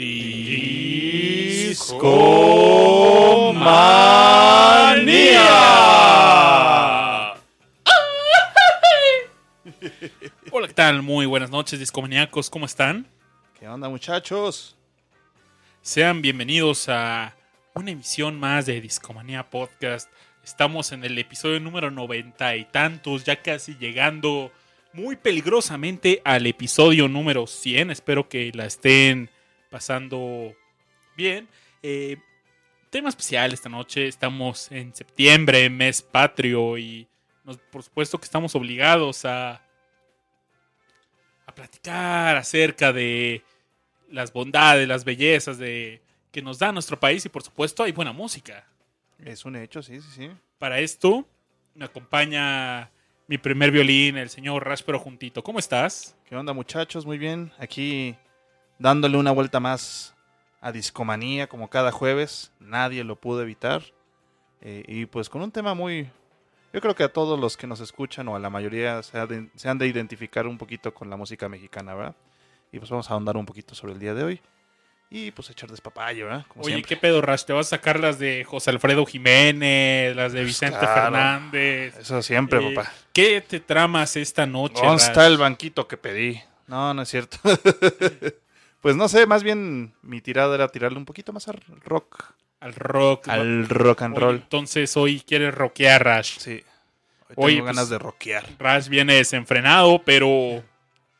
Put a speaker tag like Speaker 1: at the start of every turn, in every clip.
Speaker 1: Discomanía. Hola, ¿qué tal? Muy buenas noches, discomaníacos. ¿Cómo están?
Speaker 2: ¿Qué onda, muchachos?
Speaker 1: Sean bienvenidos a una emisión más de Discomanía Podcast. Estamos en el episodio número noventa y tantos, ya casi llegando muy peligrosamente al episodio número 100. Espero que la estén pasando bien. Eh, tema especial esta noche. Estamos en septiembre, mes patrio, y nos- por supuesto que estamos obligados a, a platicar acerca de las bondades, las bellezas de que nos da nuestro país y por supuesto hay buena música.
Speaker 2: Es un hecho, sí, sí, sí.
Speaker 1: Para esto me acompaña mi primer violín, el señor Raspero Juntito. ¿Cómo estás?
Speaker 2: ¿Qué onda, muchachos? Muy bien. Aquí dándole una vuelta más a Discomanía, como cada jueves. Nadie lo pudo evitar. Eh, y pues con un tema muy... Yo creo que a todos los que nos escuchan, o a la mayoría, se, ha de- se han de identificar un poquito con la música mexicana, ¿verdad? Y pues vamos a ahondar un poquito sobre el día de hoy. Y pues echar despapalle, ¿verdad? Como
Speaker 1: Oye,
Speaker 2: siempre.
Speaker 1: ¿qué pedo, Rash? ¿Te vas a sacar las de José Alfredo Jiménez, las de
Speaker 2: Pues
Speaker 1: Vicente
Speaker 2: claro.
Speaker 1: Fernández?
Speaker 2: Eso siempre,
Speaker 1: Eh,
Speaker 2: papá.
Speaker 1: ¿Qué te tramas esta noche?
Speaker 2: ¿Dónde
Speaker 1: Rash?
Speaker 2: está el banquito que pedí? No, no es cierto. pues no sé, más bien mi tirada era tirarle un poquito más al rock.
Speaker 1: Al rock.
Speaker 2: Al rock and roll.
Speaker 1: entonces hoy quieres rockear, Rash.
Speaker 2: Sí. Hoy tengo
Speaker 1: pues-
Speaker 2: ganas de rockear.
Speaker 1: Rash viene desenfrenado, pero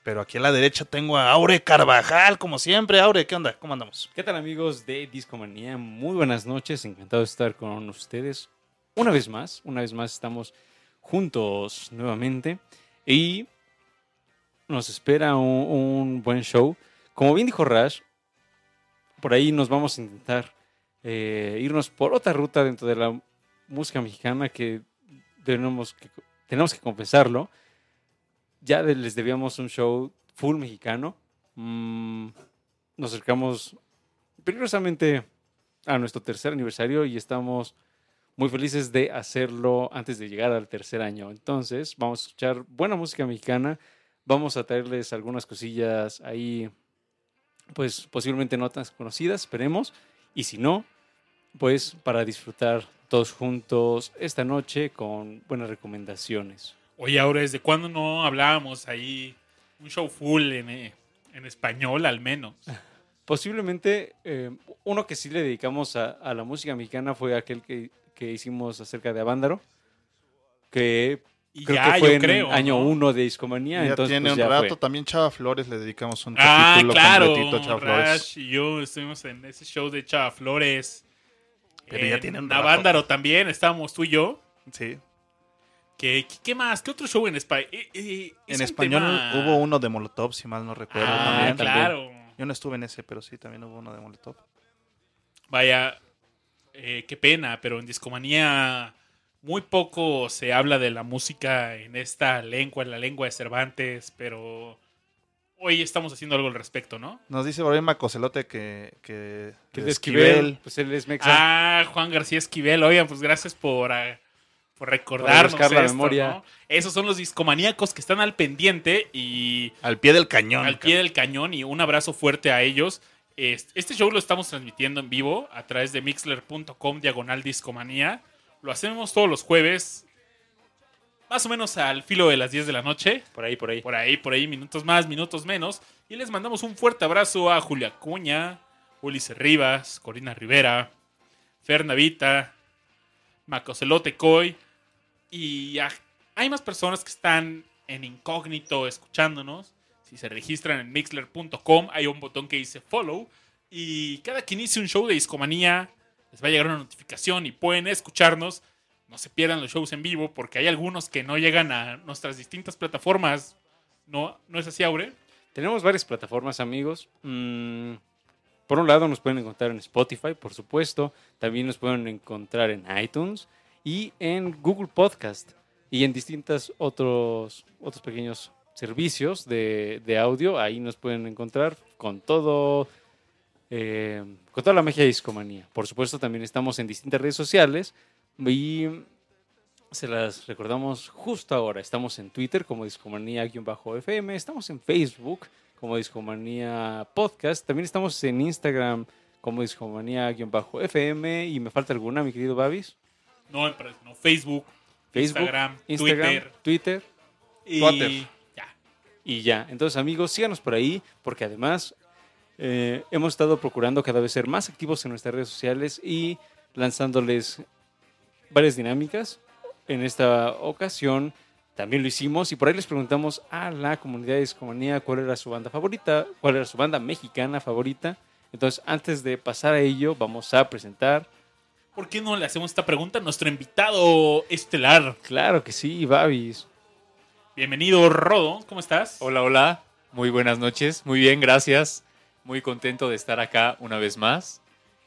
Speaker 2: Pero aquí a la derecha tengo a Aure Carvajal, como siempre. Aure, ¿qué onda? ¿Cómo andamos?
Speaker 3: ¿Qué tal amigos de Discomanía? Muy buenas noches, encantado de estar con ustedes una vez más. Una vez más estamos juntos nuevamente y nos espera un, un buen show. Como bien dijo Rash, por ahí nos vamos a intentar eh, irnos por otra ruta dentro de la música mexicana que tenemos que, tenemos que confesarlo. Ya les debíamos un show full mexicano. Mm, nos acercamos peligrosamente a nuestro tercer aniversario y estamos muy felices de hacerlo antes de llegar al tercer año. Entonces, vamos a escuchar buena música mexicana. Vamos a traerles algunas cosillas ahí, pues posiblemente no tan conocidas, esperemos. Y si no, pues para disfrutar todos juntos esta noche con buenas recomendaciones.
Speaker 1: Oye, ahora, ¿desde cuándo no hablábamos ahí? Un show full en, eh, en español, al menos.
Speaker 3: Posiblemente eh, uno que sí le dedicamos a, a la música mexicana fue aquel que, que hicimos acerca de Avándaro, que
Speaker 1: Y
Speaker 3: creo
Speaker 1: ya,
Speaker 3: que fue
Speaker 1: yo
Speaker 3: en
Speaker 1: creo.
Speaker 3: año
Speaker 1: ¿no?
Speaker 3: uno de Discomanía.
Speaker 2: ya
Speaker 3: entonces,
Speaker 2: tiene
Speaker 3: pues,
Speaker 2: un
Speaker 3: ya
Speaker 2: rato.
Speaker 3: fue.
Speaker 2: También Chava Flores le dedicamos un
Speaker 1: Ah,
Speaker 2: capítulo
Speaker 1: claro.
Speaker 2: completito a Chava Flores.
Speaker 1: Rash y yo estuvimos en ese show de Chava Flores.
Speaker 2: Pero ya
Speaker 1: En
Speaker 2: tiene un rato.
Speaker 1: Navándaro también, estábamos tú y yo.
Speaker 2: Sí.
Speaker 1: ¿Qué, qué, más? ¿Qué otro show en español?
Speaker 2: En español hubo uno de Molotov, si mal no recuerdo.
Speaker 1: Ah,
Speaker 2: también.
Speaker 1: claro.
Speaker 2: Yo no estuve en ese, pero sí, también hubo uno de Molotov.
Speaker 1: Vaya, eh, qué pena, pero en Discomanía muy poco se habla de la música en esta lengua, en la lengua de Cervantes, pero hoy estamos haciendo algo al respecto, ¿no?
Speaker 2: Nos dice por ahí Macocelote que, que,
Speaker 3: Que
Speaker 2: de
Speaker 3: de Esquivel, pues él es mexa.
Speaker 1: Ah, Juan García Esquivel, oigan, pues gracias por, ah, por recordarnos
Speaker 3: refrescar la
Speaker 1: esto,
Speaker 3: memoria.
Speaker 1: ¿no? Esos son los discomaníacos que están al pendiente y
Speaker 2: Al pie del cañón.
Speaker 1: al pie del cañón y un abrazo fuerte a ellos. Est- Este show lo estamos transmitiendo en vivo a través de mixler.com diagonal discomanía. Lo hacemos todos los jueves, más o menos al filo de las 10 de la noche.
Speaker 3: Por ahí, por ahí.
Speaker 1: Por ahí, por ahí, minutos más, minutos menos. Y les mandamos un fuerte abrazo a Julia Cuña, Ulises Rivas, Corina Rivera, Fer Navita, Macocelote Coy. Y a- hay más personas que están en incógnito escuchándonos. Si se registran en mixler.com, hay un botón que dice follow. Y cada que inicie un show de discomanía, les va a llegar una notificación y pueden escucharnos. No se pierdan los shows en vivo porque hay algunos que no llegan a nuestras distintas plataformas. ¿No, ¿no es así, Aure?
Speaker 3: Tenemos varias plataformas, amigos. Mm, por un lado, nos pueden encontrar en Spotify, por supuesto. También nos pueden encontrar en iTunes y en Google Podcast y en distintos otros, otros pequeños servicios de, de audio. Ahí nos pueden encontrar con todo. Eh, con toda la magia de discomanía. Por supuesto, también estamos en distintas redes sociales y se las recordamos justo ahora. Estamos en Twitter como discomanía-fm, estamos en Facebook como Discomanía Podcast. También estamos en Instagram como Discomanía-FM. Y me falta alguna, mi querido Babis.
Speaker 1: No, no Facebook,
Speaker 3: Facebook,
Speaker 1: Instagram,
Speaker 3: Instagram,
Speaker 1: Twitter.
Speaker 3: Twitter.
Speaker 1: Y
Speaker 2: Twitter.
Speaker 1: ya.
Speaker 3: Y ya. Entonces, amigos, síganos por ahí, porque además eh, hemos estado procurando cada vez ser más activos en nuestras redes sociales y lanzándoles varias dinámicas. En esta ocasión también lo hicimos y por ahí les preguntamos a la comunidad de Discomanía cuál era su banda favorita, cuál era su banda mexicana favorita. Entonces, antes de pasar a ello, vamos a presentar,
Speaker 1: ¿Por qué no le hacemos esta pregunta a nuestro invitado estelar?
Speaker 3: claro que sí, Babis.
Speaker 1: Bienvenido, Rodo. ¿Cómo estás?
Speaker 4: Hola, hola. Muy buenas noches. Muy bien, gracias. Muy contento de estar acá una vez más.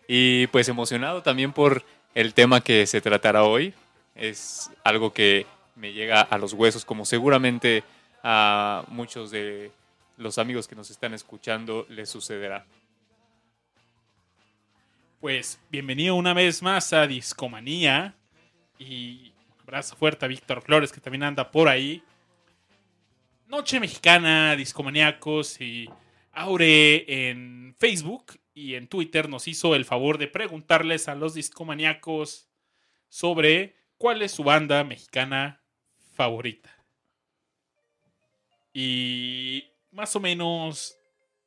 Speaker 4: Y pues emocionado también por el tema que se tratará hoy. Es algo que me llega a los huesos, como seguramente a muchos de los amigos que nos están escuchando les sucederá.
Speaker 1: Pues bienvenido una vez más a Discomanía. Y un abrazo fuerte a Víctor Flores, que también anda por ahí. Noche Mexicana, Discomaníacos y Aure en Facebook y en Twitter nos hizo el favor de preguntarles a los discomaníacos sobre cuál es su banda mexicana favorita. Y más o menos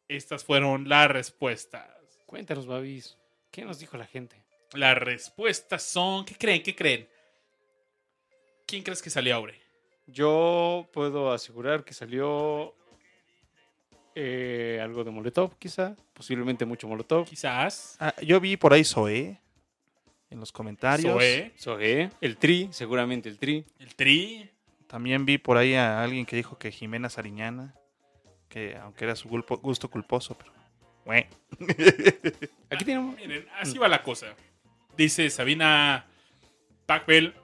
Speaker 1: estas fueron las respuestas.
Speaker 3: Cuéntanos, Babis, ¿qué nos dijo la gente?
Speaker 1: Las respuestas son. ¿Qué creen? ¿Qué creen? ¿Quién crees que salió Aure?
Speaker 3: Yo puedo asegurar que salió eh, algo de Molotov, quizá. Posiblemente mucho Molotov.
Speaker 1: Quizás.
Speaker 2: Ah, yo vi por ahí Zoé en los comentarios.
Speaker 1: Zoé,
Speaker 3: Soge, el Tri, seguramente el Tri.
Speaker 1: el Tri.
Speaker 2: También vi por ahí a alguien que dijo que Jimena Sariñana, que aunque era su gulpo- gusto culposo, pero...
Speaker 3: Aquí tenemos.
Speaker 1: Miren, así va la cosa. Dice Sabina Pacbel,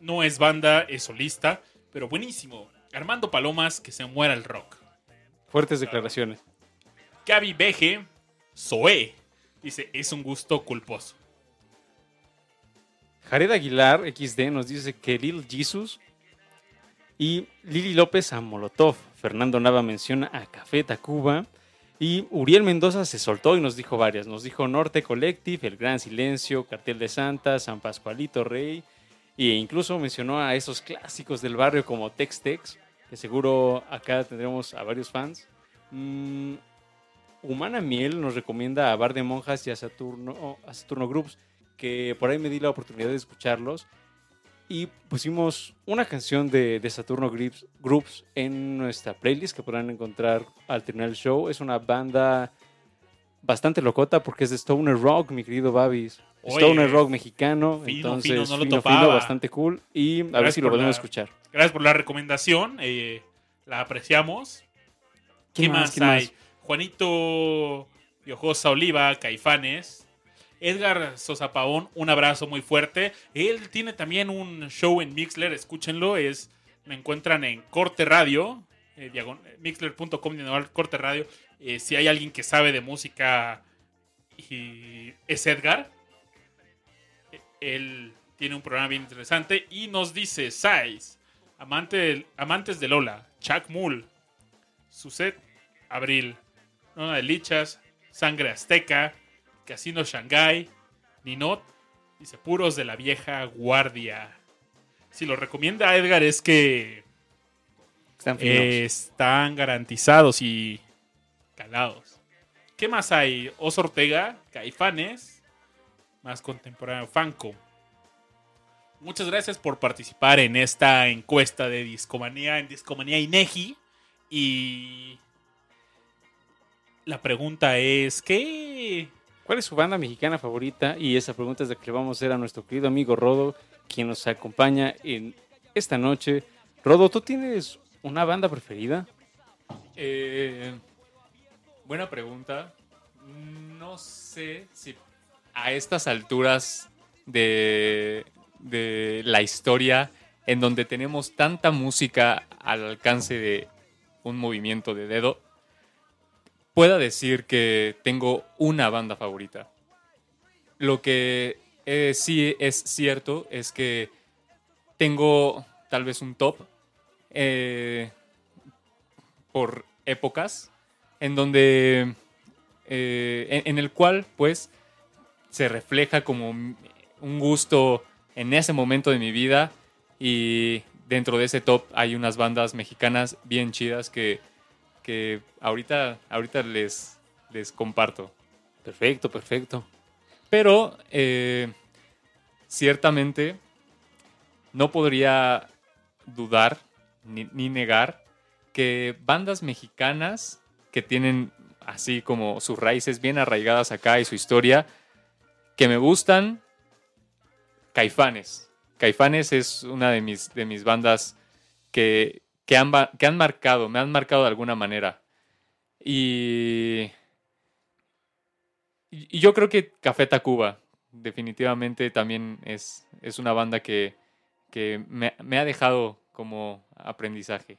Speaker 1: no es banda, es solista, pero buenísimo. Armando Palomas, que se muera el rock.
Speaker 3: Fuertes declaraciones.
Speaker 1: Gaby Beje, Zoé, dice, es un gusto culposo.
Speaker 3: Jared Aguilar, XD, nos dice que Lil Jesus. Y Lili López a Molotov. Fernando Nava menciona a Café Tacuba. Y Uriel Mendoza se soltó y nos dijo varias. Nos dijo Norte Collective, El Gran Silencio, Cartel de Santa, San Pascualito Rey. E incluso mencionó a esos clásicos del barrio como Tex Tex, seguro acá tendremos a varios fans. Mm, Humana Miel nos recomienda a Bar de Monjas y a Saturno, Saturno Groups, que por ahí me di la oportunidad de escucharlos. Y pusimos una canción de, de Saturno Groups, Groups en nuestra playlist que podrán encontrar al terminar el show. Es una banda bastante locota porque es de Stoner Rock, mi querido Babis. Stoner Rock mexicano.
Speaker 1: fino,
Speaker 3: entonces,
Speaker 1: fino, no lo
Speaker 3: fino,
Speaker 1: topaba.
Speaker 3: fino, bastante cool. Y a ver
Speaker 1: Gracias
Speaker 3: si lo podemos
Speaker 1: la-
Speaker 3: escuchar.
Speaker 1: Gracias por la recomendación, eh, la apreciamos. ¿Qué, más,
Speaker 3: ¿Quién
Speaker 1: hay? Juanito Piojosa Oliva, Caifanes. Edgar Sosa Pavón, un abrazo muy fuerte. Él tiene también un show en Mixler, escúchenlo. Es, me encuentran en Corte Radio, eh, mixler.com Corte Radio. Eh, si hay alguien que sabe de música, y es Edgar. Él tiene un programa bien interesante y nos dice Sais, amante del- amantes de Lola, Chuck Mull, Suset Abril, Nona de Lichas, Sangre Azteca, Casino Shanghai, Ninot, dice puros de la vieja guardia. Si lo recomienda Edgar es que
Speaker 3: Están
Speaker 1: eh, están garantizados y calados. ¿Qué más hay? Oso Ortega, Caifanes, más contemporáneo, Fanco. Muchas gracias por participar en esta encuesta de Discomanía en Discomanía Inegi. Y la pregunta es, ¿qué?
Speaker 3: ¿Cuál es su banda mexicana favorita? Y esa pregunta es la que le vamos a hacer a nuestro querido amigo Rodo, quien nos acompaña en esta noche. Rodo, ¿tú tienes una banda preferida?
Speaker 4: Eh, buena pregunta. No sé si a estas alturas de, de la historia, en donde tenemos tanta música al alcance de un movimiento de dedo, pueda decir que tengo una banda favorita. Lo que eh, sí es cierto es que tengo tal vez un top eh, por épocas. en donde, eh, en, en el cual pues se refleja como un gusto en ese momento de mi vida y dentro de ese top hay unas bandas mexicanas bien chidas que, que ahorita, ahorita les, les comparto.
Speaker 3: Perfecto, perfecto.
Speaker 4: Pero eh, ciertamente no podría dudar ni, ni negar que bandas mexicanas que tienen así como sus raíces bien arraigadas acá y su historia, que me gustan, Caifanes. Caifanes es una de mis, de mis bandas que, que, han, que han marcado, me han marcado de alguna manera. Y, y yo creo que Café Tacuba definitivamente también es, es una banda que, que me ha dejado como aprendizaje.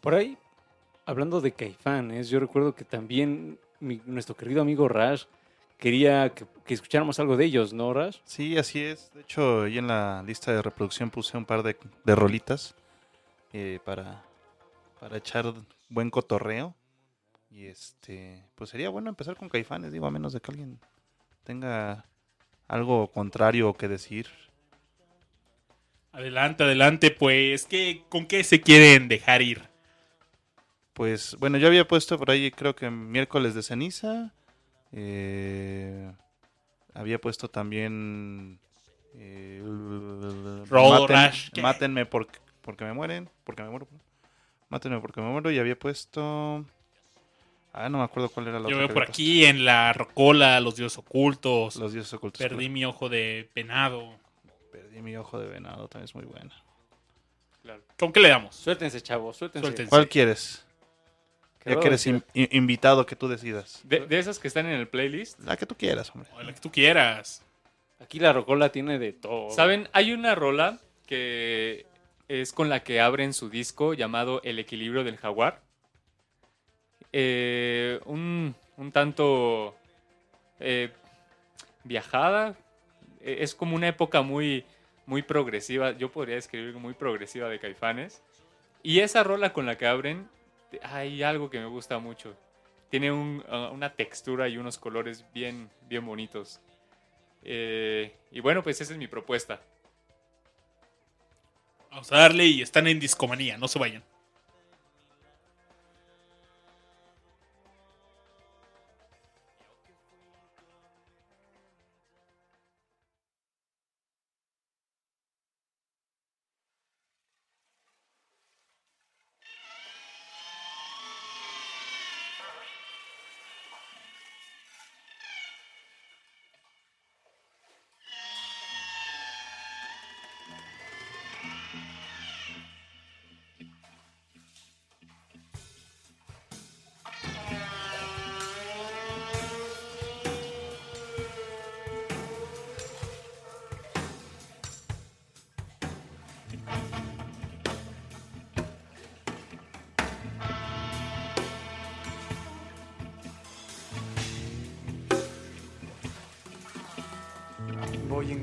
Speaker 3: Por ahí, hablando de Caifanes, yo recuerdo que también mi- nuestro querido amigo Rash quería que, que escucháramos algo de ellos, ¿no, Rash?
Speaker 2: Sí, así es. De hecho, ahí en la lista de reproducción puse un par de, de rolitas eh, para, para echar buen cotorreo. Y este, pues sería bueno empezar con Caifanes, digo, a menos de que alguien tenga algo contrario que decir.
Speaker 1: Adelante, adelante, pues, ¿qué, ¿con qué se quieren dejar ir?
Speaker 2: Pues bueno, yo había puesto por ahí, creo que miércoles de ceniza. eh, había puesto también. eh,
Speaker 1: Rodo
Speaker 2: maten- mátenme porque, porque me mueren. Porque me muero. Mátenme porque me muero. Y había puesto. Ah, no me acuerdo cuál era la
Speaker 1: Yo
Speaker 2: otra
Speaker 1: veo por aquí en la Rocola, Los Dioses Ocultos.
Speaker 2: Los dioses ocultos.
Speaker 1: Perdí mi ojo de penado.
Speaker 2: Perdí mi ojo de venado, también es muy buena.
Speaker 1: ¿Con qué le damos?
Speaker 3: Suéltense, chavos, suéltense.
Speaker 1: Suéltense.
Speaker 2: ¿Cuál quieres? Ya que eres
Speaker 3: que-
Speaker 2: in- in- invitado, que tú decidas.
Speaker 4: De, de esas que están en el playlist,
Speaker 2: La que tú quieras, hombre.
Speaker 1: O la que tú quieras.
Speaker 3: Aquí la Rocola tiene de todo.
Speaker 4: ¿saben? Hay una rola que es con la que abren su disco llamado El equilibrio del jaguar. Eh, un, un tanto eh, viajada. Eh, Es como una época muy, muy progresiva. Yo podría describir muy progresiva de Caifanes. Y esa rola con la que abren, hay algo que me gusta mucho. Tiene uh, una textura y unos colores bien, bien bonitos. Eh, y bueno, pues esa es mi propuesta.
Speaker 1: Vamos a darle y están en discomanía, no se vayan.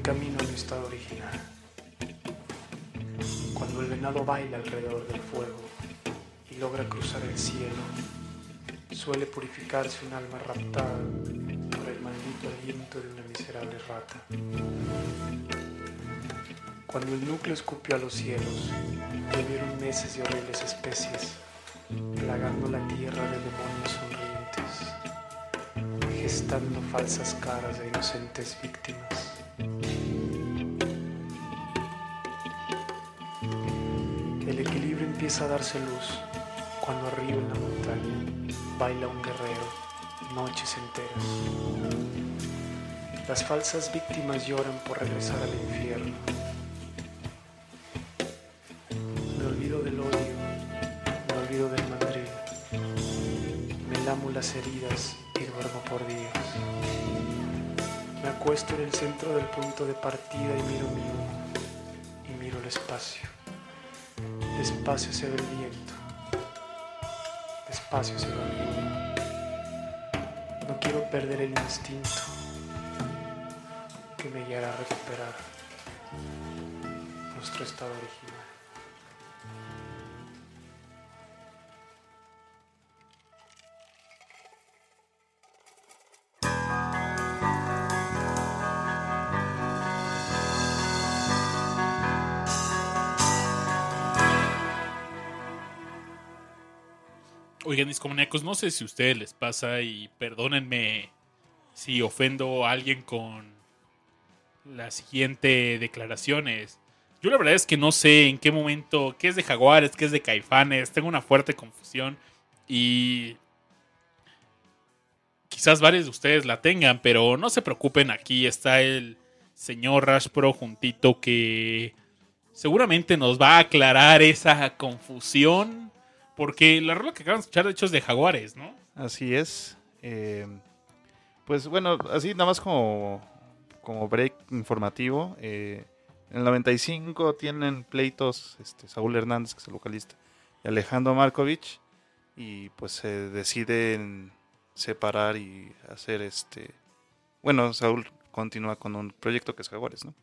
Speaker 5: Camino a mi estado original. Cuando el venado baila alrededor del fuego y logra cruzar el cielo, suele purificarse un alma raptada por el maldito aliento de una miserable rata. Cuando el núcleo escupió a los cielos, llovieron meses de horribles especies, plagando la tierra de demonios sonrientes, gestando falsas caras de inocentes víctimas. Empieza a darse luz cuando arriba en la montaña baila un guerrero noches enteras. Las falsas víctimas lloran por regresar al infierno. Me olvido del odio, me olvido del mandril. Me lamo las heridas y duermo por días. Me acuesto en el centro del punto de partida y miro mi y miro el espacio. Despacio se ve el viento. Despacio se va el. No quiero perder el instinto que me guiará a recuperar nuestro estado original.
Speaker 1: Oigan, discomaníacos, no sé si a ustedes les pasa y perdónenme si ofendo a alguien con las siguientes declaraciones. Yo la verdad es que no sé en qué momento, qué es de Jaguares, qué es de Caifanes, tengo una fuerte confusión y quizás varios de ustedes la tengan, pero no se preocupen, aquí está el señor Rash Pro juntito que seguramente nos va a aclarar esa confusión, porque la rola que acaban de escuchar de hecho es de Jaguares, ¿no?
Speaker 2: Así es. Eh, pues bueno, así nada más como, como break informativo. eh, en el 95 tienen pleitos este, Saúl Hernández, que es el vocalista, y Alejandro Markovich. Y pues se deciden separar y hacer este. Bueno, Saúl continúa con un proyecto que es Jaguares, ¿no?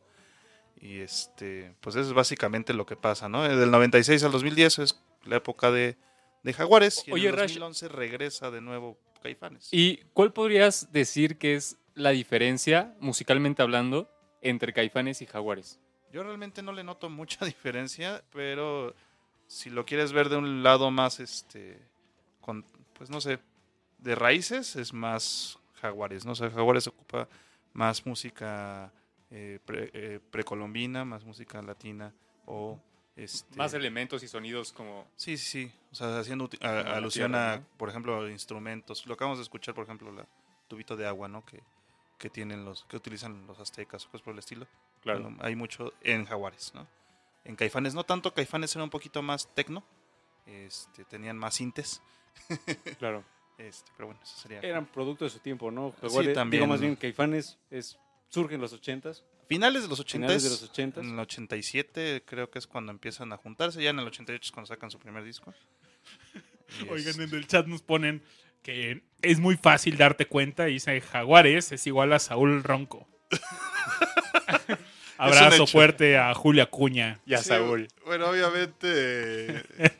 Speaker 2: Y este, pues eso es básicamente lo que pasa, ¿no? Del 96 al 2010 es la época de, de Jaguares. Y
Speaker 4: Oye,
Speaker 2: en el
Speaker 4: Rash.
Speaker 2: 2011 regresa de nuevo Caifanes.
Speaker 4: ¿Y cuál podrías decir que es la diferencia, musicalmente hablando, entre Caifanes y Jaguares?
Speaker 2: Yo realmente no le noto mucha diferencia, pero si lo quieres ver de un lado más, este, con, pues no sé, de raíces, es más Jaguares, ¿no? O sea, Jaguares ocupa más música eh, pre- eh, precolombina, más música latina o... Este,
Speaker 4: Más elementos y sonidos como...
Speaker 2: Sí, sí, sí. O sea, haciendo a- alusión
Speaker 4: tierra,
Speaker 2: a,
Speaker 4: ¿no?
Speaker 2: por ejemplo, instrumentos. Lo acabamos de escuchar, por ejemplo, la tubito de agua, ¿no? Que, que tienen los, que utilizan los aztecas o cosas por el estilo.
Speaker 4: Claro.
Speaker 2: Bueno, hay mucho en Jaguares, ¿no? En Caifanes no tanto, Caifanes era un poquito más tecno. Este, tenían más sintes.
Speaker 3: Claro.
Speaker 2: Este, pero bueno, eso sería.
Speaker 3: Eran producto de su tiempo, ¿no?
Speaker 2: Sí,
Speaker 3: Jaguares,
Speaker 2: también.
Speaker 3: Digo más bien Caifanes es, surge en los 80s.
Speaker 2: Finales de los 80
Speaker 3: Finales de los 80s.
Speaker 2: En el 87 creo que es cuando empiezan a juntarse. Ya en el 88 es cuando sacan su primer disco.
Speaker 1: Oigan, en el chat nos ponen que es muy fácil darte cuenta y dice Jaguares es igual a Saúl Ronco. Abrazo fuerte a Julia Cuña.
Speaker 4: Y a
Speaker 2: Sí,
Speaker 4: Saúl.
Speaker 2: Bueno, obviamente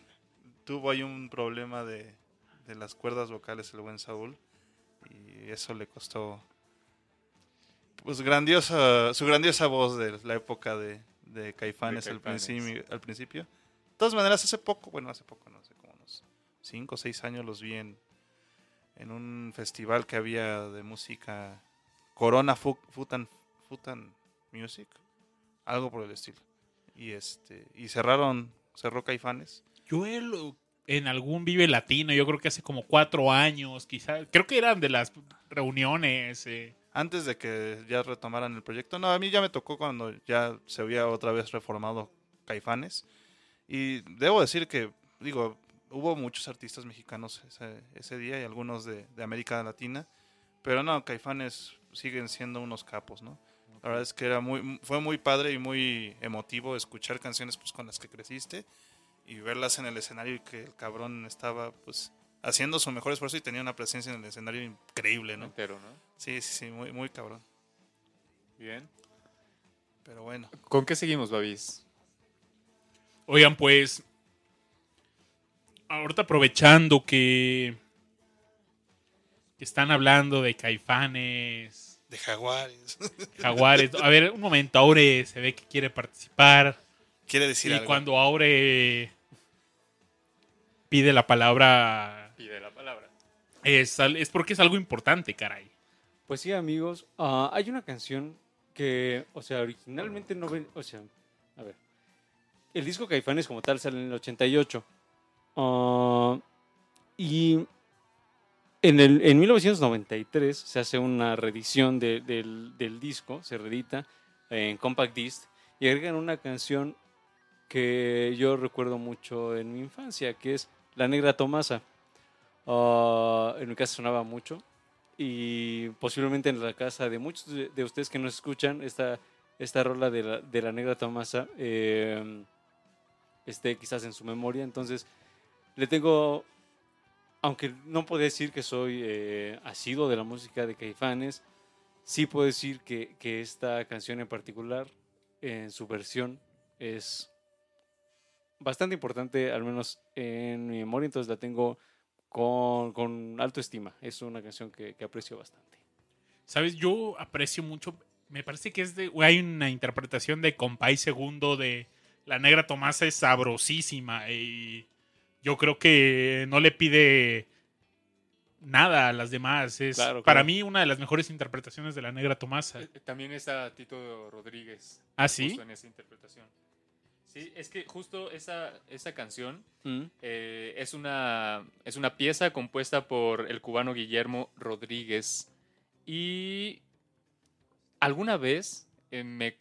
Speaker 2: tuvo ahí un problema de, de las cuerdas vocales el buen Saúl y eso le costó pues grandiosa su grandiosa voz de la época de, de Caifanes,
Speaker 4: De
Speaker 2: al, principio, al principio. De todas maneras, hace poco, bueno, hace poco, no sé, como unos 5 o 6 años los vi en, en un festival que había de música Corona Fu- Futan, Futan Music, algo por el estilo. Y este y cerraron, cerró Caifanes.
Speaker 1: Yo él, en algún Vive Latino, yo creo que hace como cuatro años, quizás. Creo que eran de las reuniones. eh.
Speaker 2: Antes de que ya retomaran el proyecto. No, a mí ya me tocó cuando ya se había otra vez reformado Caifanes. Y debo decir que, digo, hubo muchos artistas mexicanos ese, día y algunos de, de América Latina. Pero no, Caifanes siguen siendo unos capos, ¿no? La verdad es que era muy, fue muy padre y muy emotivo escuchar canciones pues, con las que creciste y verlas en el escenario y que el cabrón estaba pues haciendo su mejor esfuerzo y tenía una presencia en el escenario increíble, ¿no?
Speaker 4: Entero, ¿no?
Speaker 2: Sí, sí, sí, muy, muy cabrón.
Speaker 4: Bien.
Speaker 2: Pero bueno.
Speaker 4: ¿Con qué seguimos, Babis?
Speaker 1: Oigan, pues. Ahorita aprovechando que. que están hablando de Caifanes,
Speaker 2: De Jaguares.
Speaker 1: Jaguares. A ver, un momento, Aure se ve que quiere participar.
Speaker 2: Quiere decir
Speaker 1: y
Speaker 2: algo.
Speaker 1: cuando Aure Pide la palabra. Es, es porque es algo importante, caray.
Speaker 3: Pues sí, amigos, ah, hay una canción que, o sea, originalmente no ven, o sea, a ver, el disco Caifanes como tal sale en el 88. ah, y en, el, en 1993 se hace una reedición de- del, del disco, se reedita en Compact Disc y agregan una canción que yo recuerdo mucho en mi infancia, que es La Negra Tomasa. Ah, en mi casa sonaba mucho y posiblemente en la casa de muchos de, de ustedes que nos escuchan esta, esta rola de la, de la negra Tomasa eh, esté quizás en su memoria. Entonces, le tengo, aunque no puedo decir que soy eh, asiduo de la música de Caifanes, sí puedo decir que, que esta canción en particular, en su versión, es bastante importante, al menos en mi memoria, entonces la tengo con, con alto estima. Es una canción que, que aprecio bastante.
Speaker 1: ¿Sabes? Yo aprecio mucho. Me parece que es de. Hay una interpretación de Compay Segundo de La Negra Tomasa es sabrosísima. Y
Speaker 6: yo creo que no le pide nada a las demás. Es
Speaker 3: Claro,
Speaker 6: para
Speaker 3: claro.
Speaker 6: mí una de las mejores interpretaciones de la Negra Tomasa.
Speaker 4: Eh, También está Tito Rodríguez.
Speaker 6: ¿Ah, sí?
Speaker 4: Justo en esa interpretación. Sí, es que justo esa, esa canción
Speaker 3: Mm.
Speaker 4: eh, es, una, es una pieza compuesta por el cubano Guillermo Rodríguez. Y alguna vez eh, me,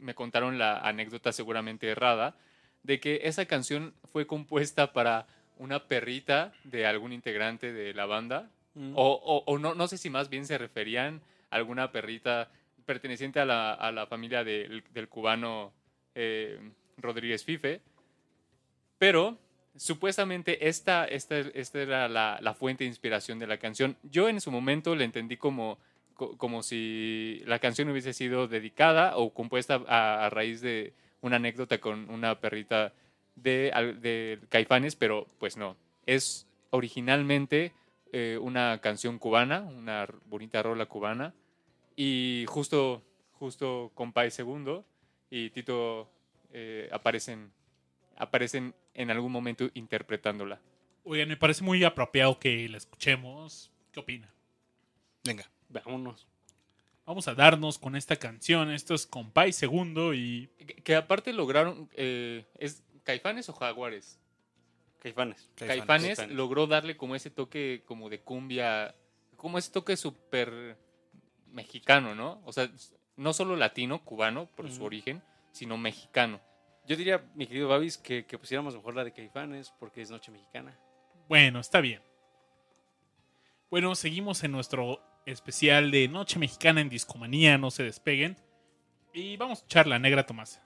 Speaker 4: me contaron la anécdota seguramente errada de que esa canción fue compuesta para una perrita de algún integrante de la banda.
Speaker 3: Mm.
Speaker 4: O, o- o no, no sé si más bien se referían a alguna perrita perteneciente a la, a la familia del, del cubano eh, Rodríguez Fife. Pero supuestamente esta, esta, esta era la, la fuente de inspiración de la canción. Yo en su momento la entendí como, co- como si la canción hubiese sido dedicada o compuesta a, a raíz de una anécdota con una perrita de, de Caifanes, pero pues no. Es originalmente eh, una canción cubana, una bonita rola cubana. Y justo, justo Compay Segundo y Tito eh, aparecen, aparecen en algún momento interpretándola.
Speaker 6: Oigan, me parece muy apropiado que la escuchemos. ¿Qué opina?
Speaker 2: Venga.
Speaker 3: Vámonos.
Speaker 6: Vamos a darnos con esta canción. Esto es Compay Segundo y
Speaker 4: Que, que aparte lograron, eh, ¿es Caifanes o Jaguares?
Speaker 3: Caifanes.
Speaker 4: Caifanes,
Speaker 3: Caifanes.
Speaker 4: logró darle como ese toque como de cumbia, como ese toque súper mexicano, ¿no? O sea, no solo latino, cubano, por su origen, sino mexicano.
Speaker 3: Yo diría, mi querido Babis, que, que pusiéramos mejor la de Caifanes porque es Noche Mexicana.
Speaker 6: Bueno, está bien. Bueno, seguimos en nuestro especial de Noche Mexicana en Discomanía, no se despeguen. Y vamos a escuchar la negra Tomasa.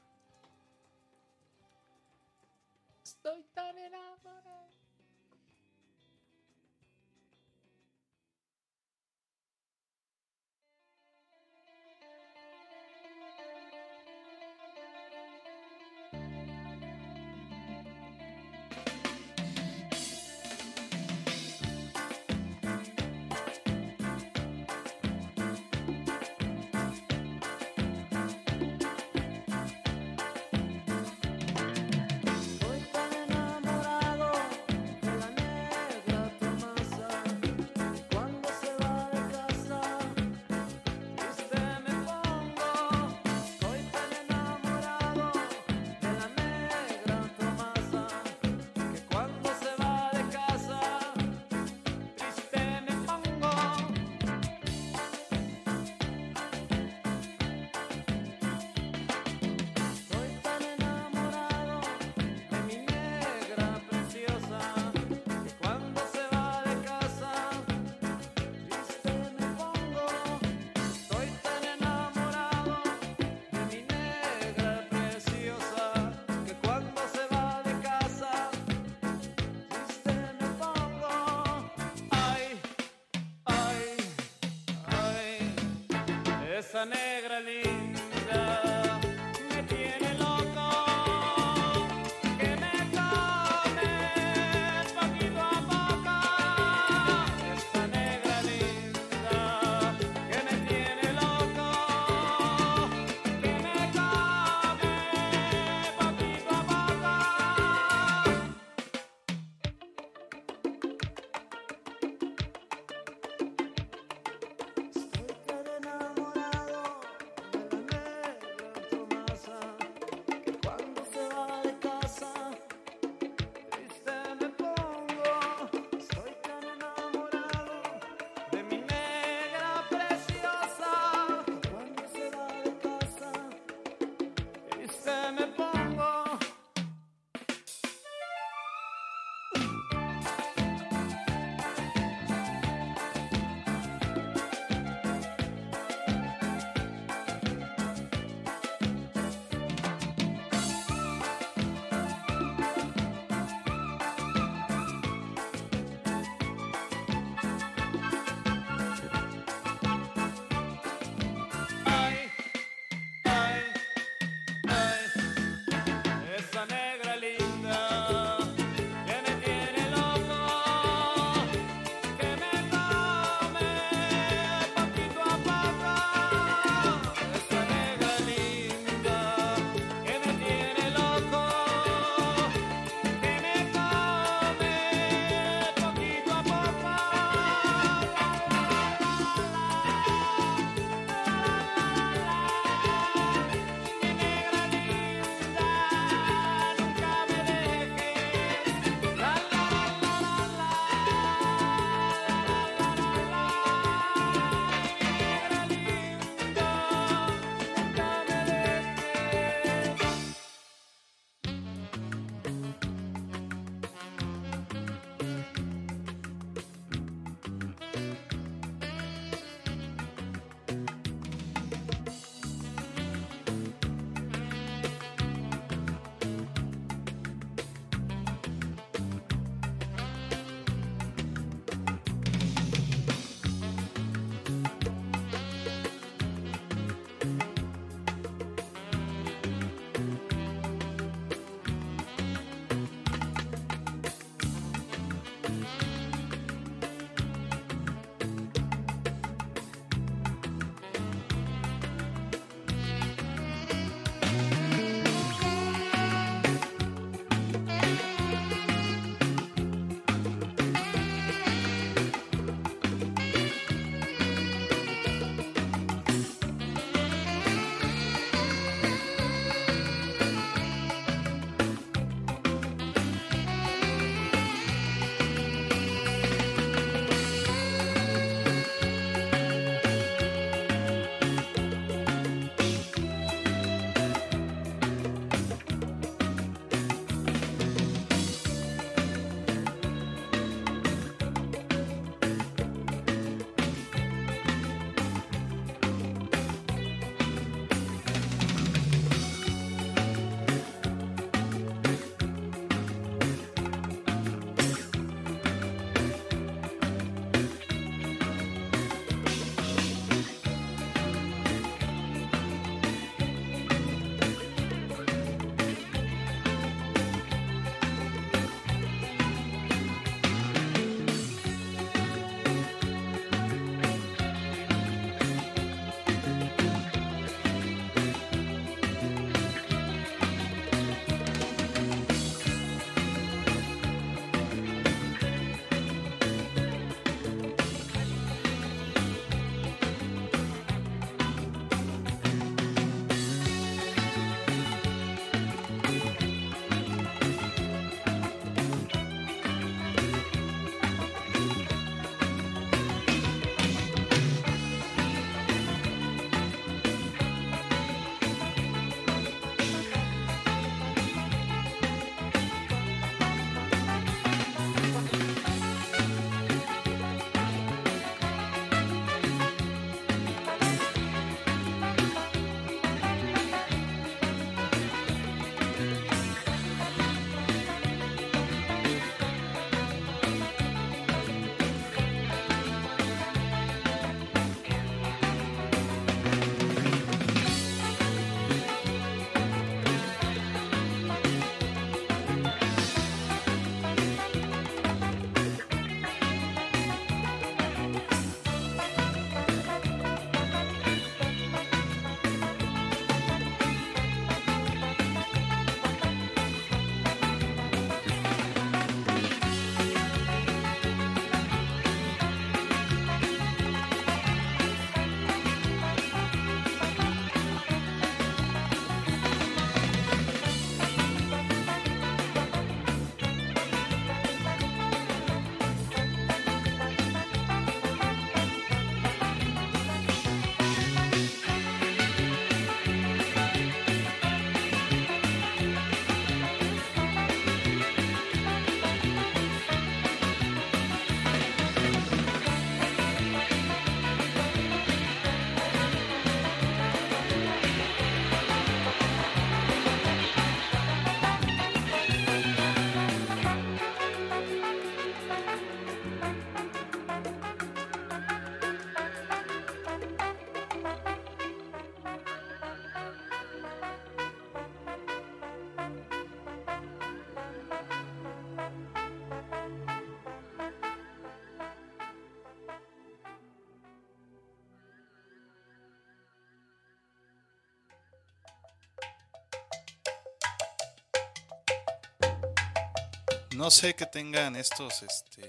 Speaker 2: No sé que tengan estos este,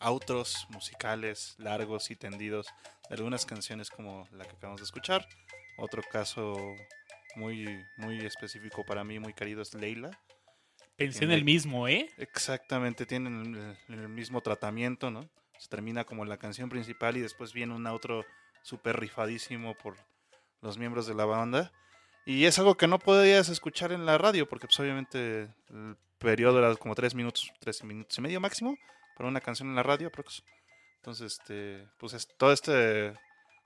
Speaker 2: outros musicales largos y tendidos de algunas canciones como la que acabamos de escuchar. Otro caso muy, muy específico para mí, muy querido, es Leila.
Speaker 1: Pensé en el mismo, ¿eh?
Speaker 2: Exactamente, tienen el, el mismo tratamiento, ¿no? Se termina como la canción principal y después viene un outro súper rifadísimo por los miembros de la banda. Y es algo que no podías escuchar en la radio, porque pues obviamente el periodo era como tres minutos, tres minutos y medio máximo para una canción en la radio, aprox. Entonces, este, pues es todo este,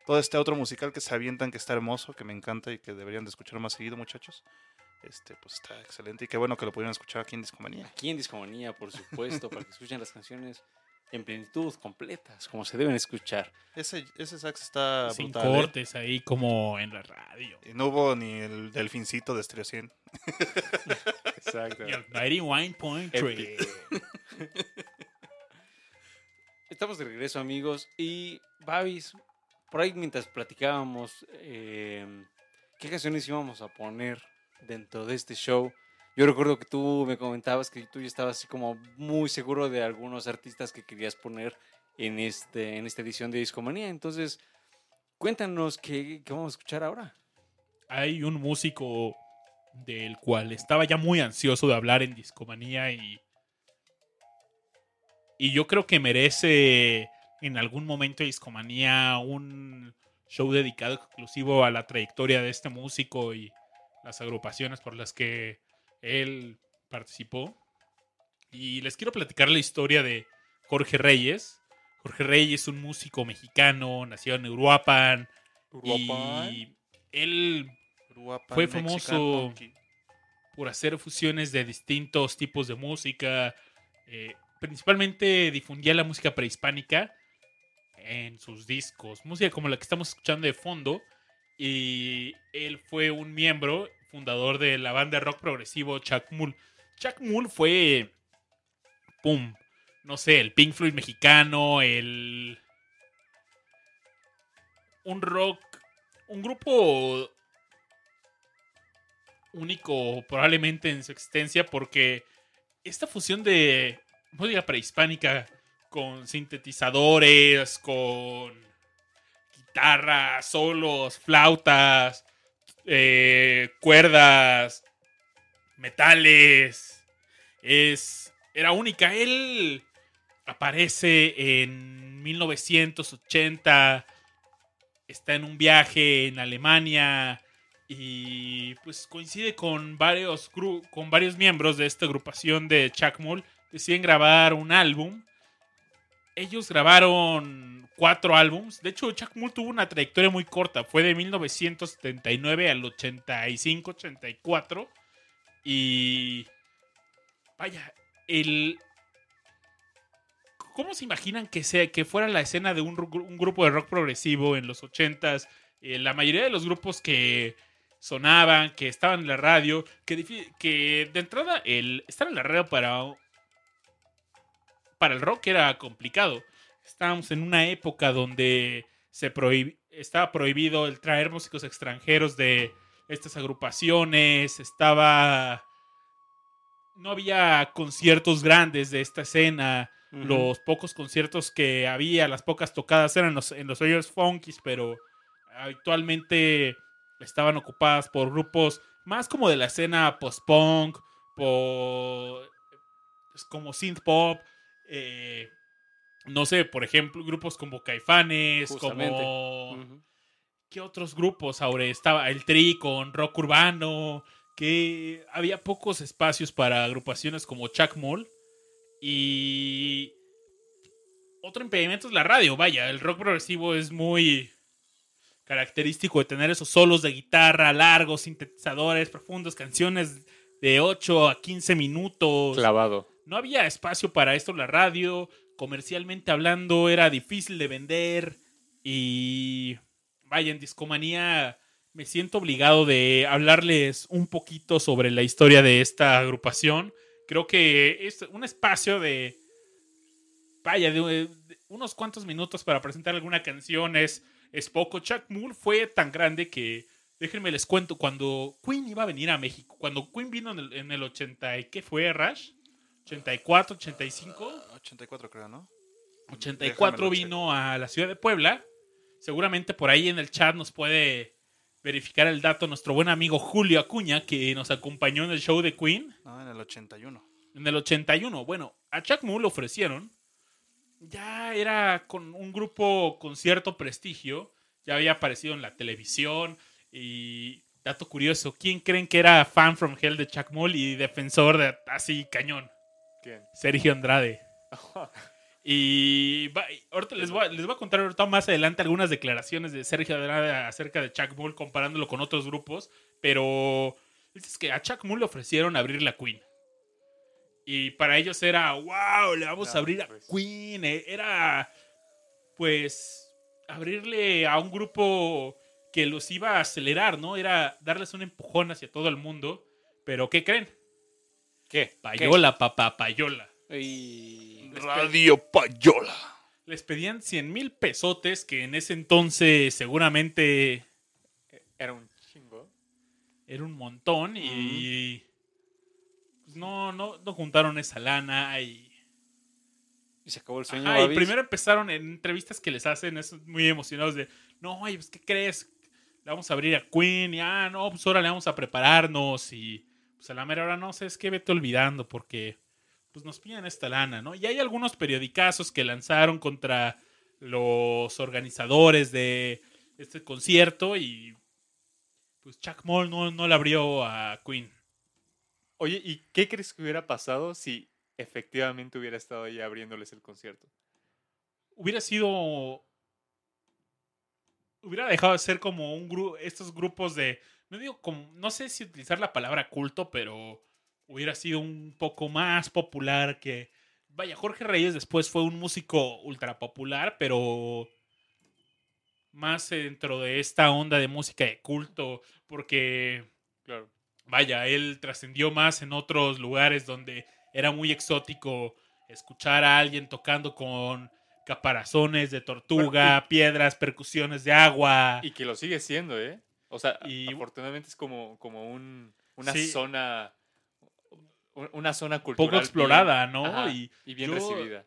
Speaker 2: todo este otro musical que se avientan, que está hermoso, que me encanta y que deberían de escuchar más seguido, muchachos. Este, pues está excelente y qué bueno que lo pudieron escuchar aquí en Discomanía.
Speaker 3: Aquí en Discomanía, por supuesto, para que escuchen las canciones en plenitud, completas, como se deben escuchar.
Speaker 2: Ese, ese sax está
Speaker 1: Sin
Speaker 2: brutal. ¿eh?
Speaker 1: cortes ahí como en la radio.
Speaker 2: Y no hubo ni el delfincito de Stereo 100.
Speaker 3: Exacto.
Speaker 1: Y el 91.3.
Speaker 3: Estamos de regreso, amigos. Y, Babis, por ahí mientras platicábamos eh, qué canciones íbamos a poner dentro de este show, yo recuerdo que tú me comentabas que tú ya estabas así como muy seguro de algunos artistas que querías poner en, este, en esta edición de Discomanía. Entonces, cuéntanos qué, vamos a escuchar ahora.
Speaker 1: Hay un músico del cual estaba ya muy ansioso de hablar en Discomanía y. Y yo creo que merece en algún momento Discomanía un show dedicado exclusivo a la trayectoria de este músico y las agrupaciones por las que él participó. Y les quiero platicar la historia de Jorge Reyes. Jorge Reyes es un músico mexicano, nacido en Uruapan. Y él
Speaker 2: Uruapan,
Speaker 1: Fue famoso. Por hacer fusiones de distintos tipos de música. eh, principalmente difundía la música prehispánica en sus discos. Música como la que estamos escuchando de fondo. Y él fue un miembro fundador de la banda rock progresivo Chuck Mull. Chuck Mull fue. ¡Pum! No sé, el Pink Floyd mexicano, el. Un rock. Un grupo único probablemente en su existencia porque esta fusión de música prehispánica con sintetizadores, con guitarras, solos, flautas, eh, cuerdas, metales, es era única. Él aparece en 1980, está en un viaje en Alemania y pues coincide con varios con varios miembros de esta agrupación de Chuck Mull deciden grabar un álbum ellos grabaron cuatro álbums de hecho Chuck Mull tuvo una trayectoria muy corta fue de 1979 al 85 84 y vaya el ¿Cómo se imaginan que sea que fuera la escena de un, ru- un grupo de rock progresivo en los 80s? Eh, la mayoría de los grupos que sonaban, que estaban en la radio, que, que de entrada el estar en la radio para, para el rock era complicado. Estábamos en una época donde se prohib- estaba prohibido el traer músicos extranjeros de estas agrupaciones, estaba... No había conciertos grandes de esta escena. Los pocos conciertos que había, las pocas tocadas eran los, en los hoyos funkies, pero actualmente estaban ocupadas por grupos más como de la escena post-punk, por es como synth pop, eh, no sé, por ejemplo, grupos como Caifanes,
Speaker 3: Justamente.
Speaker 1: como. ¿Qué otros grupos, Aure? Estaba el Tri con rock urbano, que había pocos espacios para agrupaciones como Chuck Moll. Y otro impedimento es la radio, vaya, el rock progresivo es muy característico de tener esos solos de guitarra largos, sintetizadores profundos, canciones de 8 a 15 minutos
Speaker 3: Clavado.
Speaker 1: no había espacio para esto en la radio. Comercialmente hablando, era difícil de vender. Y vaya, en Discomanía me siento obligado de hablarles un poquito sobre la historia de esta agrupación. Creo que es un espacio de. Vaya, de, unos cuantos minutos para presentar alguna canción es, es poco. Chuck Moore fue tan grande que. Déjenme les cuento, cuando Queen iba a venir a México, cuando Queen vino en el, en el 80, ¿y qué fue, Rush? 84, 85.
Speaker 2: 84 creo, ¿no?
Speaker 1: 84
Speaker 2: Déjamelo
Speaker 1: vino a la ciudad de Puebla. Seguramente por ahí en el chat nos puede verificar el dato nuestro buen amigo Julio Acuña, que nos acompañó en el show de Queen
Speaker 2: No, en el 81.
Speaker 1: en el 81. Bueno, a Chuck Moore le ofrecieron. Ya era con un grupo con cierto prestigio. Ya había aparecido en la televisión. Y dato curioso, ¿quién creen que era fan from hell de Chuck Moore y defensor de así cañón?
Speaker 4: ¿Quién?
Speaker 1: Sergio Andrade. Y va- y ahorita les voy, a, les voy a contar ahorita más adelante algunas declaraciones de Sergio Andrade acerca de Chuck Moore comparándolo con otros grupos, pero es que a Chuck Moore le ofrecieron abrir la Queen. Y para ellos era, wow, le vamos a
Speaker 4: Claro,
Speaker 1: abrir a
Speaker 4: pues.
Speaker 1: Queen. Eh, Era, pues, abrirle a un grupo que los iba a acelerar, ¿no? Era darles un empujón hacia todo el mundo. Pero, ¿qué creen?
Speaker 3: ¿Qué?
Speaker 1: Payola, papá, payola.
Speaker 3: Y...
Speaker 2: Radio Payola.
Speaker 1: Les pedían 100 mil pesotes, que en ese entonces seguramente
Speaker 4: Era un chingo.
Speaker 1: era un montón y pues, no, no, no juntaron esa lana y,
Speaker 3: y se acabó el sueño.
Speaker 1: Ajá, y primero empezaron en entrevistas que les hacen esos muy emocionados de, no, oye, pues, ¿qué crees? Le vamos a abrir a Queen y, ah, no, pues ahora le vamos a prepararnos y pues a la mera hora no sé, es que vete olvidando porque pues nos piden esta lana, ¿no? Y hay algunos periodicazos que lanzaron contra los organizadores de este concierto y pues Chuck Moll no, no le abrió a Queen.
Speaker 4: Oye, ¿y qué crees que hubiera pasado si efectivamente hubiera estado ahí abriéndoles el concierto?
Speaker 1: hubiera sido. Hubiera dejado de ser como un grupo. Estos grupos de. No digo como. No sé si utilizar la palabra culto, pero hubiera sido un poco más popular que. Vaya, Jorge Reyes después fue un músico ultra popular, pero. Más dentro de esta onda de música de culto. Porque.
Speaker 4: Claro.
Speaker 1: Vaya, él trascendió más en otros lugares donde era muy exótico escuchar a alguien tocando con caparazones de tortuga, piedras, percusiones de agua.
Speaker 4: Y que lo sigue siendo, ¿eh? O sea,
Speaker 1: Y-
Speaker 4: afortunadamente es como, como un, una
Speaker 1: Sí.
Speaker 4: zona. un- Una zona cultural.
Speaker 1: poco explorada,
Speaker 4: bien-
Speaker 1: ¿no?
Speaker 4: ajá,
Speaker 1: Y
Speaker 4: y bien
Speaker 1: yo-
Speaker 4: recibida.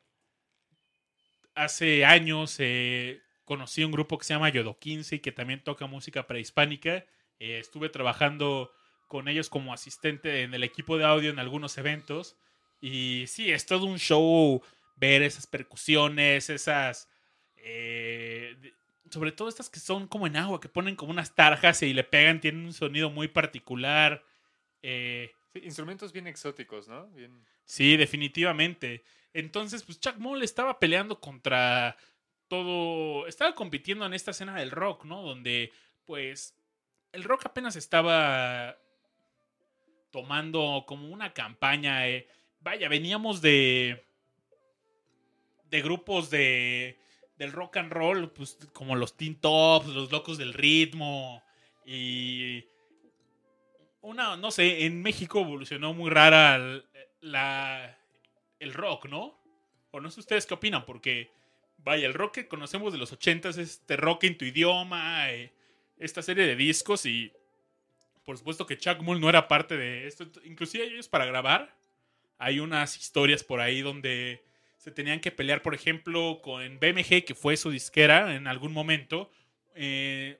Speaker 1: hace años eh, conocí un grupo que se llama Yodo 15 que también toca música prehispánica. Eh, estuve trabajando con ellos como asistente en el equipo de audio en algunos eventos. Y sí, es todo un show ver esas percusiones, esas... eh, sobre todo estas que son como en agua, que ponen como unas tarjas y le pegan, tienen un sonido muy particular. Eh,
Speaker 4: Sí, instrumentos bien exóticos, ¿no? Bien.
Speaker 1: Sí, definitivamente. Entonces, pues Chuck Moll estaba peleando contra todo. Estaba compitiendo en esta escena del rock, ¿no? Donde, pues, el rock apenas estaba tomando como una campaña. eh. Vaya, veníamos de. de grupos de. Del rock and roll, pues, como los Teen Tops, los Locos del Ritmo. Y una, no sé, en México evolucionó muy rara el, la, el rock, ¿no? O no sé ustedes qué opinan, porque, vaya, el rock que conocemos de los ochentas es este rock en tu idioma, eh, esta serie de discos y por supuesto que Chuck Moll no era parte de esto. Inclusive ellos para grabar hay unas historias por ahí donde se tenían que pelear, por ejemplo, con BMG, que fue su disquera en algún momento. eh,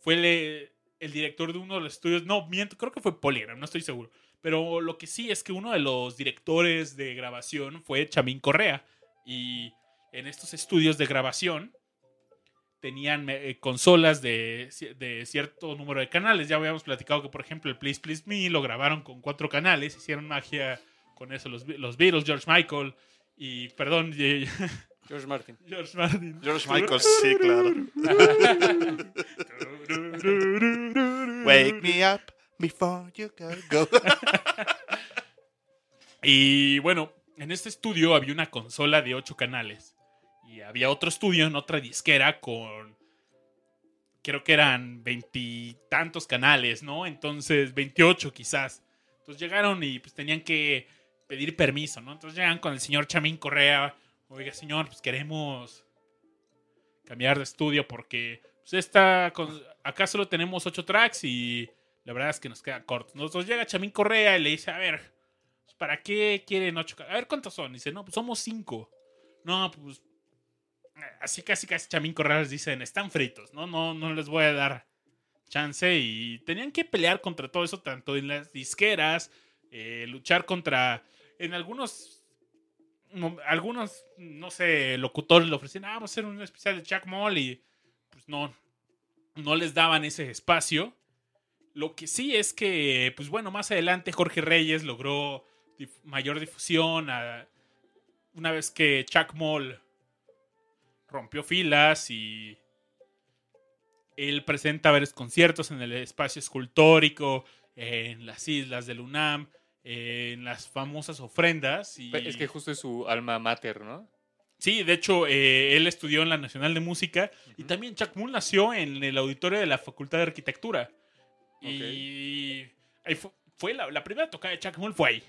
Speaker 1: fue el director de uno de los estudios. No, miento, creo que fue Polygram, no estoy seguro. Pero lo que sí es que uno de los directores de grabación fue Chamín Correa. Y en estos estudios de grabación tenían eh, consolas de, de cierto número de canales. Ya habíamos platicado que, por ejemplo, el Please Please Me lo grabaron con cuatro canales. Hicieron magia con eso los, los Beatles, George Michael y, perdón,
Speaker 3: George Martin.
Speaker 1: George Martin.
Speaker 2: George Michael, sí, claro. Wake me up before you gotta go.
Speaker 1: Y bueno, en este estudio había una consola de 8 canales. Y había otro estudio en otra disquera con. Creo que eran veintitantos canales, ¿no? Entonces, 28 quizás. Entonces llegaron y pues tenían que pedir permiso, ¿no? Entonces llegan con el señor Chamín Correa. Oiga, señor, pues queremos cambiar de estudio porque pues esta acá solo tenemos 8 tracks y la verdad es que nos queda corto. Nosotros llega Chamín Correa y le dice, a ver, pues, ¿para qué quieren ocho? A ver, ¿cuántos son? Dice, no, pues somos cinco. No, pues, así casi casi Chamín Corrales dicen, están fritos, ¿no? No, no les voy a dar chance y tenían que pelear contra todo eso, tanto en las disqueras, eh, luchar contra, en algunos, no, algunos, no sé, locutores le ofrecían, ah, vamos a hacer un especial de Chuck Moll y pues no, no les daban ese espacio. Lo que sí es que, pues bueno, más adelante Jorge Reyes logró mayor difusión una vez que Chuck Moll rompió filas y él presenta varios conciertos en el espacio escultórico, en las islas del UNAM, en las famosas ofrendas. Y...
Speaker 4: Es que justo es su alma mater, ¿no?
Speaker 1: Sí, de hecho, eh, él estudió en la Nacional de Música y también Chuck Moll nació en el auditorio de la Facultad de Arquitectura. Y ahí fu- fue, la, la primera tocada de Chuck Moll fue ahí.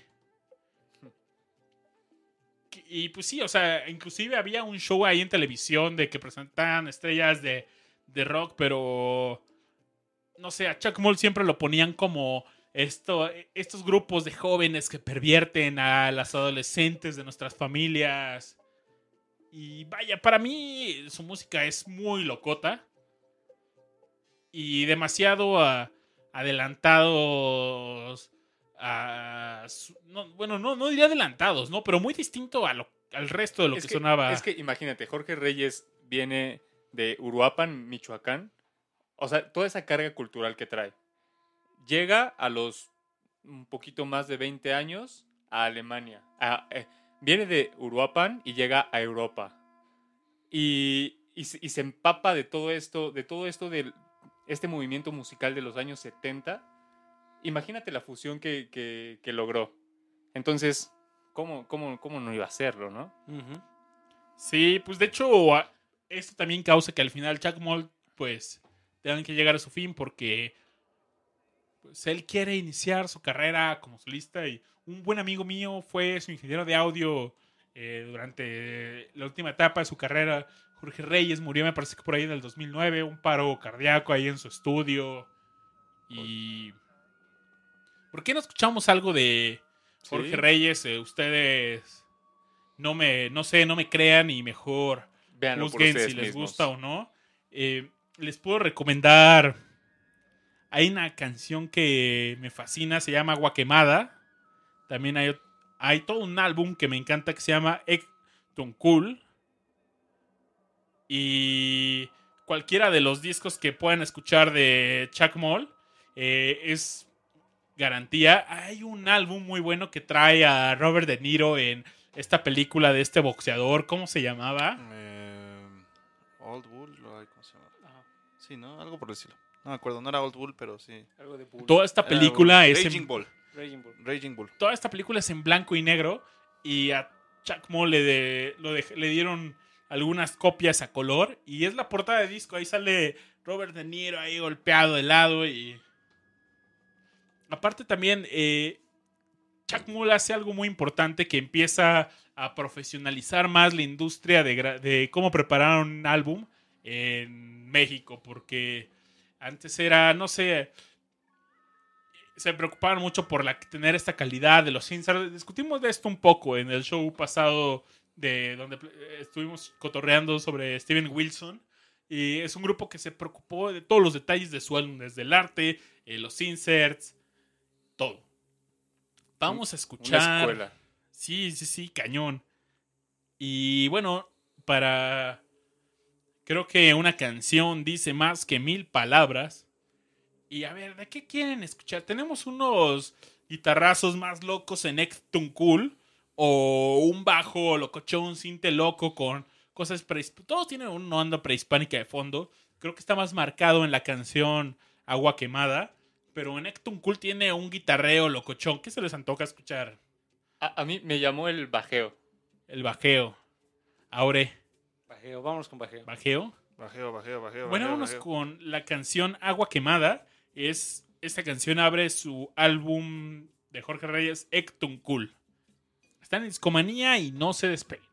Speaker 1: Y pues sí, o sea, inclusive había un show ahí en televisión de que presentaban estrellas de, de rock, pero no sé, a Chuck Moll siempre lo ponían como esto, estos grupos de jóvenes que pervierten a las adolescentes de nuestras familias. Y vaya, para mí su música es muy locota. Y demasiado adelantados. no, bueno, no, no diría adelantados, ¿no? Pero muy distinto a lo- al resto de lo
Speaker 4: es
Speaker 1: que, sonaba.
Speaker 4: Es que imagínate, Jorge Reyes viene de Uruapan, Michoacán. O sea, toda esa carga cultural que trae. Llega a los un poquito más de 20 años a Alemania. A- eh, viene de Uruapan y llega a Europa. Y, y se- y se empapa de todo esto, de todo esto de este movimiento musical de los años 70. Imagínate la fusión que, que- que logró. Entonces, ¿cómo, cómo, ¿cómo no iba a hacerlo, no?
Speaker 1: Sí, pues de hecho, esto también causa que al final Chuck Moll, pues, tengan que llegar a su fin porque pues, él quiere iniciar su carrera como solista y un buen amigo mío fue su ingeniero de audio eh, durante la última etapa de su carrera. Jorge Reyes murió, me parece que por ahí en el 2009, un paro cardíaco ahí en su estudio. Y... ¿Por qué no escuchamos algo de Jorge
Speaker 4: Sí.
Speaker 1: Reyes? Eh, ustedes no me, no sé, no me crean y mejor
Speaker 4: Véanlo ustedes
Speaker 1: si les
Speaker 4: mismos.
Speaker 1: gusta o no. Eh, les puedo recomendar. Hay una canción que me fascina, se llama Agua Quemada. También hay, hay todo un álbum que me encanta que se llama Ecton Cool. Y cualquiera de los discos que puedan escuchar de Chuck Moll eh, es garantía. Hay un álbum muy bueno que trae a Robert De Niro en esta película de este boxeador. ¿Cómo se llamaba?
Speaker 2: Eh, Old Bull, ¿cómo se llama? Sí, ¿no? Algo por decirlo. No me acuerdo, no era Old Bull, pero sí.
Speaker 3: Algo de Bull.
Speaker 1: Toda esta película es en-
Speaker 2: Raging Bull.
Speaker 3: Raging Bull.
Speaker 2: Raging Bull.
Speaker 1: toda esta película es en blanco y negro y a Chuck Moll le, de- lo de- le dieron algunas copias a color y es la portada de disco. Ahí sale Robert De Niro ahí golpeado de lado y... Aparte también, eh, Chuck Moll hace algo muy importante que empieza a profesionalizar más la industria de cómo preparar un álbum en México, porque antes era, no sé, se preocupaban mucho por la, tener esta calidad de los inserts. Discutimos de esto un poco en el show pasado de donde eh, estuvimos cotorreando sobre Steven Wilson. Y es un grupo que se preocupó de todos los detalles de su álbum, desde el arte, eh, los inserts, todo. Vamos a escuchar.
Speaker 4: Una escuela.
Speaker 1: Sí, sí, sí, cañón. Y bueno, para... Creo que una canción dice más que mil palabras. Y a ver, ¿de qué quieren escuchar? Tenemos unos guitarrazos más locos en Ecton Cool. O un bajo locochón, cinte loco con cosas prehispánicas. Todos tienen una onda prehispánica de fondo. Creo que está más marcado en la canción Agua Quemada. Pero en Ecton Cool tiene un guitarreo locochón. ¿Qué se les antoja escuchar?
Speaker 4: A, a mí me llamó el bajeo.
Speaker 1: El bajeo. Aure,
Speaker 3: Bajeo, vámonos con bajeo.
Speaker 1: bajeo.
Speaker 2: Bajeo, bajeo, bajeo.
Speaker 1: Bueno, vámonos con la canción Agua Quemada. Es, esta canción abre su álbum de Jorge Reyes, Ecton Cool. Están en discomanía y no se despeguen.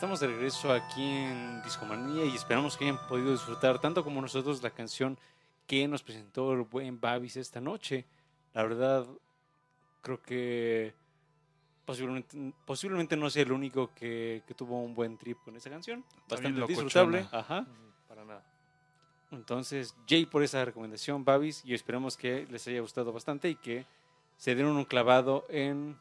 Speaker 3: Estamos de regreso aquí en Discomanía y esperamos que hayan podido disfrutar tanto como nosotros la canción que nos presentó el buen Babis esta noche. La verdad, creo que posiblemente, posiblemente no sea el único que, que tuvo un buen trip con esa canción. Bastante disfrutable. Ajá.
Speaker 4: Para nada.
Speaker 3: Entonces, Jay por esa recomendación, Babis, y esperamos que les haya gustado bastante y que se den un clavado en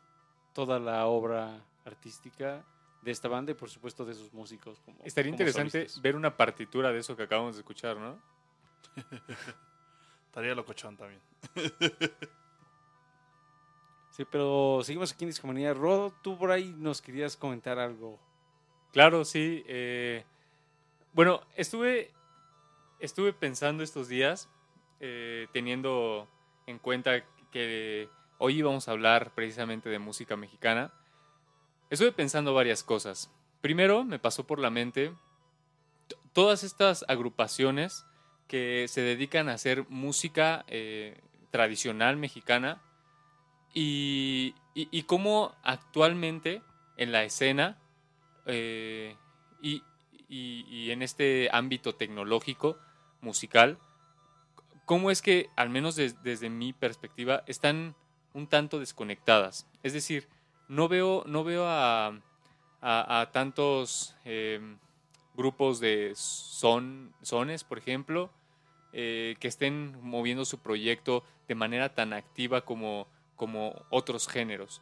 Speaker 3: toda la obra artística de esta banda y por supuesto de sus músicos. Como,
Speaker 4: Estaría
Speaker 3: como
Speaker 4: interesante
Speaker 3: solistas.
Speaker 4: ver una partitura de eso que acabamos de escuchar, ¿no?
Speaker 2: Estaría locochón también.
Speaker 3: Sí, pero seguimos aquí en Discomanía. Rodo, tú por ahí nos querías comentar algo.
Speaker 4: Claro, sí. eh, bueno, estuve, estuve pensando estos días, eh, teniendo en cuenta que hoy íbamos a hablar precisamente de música mexicana. Estuve pensando varias cosas. Primero, me pasó por la mente todas estas agrupaciones que se dedican a hacer música eh, tradicional mexicana y, cómo actualmente en la escena eh, y, en este ámbito tecnológico musical, cómo es que, al menos des- desde mi perspectiva, están un tanto desconectadas. Es decir, no veo, no veo a, tantos eh, grupos de son, sones, por ejemplo, eh, que estén moviendo su proyecto de manera tan activa como, como otros géneros.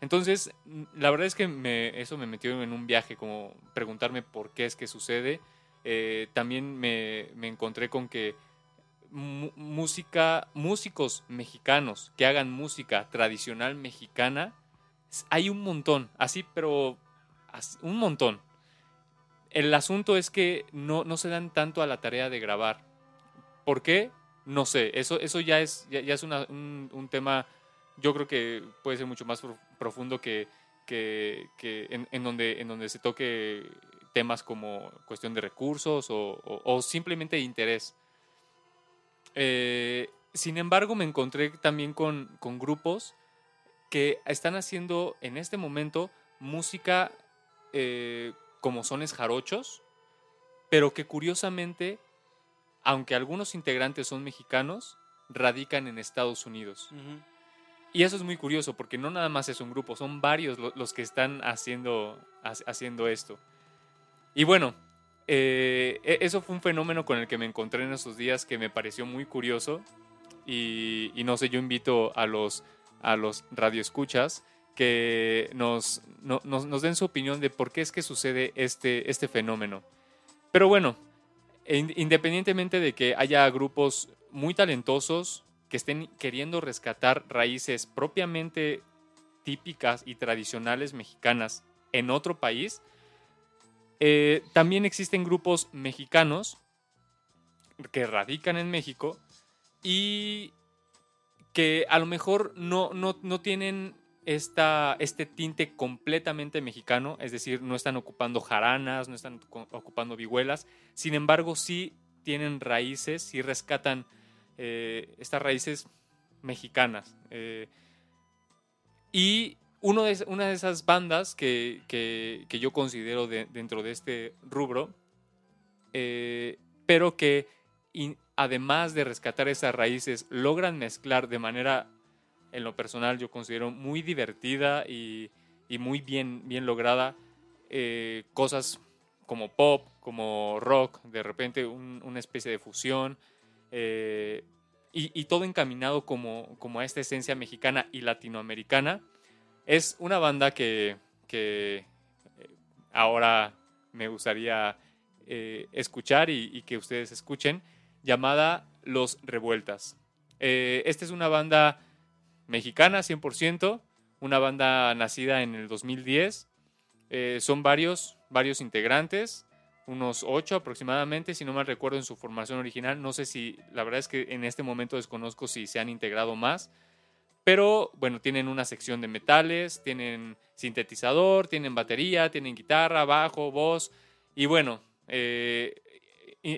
Speaker 4: Entonces, mm, la verdad es que me- eso me metió en un viaje, como preguntarme por qué es que sucede. Eh, también me, me encontré con que música, músicos mexicanos que hagan música tradicional mexicana, hay un montón, así, pero as- un montón. El asunto es que no, no se dan tanto a la tarea de grabar. ¿Por qué? No sé, eso, eso ya es, ya, ya es una- un, un tema, yo creo que puede ser mucho más pro- profundo que, que, que en, en donde, en donde se toque temas como cuestión de recursos o, o- o simplemente de interés. Eh, sin embargo, me encontré también con, con grupos que están haciendo en este momento música eh, como sones jarochos, pero que curiosamente, aunque algunos integrantes son mexicanos, radican en Estados Unidos. Y eso es muy curioso porque no nada más es un grupo, son varios lo- los que están haciendo, ha- haciendo esto. Y bueno, eh, e- eso fue un fenómeno con el que me encontré en esos días que me pareció muy curioso. Y, y no sé, yo invito a los, a los radioescuchas que nos, no- nos, den su opinión de por qué es que sucede este, este fenómeno. Pero bueno, in- independientemente de que haya grupos muy talentosos que estén queriendo rescatar raíces propiamente típicas y tradicionales mexicanas en otro país, eh, también existen grupos mexicanos que radican en México y que a lo mejor no, no, no tienen esta, este tinte completamente mexicano, es decir, no están ocupando jaranas, no están ocupando vihuelas, sin embargo sí tienen raíces, sí rescatan eh, estas raíces mexicanas. eh, y uno de, una de esas bandas que, que- que yo considero de- dentro de este rubro, eh, pero que además de rescatar esas raíces, logran mezclar de manera, en lo personal, yo considero muy divertida y, y muy bien, bien lograda eh, cosas como pop, como rock, de repente un- una especie de fusión. eh, y, y todo encaminado como, como a esta esencia mexicana y latinoamericana. Es una banda que, que, eh, ahora me gustaría escuchar y que ustedes escuchen, llamada Los Revueltas. Eh, esta es una banda mexicana 100%, una banda nacida en el 2010. Eh, son varios, varios integrantes, unos ocho aproximadamente, si no mal recuerdo en su formación original. No sé si, la verdad es que en este momento desconozco si se han integrado más, pero bueno, tienen una sección de metales, tienen sintetizador, tienen batería, tienen guitarra, bajo, voz, y bueno, eh,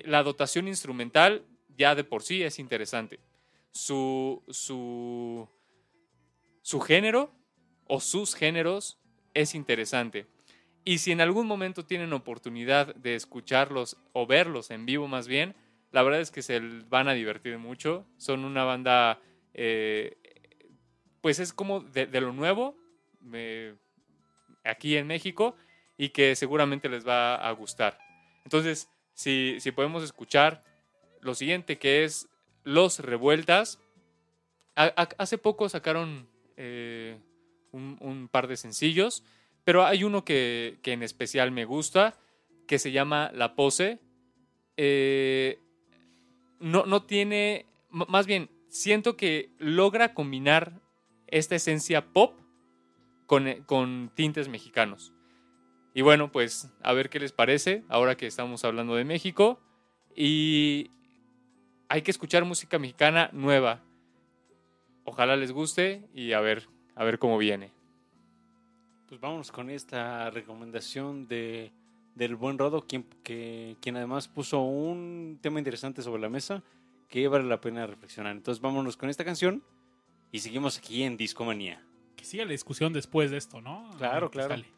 Speaker 4: la dotación instrumental ya de por sí es interesante. Su, su, su género o sus géneros es interesante. Y si en algún momento tienen oportunidad de escucharlos o verlos en vivo más bien, la verdad es que se van a divertir mucho. Son una banda, eh, pues es como de, lo nuevo eh, aquí en México y que seguramente les va a gustar. Entonces, si, si podemos escuchar lo siguiente que es Los Revueltas. Hace poco sacaron eh, un, par de sencillos, pero hay uno que, en especial me gusta, que se llama La Pose. Eh, no, no tiene, más bien, siento que logra combinar esta esencia pop con, con tintes mexicanos. Y bueno, pues a ver qué les parece ahora que estamos hablando de México. Y hay que escuchar música mexicana nueva. Ojalá les guste y a ver, a ver cómo viene.
Speaker 3: Pues vámonos con esta recomendación de, del buen Rodo, quien, que, quien además puso un tema interesante sobre la mesa que vale la pena reflexionar. Entonces vámonos con esta canción y seguimos aquí en Discomanía.
Speaker 6: Que siga la discusión después de esto, ¿no?
Speaker 3: Claro, claro.
Speaker 6: sale.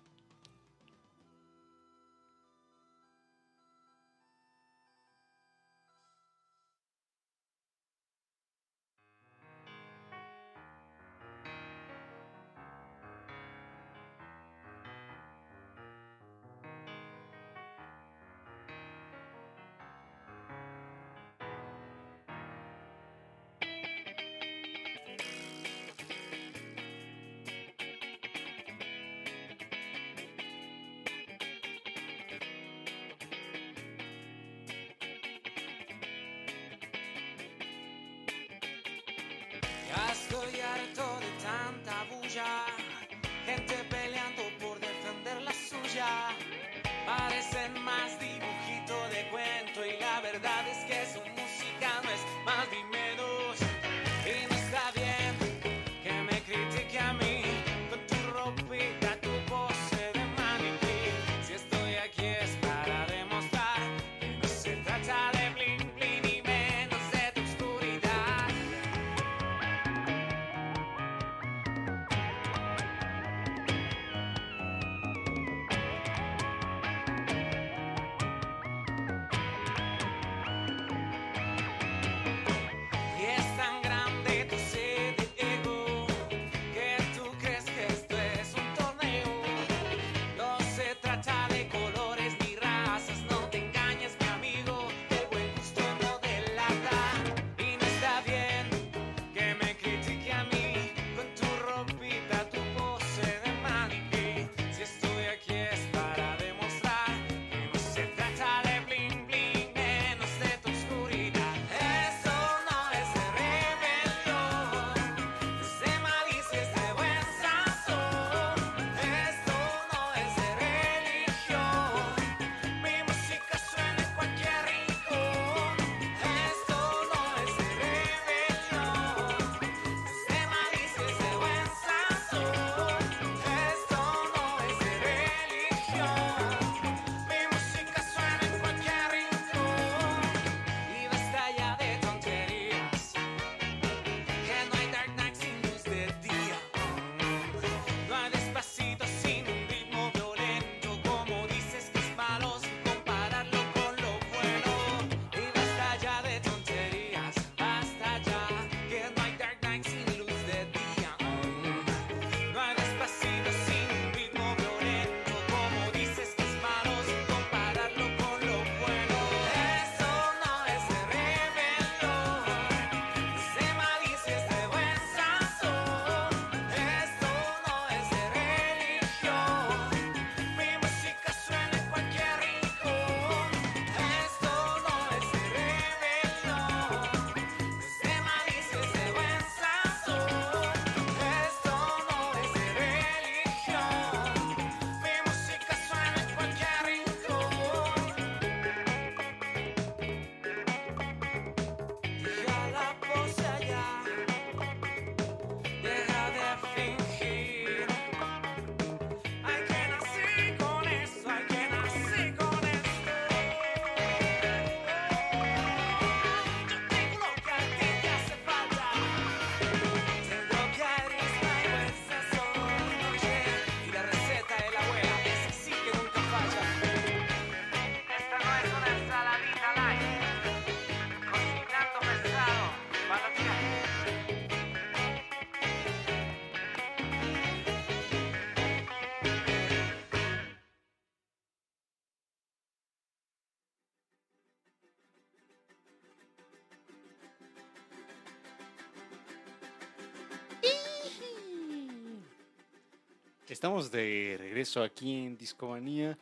Speaker 3: Estamos de regreso aquí en Discomanía.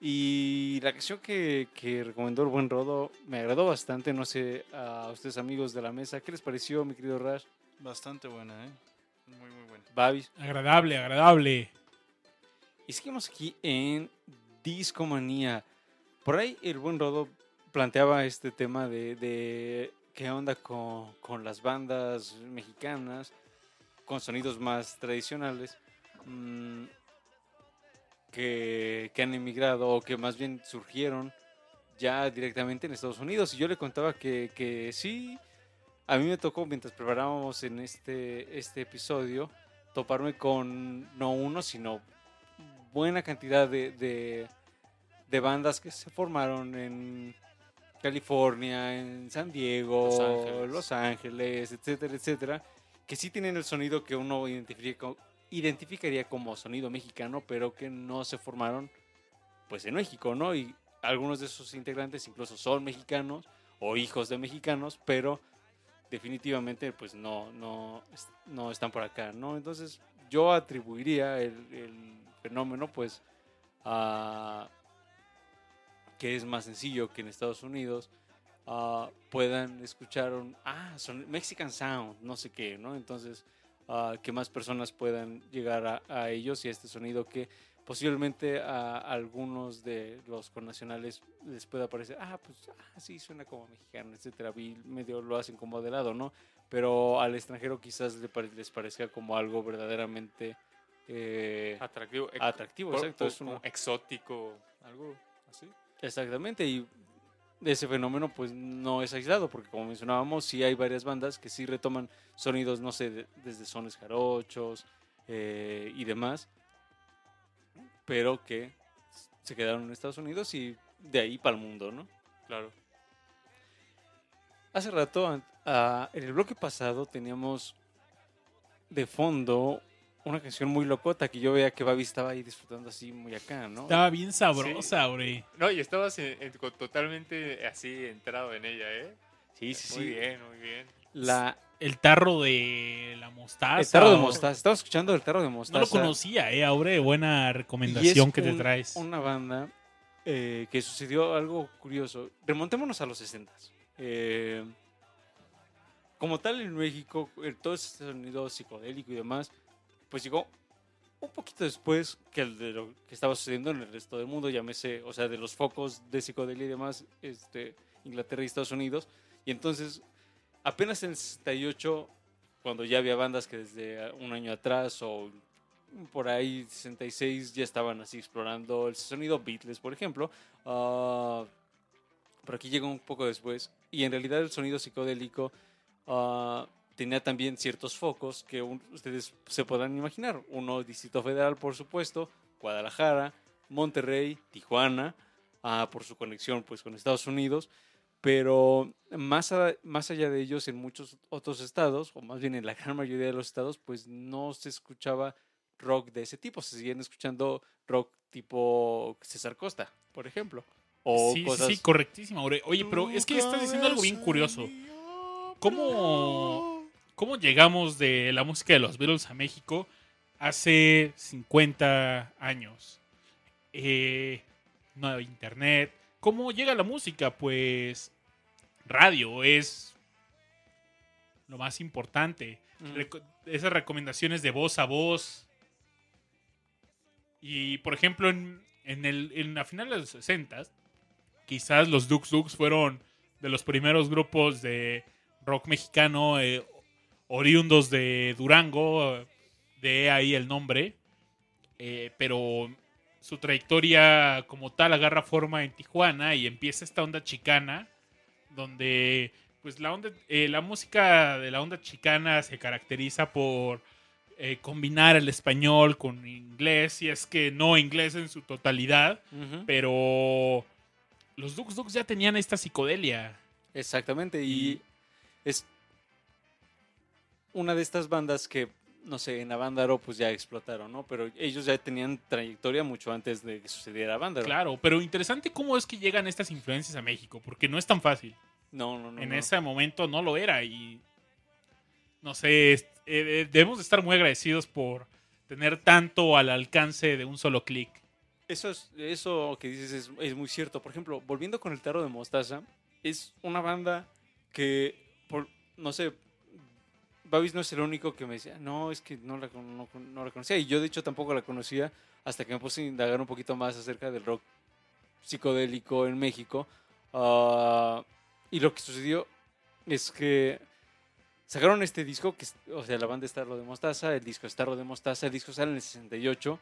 Speaker 3: Y la canción que, que recomendó el buen Rodo me agradó bastante. No sé, a ustedes amigos de la mesa, ¿qué les pareció, mi querido Rash?
Speaker 2: Bastante buena, ¿eh? Muy, muy buena.
Speaker 3: Babis.
Speaker 1: Agradable, agradable.
Speaker 3: Y seguimos aquí en Discomanía. Por ahí el buen Rodo planteaba este tema de, de qué onda con, con las bandas mexicanas, con sonidos más tradicionales, que, que han emigrado o que más bien surgieron ya directamente en Estados Unidos. Y yo le contaba que, que sí, a mí me tocó mientras preparábamos en este, este episodio, toparme con no uno, sino buena cantidad de, de, de bandas que se formaron en California, en San Diego,
Speaker 4: Los Ángeles.
Speaker 3: Los Ángeles, etcétera, etcétera, que sí tienen el sonido que uno identificaría como, identificaría como sonido mexicano, pero que no se formaron pues en México, ¿no? Y algunos de sus integrantes incluso son mexicanos o hijos de mexicanos, pero definitivamente pues no, no, no están por acá, ¿no? Entonces yo atribuiría el, fenómeno pues a que es más sencillo que en Estados Unidos ah, puedan escuchar un, ah, son Mexican Sound, no sé qué, ¿no? Entonces ah, que más personas puedan llegar a, a ellos y a este sonido que posiblemente a algunos de los connacionales les pueda parecer, ah, pues ah, sí, suena como mexicano, etcétera, y medio lo hacen como de lado, ¿no? Pero al extranjero quizás les parezca como algo verdaderamente eh,
Speaker 4: Atractivo.
Speaker 3: atractivo, exacto. Es
Speaker 4: como exótico. Algo así.
Speaker 3: Exactamente, y ese fenómeno pues no es aislado, porque como mencionábamos, sí hay varias bandas que sí retoman sonidos, no sé, de- desde sones jarochos eh, y demás, pero que se quedaron en Estados Unidos y de ahí para el mundo, ¿no?
Speaker 4: Claro.
Speaker 3: Hace rato, ah, en el bloque pasado, teníamos de fondo una canción muy locota que yo veía que Babi estaba ahí disfrutando así muy acá, ¿no?
Speaker 1: Estaba bien sabrosa, güey.
Speaker 4: No, y estabas en- en- co- totalmente así entrado en ella, ¿eh?
Speaker 3: Sí, sí,
Speaker 4: Muy
Speaker 3: sí.
Speaker 4: bien, muy bien.
Speaker 3: La,
Speaker 1: El tarro de la mostaza.
Speaker 3: el tarro de mostaza. Estaba escuchando el tarro de mostaza.
Speaker 1: No lo conocía, eh. Ahora, buena
Speaker 3: Y es
Speaker 1: recomendación que te
Speaker 3: un-
Speaker 1: traes.
Speaker 3: Una banda eh, que sucedió algo curioso. Remontémonos a los 60 eh, Como tal, en México, eh, todo ese sonido psicodélico y demás, pues llegó un poquito después que el de lo que estaba sucediendo en el resto del mundo, llámese, o sea, de los focos de psicodelia y demás, este, Inglaterra y Estados Unidos. Y entonces, apenas en el 68, cuando ya había bandas que desde un año atrás o por ahí 66 ya estaban así explorando el sonido Beatles, por ejemplo. ah, pero aquí llegó un poco después. Y en realidad el sonido psicodélico ah, tenía también ciertos focos que un- ustedes se podrán imaginar. Uno, Distrito Federal, por supuesto, Guadalajara, Monterrey, Tijuana, ah, por su conexión pues, con Estados Unidos. Pero más, a- más allá de ellos, en muchos otros estados, o más bien en la gran mayoría de los estados, pues no se escuchaba rock de ese tipo. Se siguen escuchando rock tipo César Costa, por ejemplo. O
Speaker 1: sí,
Speaker 3: cosas...
Speaker 1: sí, correctísimo. Oye, pero es que estás diciendo algo bien curioso. ¿Cómo, ¿Cómo llegamos de la música de los Beatles a México hace 50 años? Eh, no había internet. ¿Cómo llega la música? Pues radio es lo más importante. Reco- esas recomendaciones de voz a voz. Y por ejemplo, en, en, el, en la final de los 60, quizás los Dux Dux fueron de los primeros grupos de rock mexicano eh, oriundos de Durango, de ahí el nombre. Eh, pero su trayectoria como tal agarra forma en Tijuana y empieza esta onda chicana, donde pues la onda, eh, la música de la onda chicana se caracteriza por eh, combinar el español con inglés, y es que no inglés en su totalidad, pero los Dux Dux ya tenían esta psicodelia.
Speaker 3: Exactamente, y es una de estas bandas que, no sé, en Avándaro pues ya explotaron, ¿no? Pero ellos ya tenían trayectoria mucho antes de que sucediera Avándaro.
Speaker 1: Claro, pero interesante cómo es que llegan estas influencias a México, porque no es tan fácil.
Speaker 3: No, no, no.
Speaker 1: en
Speaker 3: no.
Speaker 1: ese momento no lo era y no sé, eh, eh, debemos de estar muy agradecidos por tener tanto al alcance de un solo clic.
Speaker 3: Eso, es, eso que dices es, es muy cierto. Por ejemplo, volviendo con el tarro de mostaza, es una banda que, por, no sé, Babis no es el único que me decía, no, es que no la, no, la conocía. Y yo, de hecho, tampoco la conocía hasta que me puse a indagar un poquito más acerca del rock psicodélico en México. Ah, y lo que sucedió es que sacaron este disco, que, o sea, la banda es Tarro de Mostaza, el disco es Tarro de Mostaza, el disco sale en el 68.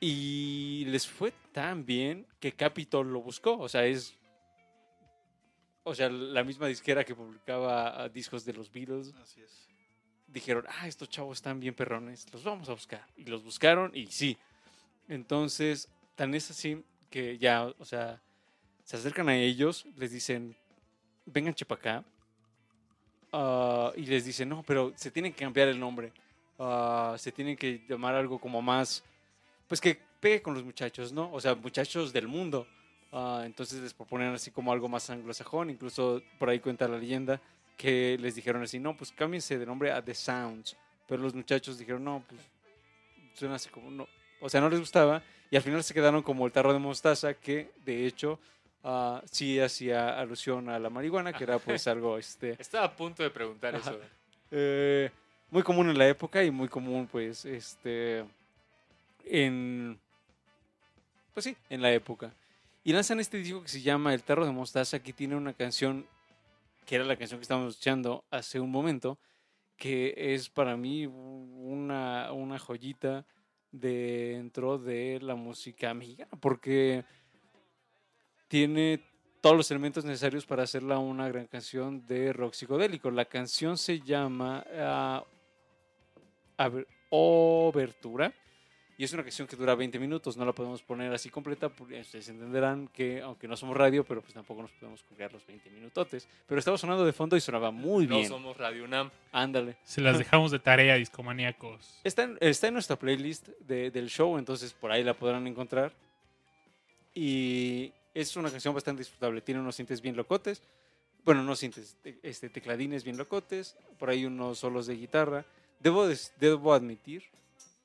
Speaker 3: Y les fue tan bien que Capitol lo buscó. O sea, es. O sea, la misma disquera que publicaba discos de los Beatles.
Speaker 2: Así es.
Speaker 3: Dijeron, ah, estos chavos están bien perrones, los vamos a buscar. Y los buscaron y sí. Entonces, tan es así que ya, o sea, se acercan a ellos, les dicen, vengan chepa acá. Ah, y les dicen, no, pero se tienen que cambiar el nombre. Ah, se tienen que llamar algo como más pues que pegue con los muchachos, ¿no? O sea, muchachos del mundo. Ah, entonces les proponen así como algo más anglosajón, incluso por ahí cuenta la leyenda que les dijeron así, no, pues cámbiense de nombre a The Sounds. Pero los muchachos dijeron, no, pues suena así como, no. O sea, no les gustaba y al final se quedaron como el tarro de mostaza que de hecho ah, sí hacía alusión a la marihuana, que era pues algo, este,
Speaker 4: Estaba a punto de preguntar eso.
Speaker 3: eh, muy común en la época y muy común, pues, este, en, pues sí, en la época. Y lanzan este disco que se llama El Tarro de Mostaza, que tiene una canción, que era la canción que estábamos escuchando hace un momento, que es para mí una, una joyita dentro de la música mexicana, porque tiene todos los elementos necesarios para hacerla una gran canción de rock psicodélico. La canción se llama Aber- Obertura y es una canción que dura 20 minutos. No la podemos poner así completa, porque ustedes entenderán que, aunque no somos radio, pero pues tampoco nos podemos colgar los 20 minutotes. Pero estaba sonando de fondo y sonaba muy
Speaker 4: No
Speaker 3: bien.
Speaker 4: somos Radio UNAM.
Speaker 3: Ándale.
Speaker 1: Se las dejamos de tarea, discomaníacos.
Speaker 3: Está en, está en nuestra playlist de- del show, entonces por ahí la podrán encontrar. Y es una canción bastante disfrutable. Tiene unos sintes bien locotes. Bueno, no sintes, te- este, tecladines bien locotes. Por ahí unos solos de guitarra. Debo, debo admitir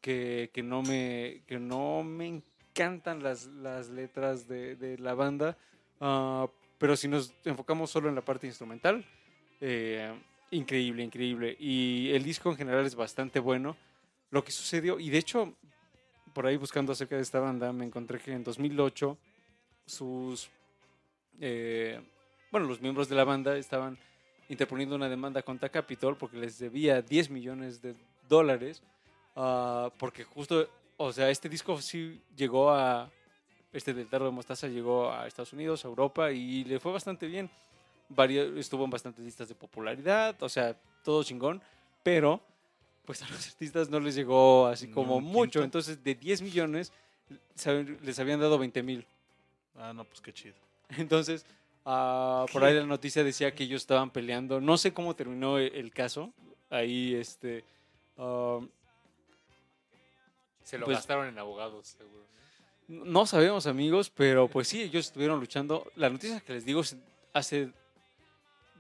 Speaker 3: que, que no me, que no me encantan las, las letras de, de la banda. ah, pero si nos enfocamos solo en la parte instrumental, eh, increíble, increíble. Y el disco en general es bastante bueno. Lo que sucedió, y de hecho, por ahí buscando acerca de esta banda, me encontré que en 2008 sus, eh, bueno, los miembros de la banda estaban interponiendo una demanda contra Capitol porque les debía 10 millones de dólares, ah, porque justo, o sea, este disco sí llegó a, este del Tarro de Mostaza llegó a Estados Unidos, a Europa, y le fue bastante bien. Vario- estuvo en bastantes listas de popularidad, o sea, todo chingón, pero pues a los artistas no les llegó así como mucho. Entonces, de 10 millones, les habían dado 20 mil.
Speaker 2: Ah, no, pues qué chido.
Speaker 3: Entonces, ah, por ahí la noticia decía que ellos estaban peleando. No sé cómo terminó el caso. Ahí, este. ah,
Speaker 4: Se lo
Speaker 3: Pues-
Speaker 4: gastaron en abogados, seguro. ¿no?
Speaker 3: no sabemos, amigos, pero pues sí, ellos estuvieron luchando. La noticia que les digo es hace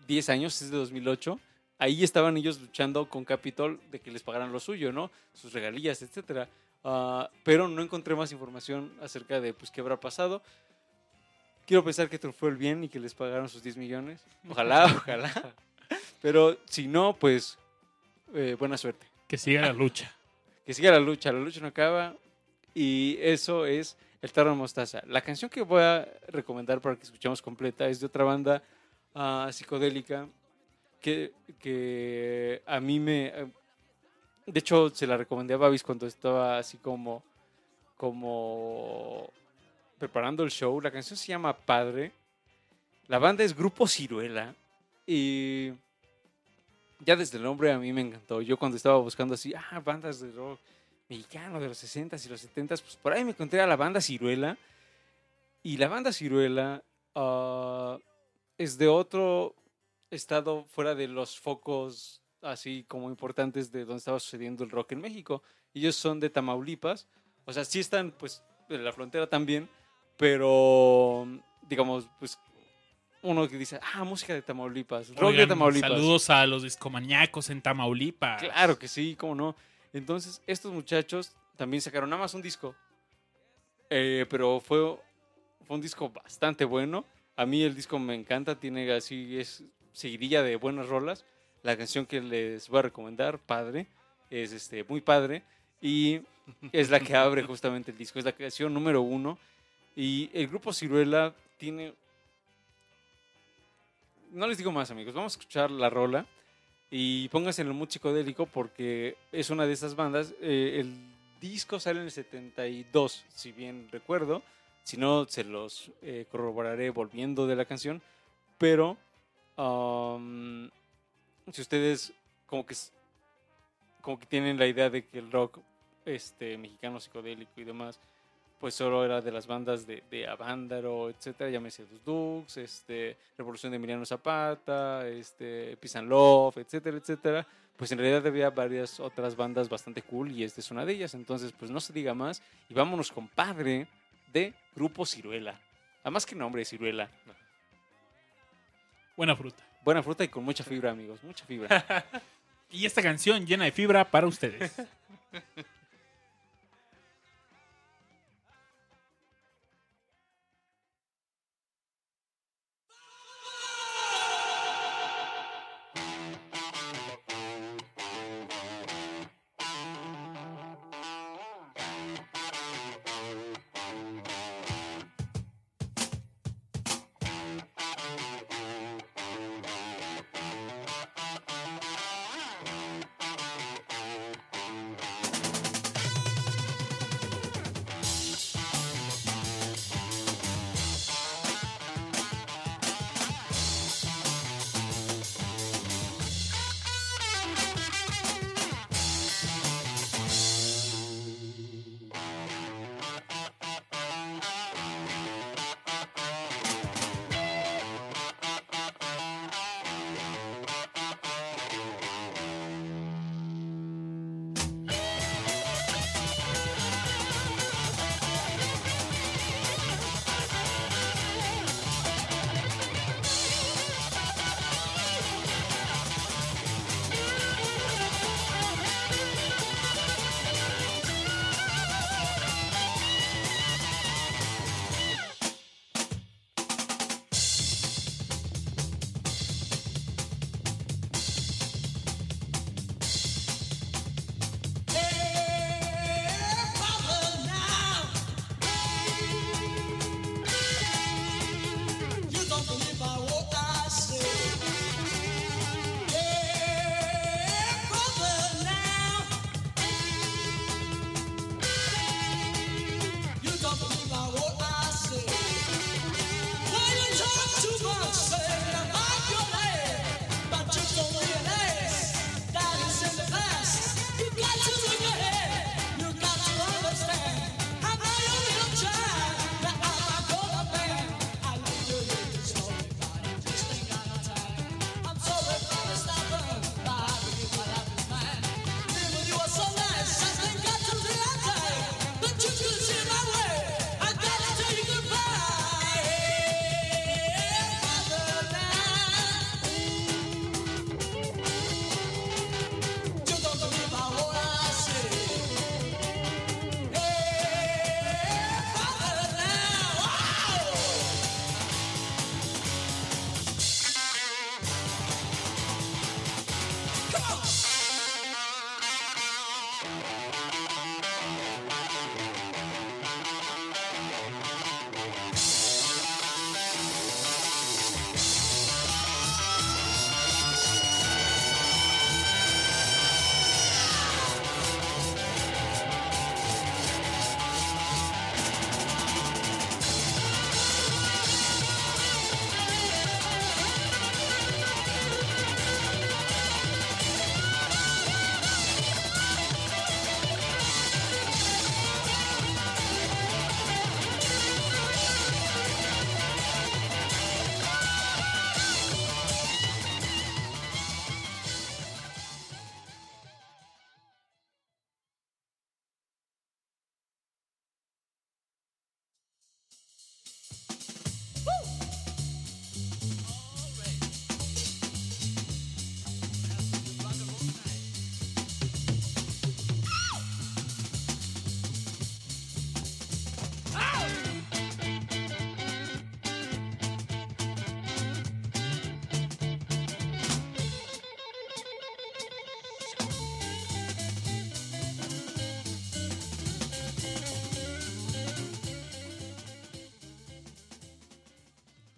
Speaker 3: 10 años, es de 2008. Ahí estaban ellos luchando con Capitol de que les pagaran lo suyo, ¿no? Sus regalías, etcétera. Ah, pero no encontré más información acerca de pues qué habrá pasado. Quiero pensar que triunfó el bien y que les pagaron sus 10 millones. Ojalá, ojalá. Pero si no, pues eh, buena suerte.
Speaker 1: Que siga la lucha.
Speaker 3: Que siga la lucha, la lucha no acaba. Y eso es El Tarro de Mostaza. La canción que voy a recomendar para que escuchemos completa es de otra banda ah, psicodélica que, que a mí me... De hecho, se la recomendé a Babis cuando estaba así como, como preparando el show. La canción se llama Padre. La banda es Grupo Ciruela. Y ya desde el nombre a mí me encantó. Yo cuando estaba buscando así, ah, bandas de rock mexicano de los 60s y los 70s, pues por ahí me encontré a la banda Ciruela. Y la banda Ciruela ah, es de otro estado fuera de los focos así como importantes de donde estaba sucediendo el rock en México. Ellos son de Tamaulipas. O sea, sí están pues en la frontera también, pero digamos, pues uno que dice, ah, música de Tamaulipas, rock de Tamaulipas.
Speaker 1: Saludos a los discomaníacos en Tamaulipas.
Speaker 3: Claro que sí, cómo no. Entonces, estos muchachos también sacaron nada más un disco. Eh, pero fue, fue un disco bastante bueno. A mí el disco me encanta, tiene así, es seguidilla de buenas rolas. La canción que les voy a recomendar, padre, es este, muy padre. Y es la que abre justamente el disco, es la canción número uno. Y el grupo Ciruela tiene... No les digo más amigos, vamos a escuchar la rola y pónganse en el mood psicodélico porque es una de esas bandas. eh, el disco sale en el 72, si bien recuerdo. Si no, se los eh, corroboraré volviendo de la canción. Pero um, si ustedes como que, como que tienen la idea de que el rock este, mexicano psicodélico y demás, pues solo era de las bandas de, de Avándaro, etcétera, llámese Los Dukes, este, Revolución de Emiliano Zapata, este, Peace and Love, etcétera, etcétera, pues en realidad había varias otras bandas bastante cool y esta es una de ellas, entonces pues no se diga más y vámonos compadre de Grupo Ciruela. Además que nombre, Ciruela.
Speaker 1: Buena fruta.
Speaker 3: Buena fruta y con mucha fibra, amigos, mucha fibra.
Speaker 1: Y esta canción llena de fibra para ustedes.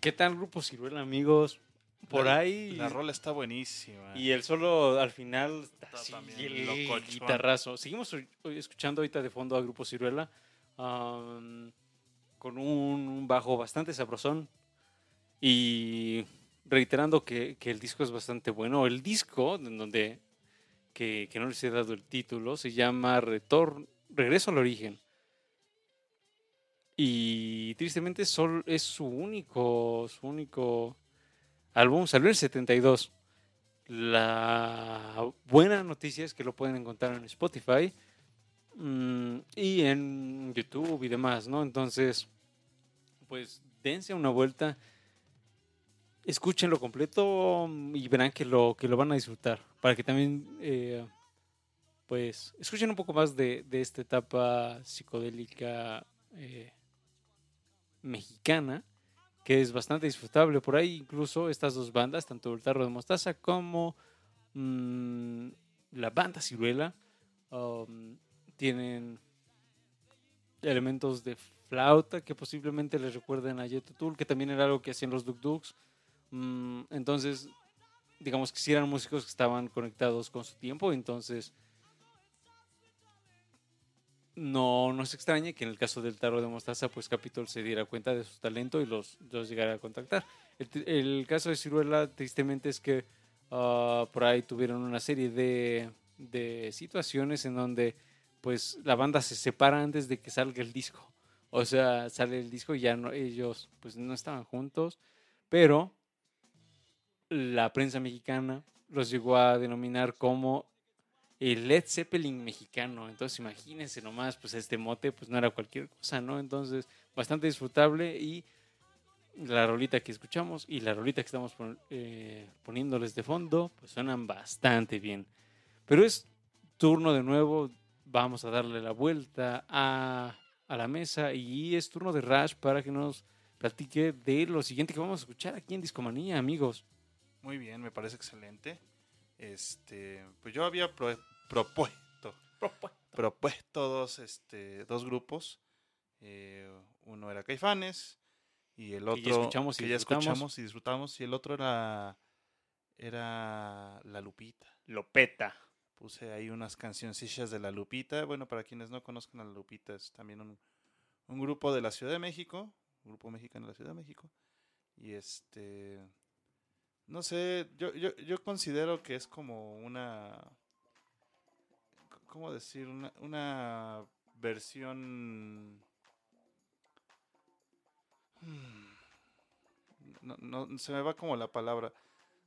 Speaker 3: ¿Qué tal Grupo Ciruela, amigos? Por
Speaker 2: La-
Speaker 3: ahí.
Speaker 2: La rola está buenísima.
Speaker 3: Y el solo al final.
Speaker 2: Está
Speaker 3: así,
Speaker 2: también
Speaker 3: el
Speaker 2: locochón.
Speaker 3: guitarrazo. Seguimos escuchando ahorita de fondo a Grupo Ciruela. con un, un bajo bastante sabrosón. Y reiterando que, que el disco es bastante bueno. El disco, en donde. Que, que no les he dado el título, se llama Retor Regreso al Origen. Y tristemente sol, es su único, su único álbum. Salió en el 72. La buena noticia es que lo pueden encontrar en Spotify mm, y en YouTube y demás, ¿no? Entonces, pues dense una vuelta, escúchenlo completo mm, y verán que lo, que lo van a disfrutar. Para que también, eh, pues, escuchen un poco más de, de esta etapa psicodélica eh, mexicana que es bastante disfrutable. Por ahí incluso estas dos bandas, tanto el Tarro de Mostaza como mm, la banda Ciruela, um, tienen elementos de flauta que posiblemente les recuerden a Jet Tool, que también era algo que hacían los Duk Duks. Mm, entonces, digamos que sí eran músicos que estaban conectados con su tiempo, entonces no nos extrañe que en el caso del tarro de mostaza, pues Capitol se diera cuenta de su talento y los, los llegara a contactar. El caso de Ciruela, tristemente, es que ah, por ahí tuvieron una serie de, de situaciones en donde pues la banda se separa antes de que salga el disco. O sea, sale el disco y ya no, ellos pues no estaban juntos, pero la prensa mexicana los llegó a denominar como el Led Zeppelin mexicano. Entonces, imagínense nomás, pues este mote, pues no era cualquier cosa, ¿no? Entonces, bastante disfrutable y la rolita que escuchamos y la rolita que estamos eh, poniéndoles de fondo, pues suenan bastante bien. Pero es turno de nuevo, vamos a darle la vuelta a, a la mesa y es turno de Rash para que nos platique de lo siguiente que vamos a escuchar aquí en Discomanía, amigos.
Speaker 2: Muy bien, me parece excelente. Este, pues yo había pro- propuesto, propuesto dos, este, dos grupos. Eh, uno era Caifanes y el
Speaker 3: Que ya
Speaker 2: otro
Speaker 3: escuchamos y
Speaker 2: que ya
Speaker 3: disfrutamos.
Speaker 2: escuchamos y disfrutamos y el otro era era La Lupita.
Speaker 3: Lopeta.
Speaker 2: Puse ahí unas cancioncillas de La Lupita. Bueno, para quienes no conozcan a La Lupita, es también un, un grupo de la Ciudad de México, un grupo mexicano de la Ciudad de México. Y este, no sé, yo, yo, yo considero que es como una, ¿cómo decir? Una, una versión... Hmm, No, no, se me va como la palabra.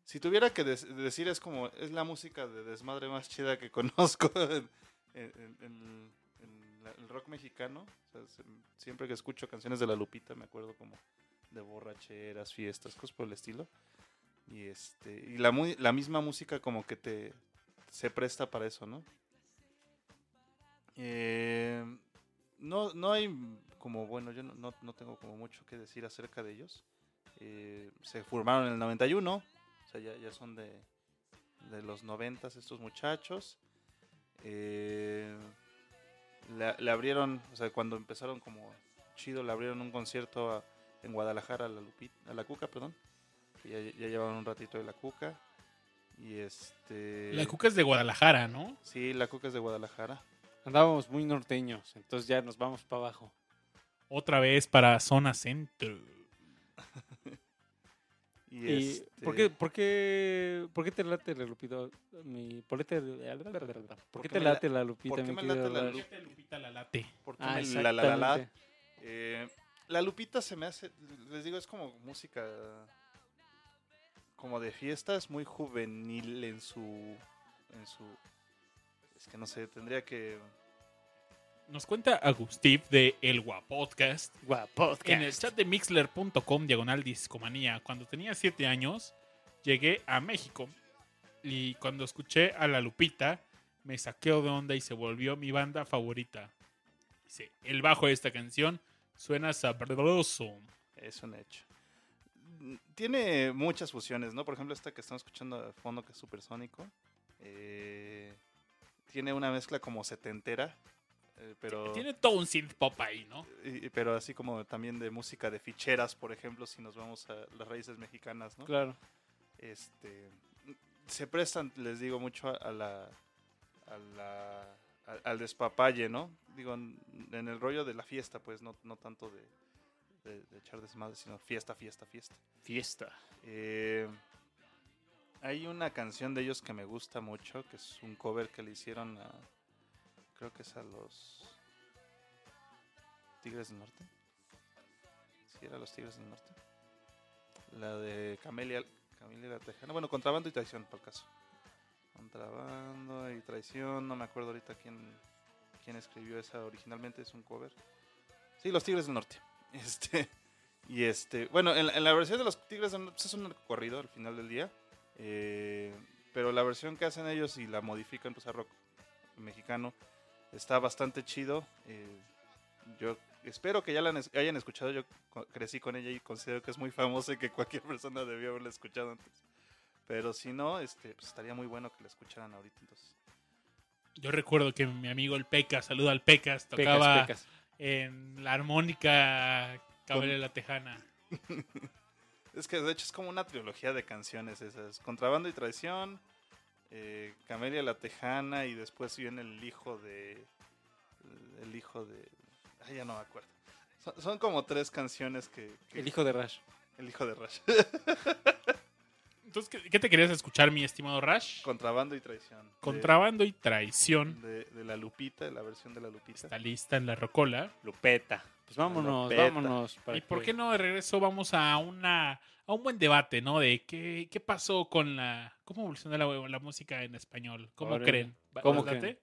Speaker 2: Si tuviera que decir es como, es la música de desmadre más chida que conozco en, el rock mexicano. Siempre que escucho canciones de La Lupita me acuerdo como de borracheras, fiestas, cosas por el estilo. Y este y la, la misma música como que te se presta para eso, ¿no? Eh, no, no hay como, bueno, yo no, no- tengo como mucho que decir acerca de ellos. Eh, se formaron en el 91, o sea, ya, ya son de, de los 90 estos muchachos. Eh, le, le abrieron, o sea, cuando empezaron como chido, le abrieron un concierto en Guadalajara a la, Lupita, a la Cuca, perdón. Ya, ya llevaban un ratito de la Cuca. Y este...
Speaker 1: La cuca es de Guadalajara, ¿no?
Speaker 2: Sí, la Cuca es de Guadalajara.
Speaker 3: Andábamos muy norteños, entonces ya nos vamos para abajo.
Speaker 1: Otra vez para zona centro.
Speaker 2: Y,
Speaker 3: ¿Y
Speaker 2: este,
Speaker 3: por, qué, por, qué, por qué te late la Lupita? Mi, ¿Por qué te, ¿por qué te late la Lupita?
Speaker 2: por qué me late la
Speaker 1: Lupita la late.
Speaker 2: ¿por qué
Speaker 3: Ah,
Speaker 2: me- la, la, la. Eh, la Lupita se me hace, les digo, es como música como de fiesta, es muy juvenil en su, en su, es que no sé, tendría que,
Speaker 1: Nos cuenta Agustín de El Guapodcast
Speaker 3: Guapodcast.
Speaker 1: en el chat de mixler.com diagonal discomanía. Cuando tenía 7 años, llegué a México y cuando escuché a la Lupita, me saqueó de onda y se volvió mi banda favorita. Dice, el bajo de esta canción suena sabroso.
Speaker 2: es un hecho. Tiene muchas fusiones, ¿no? Por ejemplo, esta que estamos escuchando de fondo, que es supersónico, eh, tiene una mezcla como setentera, eh, pero,
Speaker 1: Tiene todo un synth pop ahí, ¿no?
Speaker 2: y- pero así como también de música de ficheras, por ejemplo, si nos vamos a las raíces mexicanas, ¿no?
Speaker 7: Claro.
Speaker 2: este se prestan, les digo, mucho a, a la, a la a- al despapalle, ¿no? Digo, en, en el rollo de la fiesta, pues, no, no tanto de, de- de echar desmadre, sino fiesta, fiesta, fiesta.
Speaker 7: Fiesta.
Speaker 2: Eh, hay una canción de ellos que me gusta mucho, que es un cover que le hicieron a, creo que es a los Tigres del Norte. Sí, era los Tigres del Norte. La de Camelia, Camelia la Tejana. Bueno, Contrabando y Traición, por caso. Contrabando y Traición, no me acuerdo ahorita quién, quién escribió esa originalmente, es un cover. Sí, los Tigres del Norte. Este, y este, bueno, en, la- en la versión de los Tigres pues, es un corrido al final del día. eh, pero la versión que hacen ellos y la modifican pues, a rock mexicano está bastante chido. eh, yo espero que ya la hayan escuchado. Yo crecí con ella y considero que es muy famosa y que cualquier persona debió haberla escuchado antes. Pero si no, este, pues estaría muy bueno que la escucharan ahorita. Entonces,
Speaker 1: Yo recuerdo que mi amigo el Pecas, saluda al Pecas,
Speaker 7: Pecas,
Speaker 1: tocaba
Speaker 7: pecas.
Speaker 1: En la armónica Cabrera la Tejana.
Speaker 2: Es que de hecho es como una trilogía de canciones esas. Contrabando y traición, eh, Camelia la Tejana y después viene el hijo de... El hijo de... Ay, ya no me acuerdo. Son, son como tres canciones que... que-
Speaker 7: El hijo de Rash.
Speaker 2: El hijo de Rush.
Speaker 1: Entonces, ¿qué, qué te querías escuchar, mi estimado Rash?
Speaker 2: Contrabando y traición. De-
Speaker 1: Contrabando y traición.
Speaker 2: De, de la Lupita, de la versión de la Lupita.
Speaker 1: Está lista en la rocola.
Speaker 7: Lupeta. Pues vámonos,
Speaker 2: Lupeta.
Speaker 7: vámonos. para
Speaker 1: ¿Y por qué no de regreso vamos a una a un buen debate, ¿no? De qué, qué pasó con la... ¿Cómo evolucionó la, la música en español? ¿Cómo creen? ¿Va-
Speaker 7: ¿Cómo creen?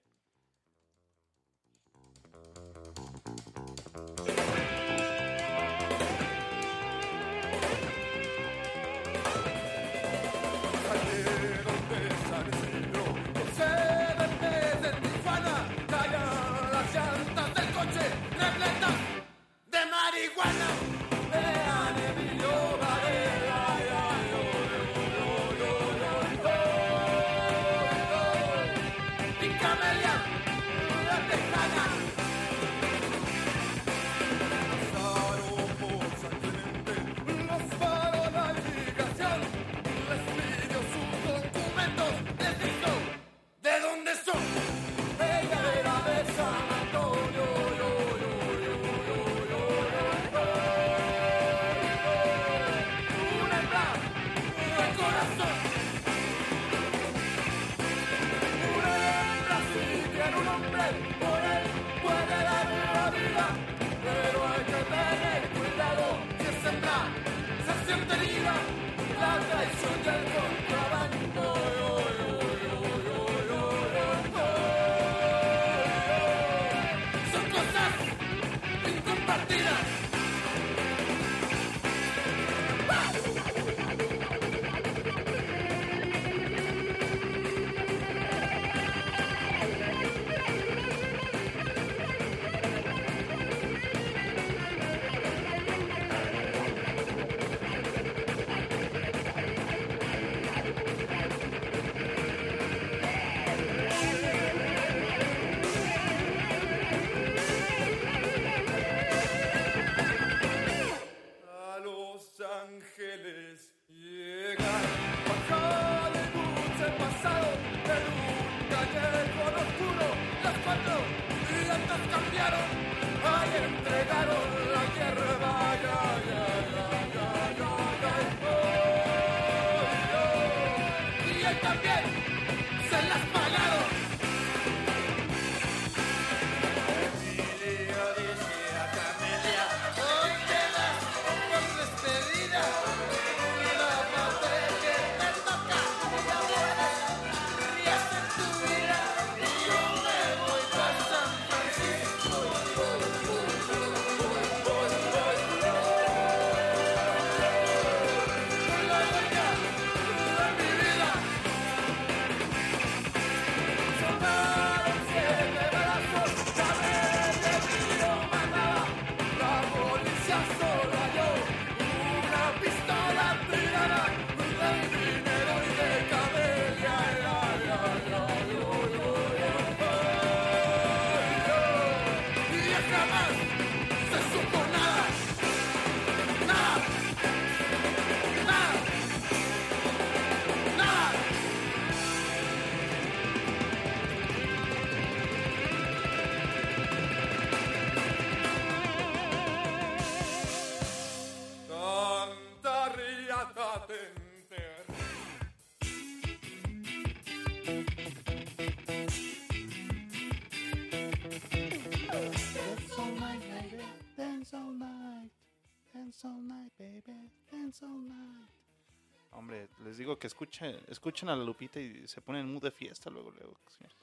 Speaker 8: Hombre,
Speaker 2: les digo que escuchen, escuchen a la Lupita y se ponen en mood de fiesta luego, luego. señores.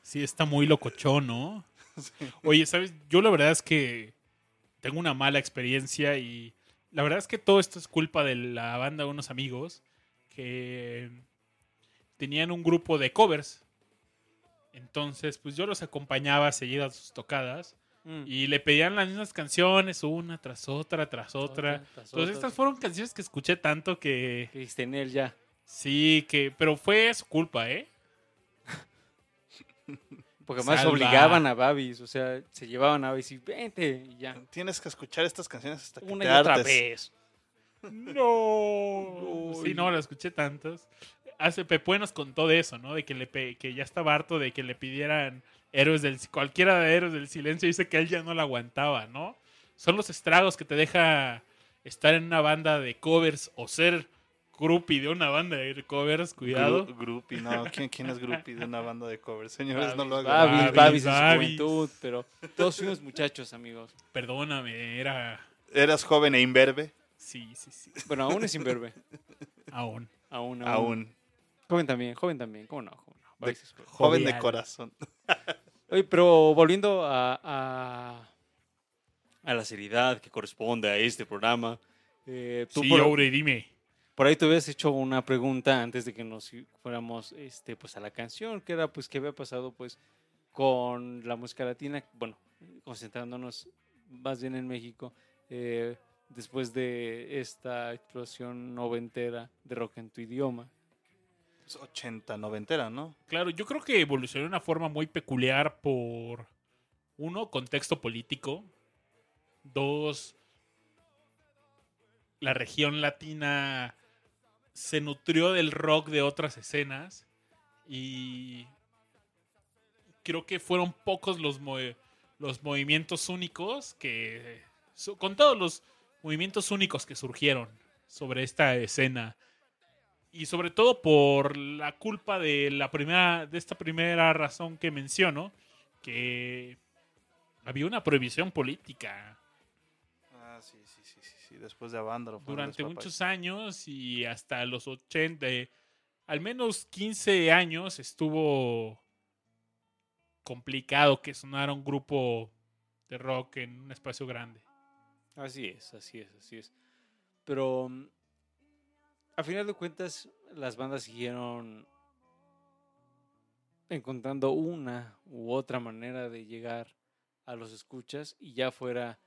Speaker 1: Sí, está muy locochón, ¿no? Oye, ¿sabes? Yo la verdad es que tengo una mala experiencia y la verdad es que todo esto es culpa de la banda de unos amigos que tenían un grupo de covers. Entonces, pues yo los acompañaba seguido a sus tocadas
Speaker 3: Mm.
Speaker 1: y le pedían las mismas canciones una tras otra, tras otra.
Speaker 3: tras
Speaker 1: Entonces,
Speaker 3: otra.
Speaker 1: estas fueron canciones que escuché tanto que
Speaker 3: en él ya.
Speaker 1: sí, que pero fue su culpa, ¿eh?
Speaker 3: Porque más
Speaker 1: Salva.
Speaker 3: obligaban a Babis, o sea, se llevaban a Babis y vente y ya.
Speaker 2: Tienes que escuchar estas canciones hasta que
Speaker 3: Una
Speaker 2: te
Speaker 3: y otra vez.
Speaker 1: No. Sí, no, la escuché tantas. Hace Pepe nos contó de eso, ¿no? De que le pe- que ya estaba harto de que le pidieran héroes del cualquiera de héroes del silencio. Dice que él ya no la aguantaba, ¿no? Son los estragos que te deja estar en una banda de covers o ser groupie de una banda de covers. Cuidado.
Speaker 2: Gru- groupie, no. ¿Quién, quién es groupie de una banda de covers? Señores, no lo hagan.
Speaker 3: Babis,
Speaker 1: Babis,
Speaker 3: Babis en su
Speaker 1: Babis.
Speaker 3: juventud, pero todos fuimos muchachos, amigos.
Speaker 1: Perdóname, era.
Speaker 2: Eras joven e imberbe.
Speaker 1: Sí, sí, sí.
Speaker 3: Bueno, aún es imberbe.
Speaker 1: Aún.
Speaker 3: Aún, aún.
Speaker 2: Aún.
Speaker 3: Joven también, joven también, ¿cómo no? ¿Cómo no?
Speaker 2: De-
Speaker 3: joven.
Speaker 2: de corazón.
Speaker 3: Oye, pero volviendo a, a, a la seriedad que corresponde a este programa, eh, tú
Speaker 1: Sí,
Speaker 3: por,
Speaker 1: Aure, dime.
Speaker 3: por ahí te habías hecho una pregunta antes de que nos fuéramos este, pues, a la canción, que era pues qué había pasado pues con la música latina, bueno, concentrándonos más bien en México, eh, después de esta explosión noventera de rock en tu idioma.
Speaker 2: Es 80, noventera, ¿no?
Speaker 1: Claro, yo creo que evolucionó de una forma muy peculiar por, uno, contexto político, dos, la región latina se nutrió del rock de otras escenas y creo que fueron pocos los, los movimientos únicos que, con todos los movimientos únicos que surgieron sobre esta escena y sobre todo por la culpa de la primera de esta primera razón que menciono que había una prohibición política
Speaker 2: Ah, sí, sí, sí, sí. sí. Después de Avándaro. fueron
Speaker 1: durante muchos años y hasta los 80 al menos 15 años estuvo complicado que sonara un grupo de rock en un espacio grande
Speaker 3: Así es, así es, así es. Pero mm, a final de cuentas, las bandas siguieron encontrando una u otra manera de llegar a los escuchas y ya fuera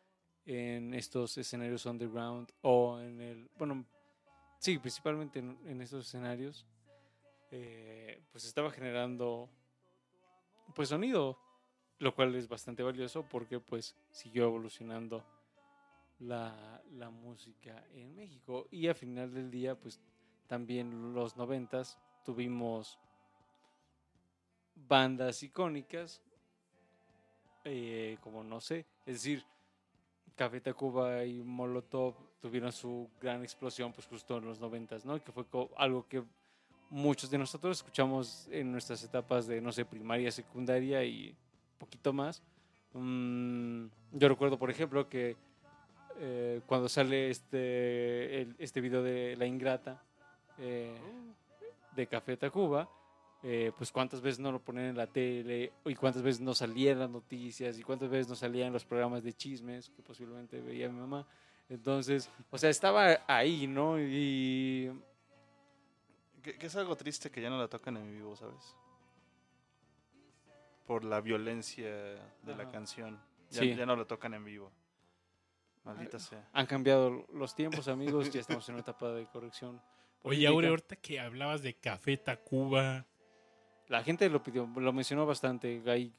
Speaker 3: en estos escenarios underground o en el, bueno, sí, principalmente en, estos escenarios, eh, pues estaba generando pues sonido, lo cual es bastante valioso porque pues siguió evolucionando la, música en México. Y al final del día, pues también los noventas tuvimos bandas icónicas, eh, como no sé, es decir, Café Tacuba y Molotov tuvieron su gran explosión pues justo en los noventas, ¿no? Que fue algo que muchos de nosotros escuchamos en nuestras etapas de, no sé, primaria, secundaria y poquito más. Mm, yo recuerdo, por ejemplo, que eh, cuando sale este, el- este video de La Ingrata eh, de Café Tacuba, eh, pues cuántas veces no lo ponían en la tele y cuántas veces no salían las noticias y cuántas veces no salían los programas de chismes que posiblemente veía mi mamá. Entonces, o sea, estaba ahí, ¿no? Y
Speaker 2: Que, que es algo triste que ya no la tocan en vivo, ¿sabes? Por la violencia de la canción. Ya,
Speaker 3: Sí.
Speaker 2: ya no la tocan en vivo. Maldita sea.
Speaker 3: han cambiado los tiempos, amigos, ya estamos en una etapa de corrección.
Speaker 1: Oye. Aure, ahorita que hablabas de Café Tacuba,
Speaker 3: La gente lo pidió, lo mencionó bastante ahí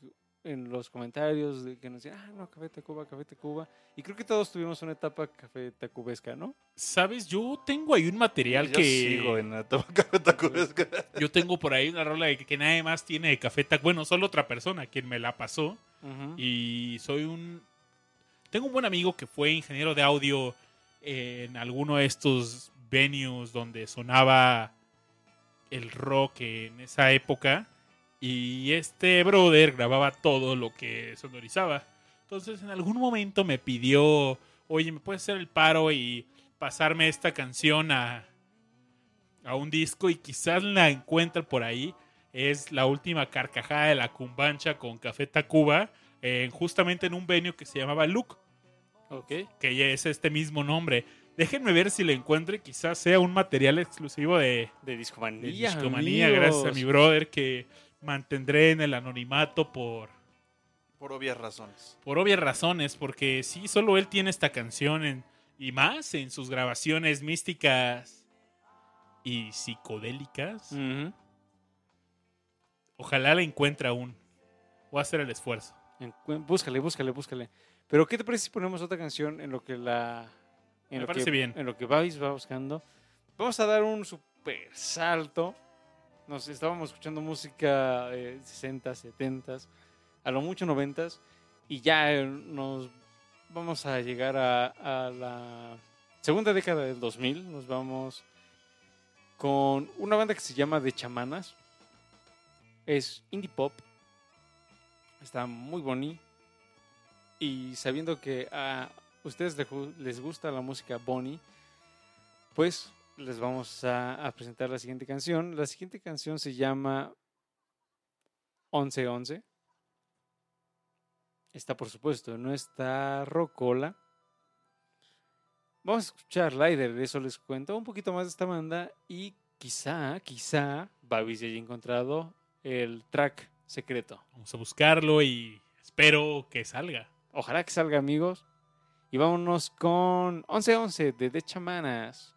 Speaker 3: en los comentarios de que nos decían, ah, no, Café Tacuba, Café Tacuba. Y creo que todos tuvimos una etapa Café Tacubesca, ¿no?
Speaker 1: ¿sabes? Yo tengo ahí un material
Speaker 2: Yo
Speaker 1: que...
Speaker 2: sigo en la Café Tacubesca.
Speaker 1: Yo tengo por ahí una rola de que, que nadie más tiene de Café Tacuba. Bueno, solo otra persona quien me la pasó. Y soy un... Tengo un buen amigo que fue ingeniero de audio en alguno de estos venues donde sonaba el rock en esa época. Y este brother grababa todo lo que sonorizaba. Entonces en algún momento me pidió, oye, ¿me puedes hacer el paro y pasarme esta canción a, a un disco? Y quizás la encuentre por ahí. Es la última carcajada de la cumbancha con Café Tacuba. eh, justamente en un venue que se llamaba Luke Que ya es este mismo nombre. Déjenme ver si lo encuentro y quizás sea un material exclusivo de,
Speaker 3: De
Speaker 1: de
Speaker 3: discomanía.
Speaker 1: Discomanía, gracias a mi brother que mantendré en el anonimato por,
Speaker 2: Por obvias razones.
Speaker 1: por obvias razones, porque sí, solo él tiene esta canción en- y más en sus grabaciones místicas y psicodélicas. Ojalá la encuentre aún. Voy a hacer el esfuerzo.
Speaker 3: Búscale, búscale, búscale. Pero ¿qué te parece si ponemos otra canción en lo que la... En
Speaker 1: Me
Speaker 3: lo
Speaker 1: parece
Speaker 3: que,
Speaker 1: bien.
Speaker 3: En lo que Babis va buscando. Vamos a dar un super salto. Nos estábamos escuchando música eh, 60, 70, a lo mucho 90 y ya eh, nos vamos a llegar a, a la segunda década del 2000. Nos vamos con una banda que se llama The Chamanas. Es indie pop. Está muy bonito. Y sabiendo que a ustedes les gu- les gusta la música Bonnie, pues les vamos a, presentar la siguiente canción. La siguiente canción se llama 1111. Está, por supuesto, en nuestra rocola. Vamos a escuchar Lider, eso les cuento un poquito más de esta banda y quizá, quizá, Babis ya haya encontrado el track secreto.
Speaker 1: Vamos a buscarlo y espero que salga.
Speaker 3: Ojalá que salga, amigos. Y vámonos con 1111 de The Chamanas.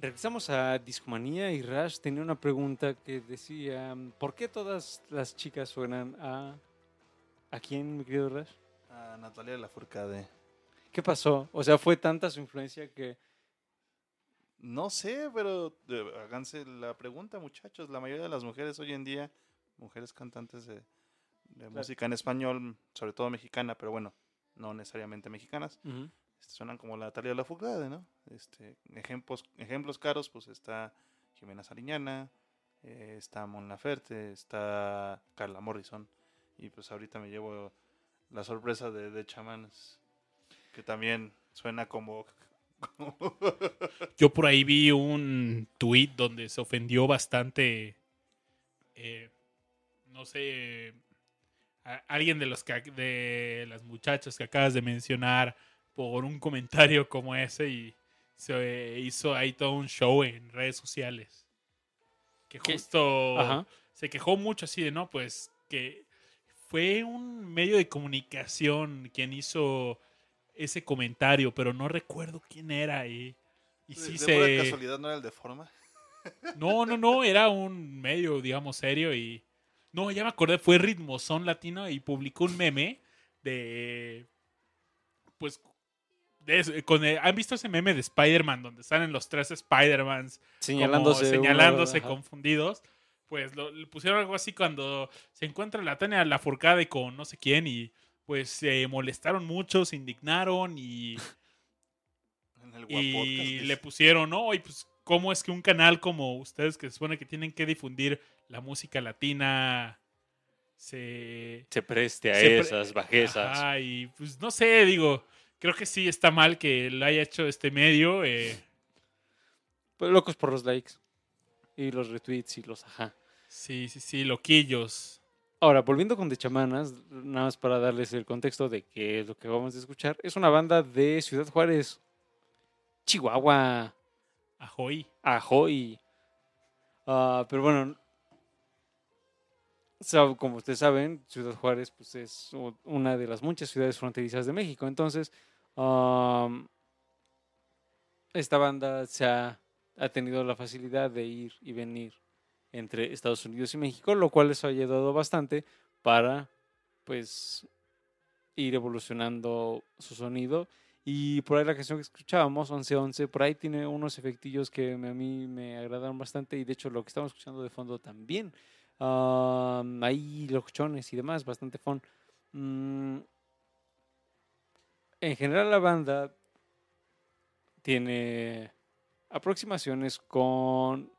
Speaker 3: Regresamos a Discomanía y Rash tenía una pregunta que decía, ¿por qué todas las chicas suenan a... ¿A quién, mi querido Rash?
Speaker 2: A Natalia Lafourcade.
Speaker 3: ¿Qué pasó? O sea, fue tanta su influencia que...
Speaker 2: No sé, pero eh, háganse la pregunta, muchachos. La mayoría de las mujeres hoy en día, mujeres cantantes de, de música en español, sobre todo mexicana, pero bueno, no necesariamente mexicanas, este, suenan como la Natalia Lafourcade, ¿no? Este, ejemplos, ejemplos caros, pues está Jimena Sariñana, eh, está Mon Laferte, está Carla Morrison, y pues ahorita me llevo la sorpresa de, de Chamanes, que también suena como...
Speaker 1: Yo por ahí vi un tweet donde se ofendió bastante, eh, no sé, alguien de los que, de las muchachas que acabas de mencionar por un comentario como ese y se hizo ahí todo un show en redes sociales. Que justo
Speaker 3: Ajá.
Speaker 1: se quejó mucho así de, no, pues que fue un medio de comunicación quien hizo ese comentario, pero no recuerdo quién era y, y sí
Speaker 2: de
Speaker 1: se...
Speaker 2: casualidad no era el de forma.
Speaker 1: No, no, no, era un medio, digamos, serio y... No, ya me acordé, fue Ritmozón Latino y publicó un meme de... Pues... con el- ¿Han visto ese meme de Spider-Man donde salen los tres Spider-Mans
Speaker 3: Señalándose.
Speaker 1: como señalándose confundidos? Pues lo, le pusieron algo así cuando se encuentra la Tania Lafourcade con no sé quién y pues se molestaron mucho, se indignaron y
Speaker 2: En el
Speaker 1: y le pusieron, ¿no? Y pues, ¿cómo es que un canal como ustedes, que se supone que tienen que difundir la música latina, se.
Speaker 3: Se preste a
Speaker 1: se pre-
Speaker 3: esas bajezas.
Speaker 1: Ajá, y pues no sé, digo, creo que sí está mal que lo haya hecho este medio. eh,
Speaker 3: Pues locos por los likes. Y los retweets y los ajá.
Speaker 1: sí, sí, sí, loquillos.
Speaker 3: Ahora, volviendo con The Chamanas, nada más para darles el contexto de qué es lo que vamos a escuchar. Es una banda de Ciudad Juárez, Chihuahua,
Speaker 1: Ajoy.
Speaker 3: Ajoy. Ah, pero bueno, como ustedes saben, Ciudad Juárez pues, es una de las muchas ciudades fronterizas de México. Entonces, esta banda se ha, tenido la facilidad de ir y venir entre Estados Unidos y México, lo cual les ha ayudado bastante para pues ir evolucionando su sonido. Y por ahí la canción que escuchábamos, 1111, por ahí tiene unos efectillos que a mí me agradaron bastante y de hecho lo que estamos escuchando de fondo también. Am, ahí locochones y demás, bastante fun. Mm, en general la banda tiene aproximaciones con,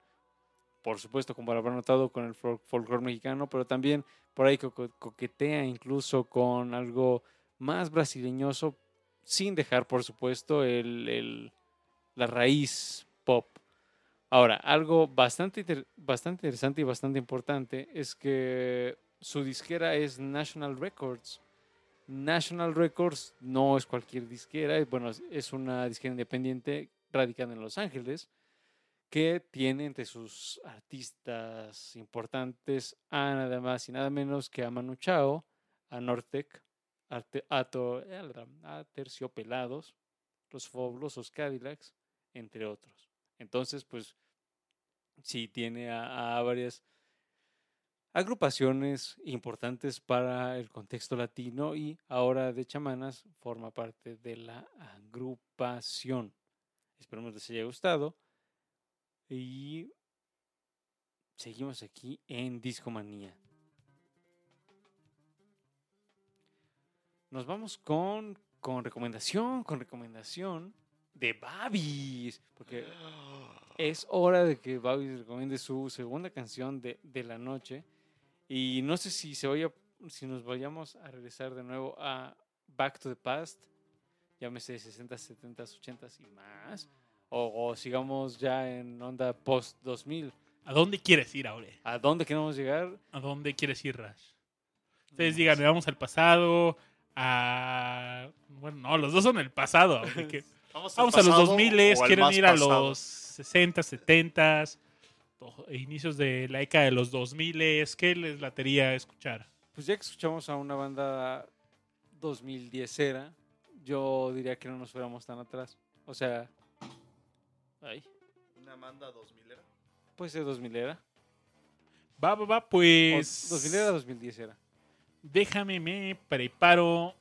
Speaker 3: por supuesto, como lo habrán notado, con el folk- folclore mexicano, pero también por ahí coquetea incluso con algo más brasileñoso, sin dejar, por supuesto, el- la raíz pop. Ahora, algo bastante, bastante interesante y bastante importante es que su disquera es National Records. National Records no es cualquier disquera, es- bueno, es- una disquera independiente radicada en Los Ángeles que tiene entre sus artistas importantes a nada más y nada menos que a Manu Chao, a Nortec, a, To- a Terciopelados, los Fabulosos Cadillacs, entre otros. Entonces, pues, sí tiene a, varias agrupaciones importantes para el contexto latino y ahora de chamanas forma parte de la agrupación. Esperemos les haya gustado y seguimos aquí en Discomanía. Nos vamos con, con recomendación, con recomendación de Babis, porque es hora de que Babis recomiende su segunda canción de, de la noche. Y no sé si se vaya, si nos vayamos a regresar de nuevo a Back to the Past, llámese 60, 70, 80 y más, o, o sigamos ya en onda post 2000.
Speaker 1: ¿A dónde quieres ir, Aure?
Speaker 3: ¿A dónde queremos llegar?
Speaker 1: ¿A dónde quieres ir, Rash? Ustedes digan, vamos al pasado, a... Bueno, no, los dos son el pasado. Que-
Speaker 2: Vamos,
Speaker 1: Vamos a los
Speaker 2: pasado
Speaker 1: 2000,
Speaker 2: o al
Speaker 1: quieren ir a
Speaker 2: pasado.
Speaker 1: los 60, 70, to- inicios de la década de los 2000, ¿qué les latería escuchar?
Speaker 3: Pues ya que escuchamos a una banda 2010 era, yo diría que no nos fuéramos tan atrás. O sea, ay,
Speaker 2: Una Amanda 2000 era.
Speaker 3: Puede ser 2000 era.
Speaker 1: Va, va, va,
Speaker 3: O
Speaker 1: pues.
Speaker 3: 2000 era, 2010 era.
Speaker 1: Déjame, me preparo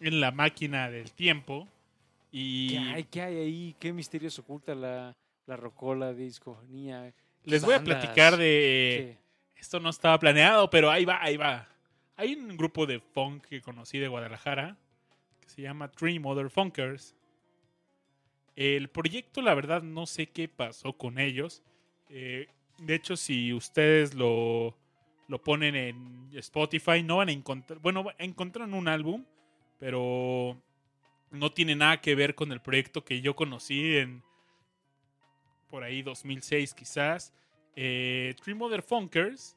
Speaker 1: en la máquina del tiempo. Y
Speaker 3: ¿Qué hay, qué hay ahí? ¿Qué misterios oculta la, la rocola de discofonía?
Speaker 1: les voy a platicar de.
Speaker 3: ¿Qué?
Speaker 1: Esto no estaba planeado, pero ahí va, ahí va. Hay un grupo de funk que conocí de Guadalajara que se llama Three Mother Funkers. El proyecto, la verdad, no sé qué pasó con ellos. Eh, de hecho, si ustedes lo, lo ponen en Spotify, no van a encontrar. Bueno, encontraron un álbum, pero no tiene nada que ver con el proyecto que yo conocí en por ahí 2006 quizás. Eh, Three Mother Funkers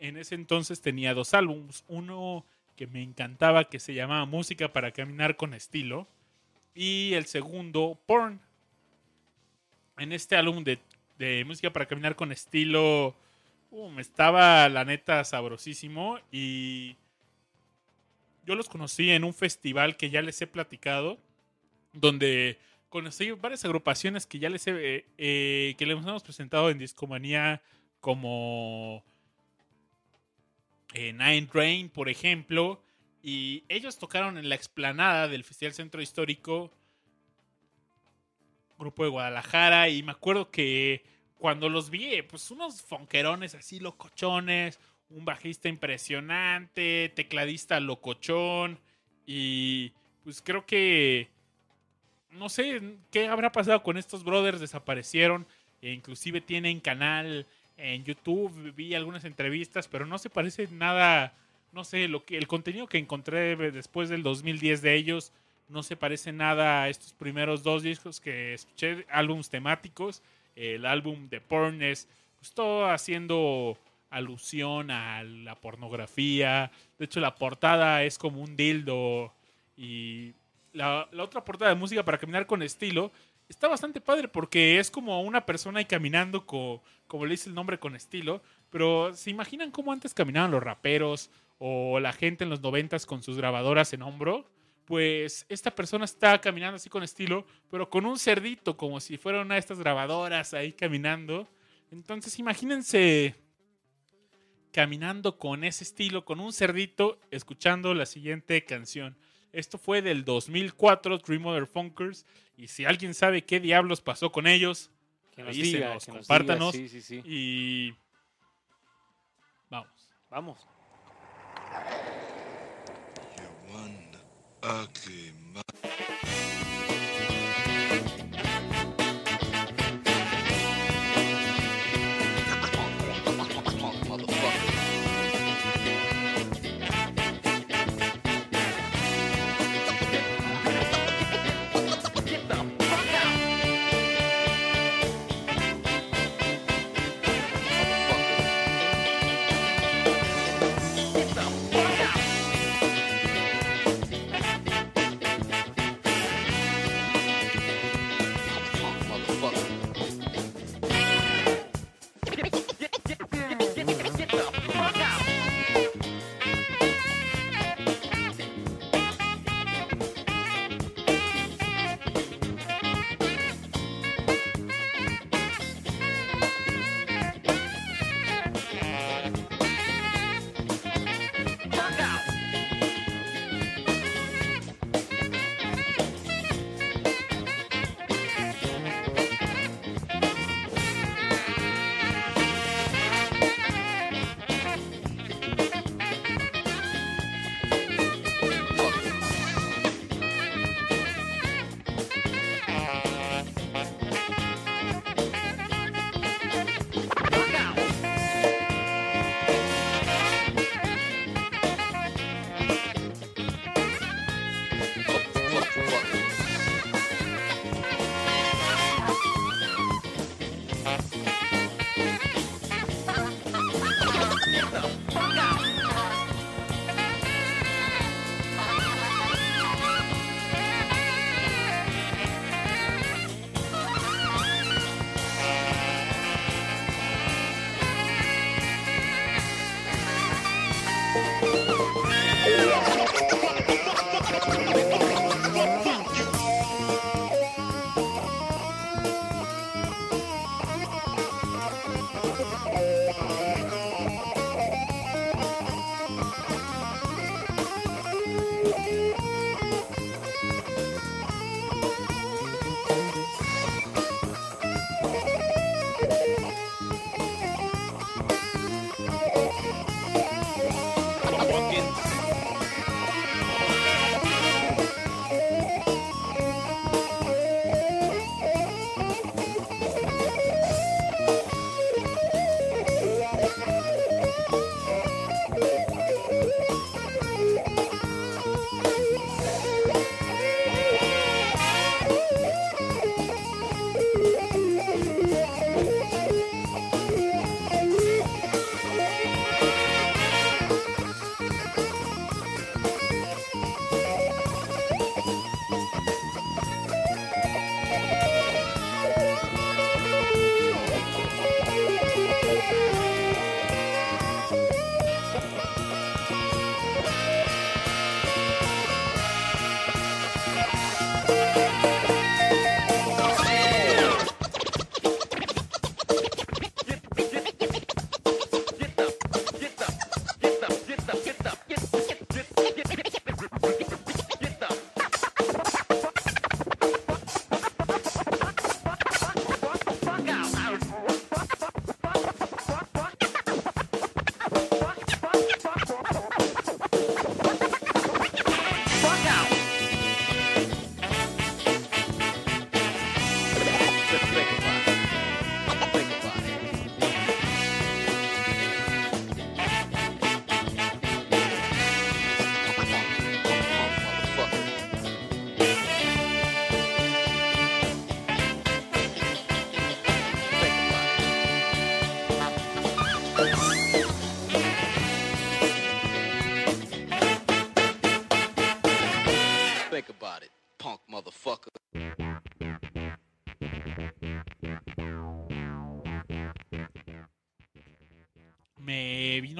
Speaker 1: en ese entonces tenía dos álbumes. Uno que me encantaba que se llamaba Música para Caminar con Estilo. Y el segundo, Porn. En este álbum de, de Música para Caminar con Estilo, um, estaba la neta sabrosísimo. Y yo los conocí en un festival que ya les he platicado. Donde conocí varias agrupaciones que ya les he, eh, eh, que les hemos presentado en Discomanía como eh, Nine Rain, por ejemplo, y ellos tocaron en la explanada del Festival Centro Histórico, grupo de Guadalajara, y me acuerdo que cuando los vi, eh, pues unos fonquerones así locochones, un bajista impresionante, tecladista locochón, y pues creo que no sé qué habrá pasado con estos brothers, desaparecieron, e inclusive tienen canal en YouTube, vi algunas entrevistas, pero no se parece nada, no sé, lo que el contenido que encontré después del 2010 de ellos no se parece nada a estos primeros dos discos que escuché, álbums temáticos, el álbum de Porn es pues, todo haciendo alusión a la pornografía, de hecho la portada es como un dildo y la, otra portada de música para caminar con estilo está bastante padre porque es como una persona ahí caminando, co- como le dice el nombre, con estilo. Pero ¿se imaginan cómo antes caminaban los raperos o la gente en los noventas con sus grabadoras en hombro? Pues esta persona está caminando así con estilo, pero con un cerdito, como si fuera una de estas grabadoras ahí caminando. Entonces imagínense caminando con ese estilo, con un cerdito, escuchando la siguiente canción. Esto fue del 2004, Three Mother Funkers. Y si alguien sabe qué diablos pasó con ellos,
Speaker 3: Que nos
Speaker 1: Avísenos,
Speaker 3: diga, que nos
Speaker 1: compártanos.
Speaker 3: diga, Sí, sí, sí.
Speaker 1: y vamos.
Speaker 3: Vamos.
Speaker 9: You one ugly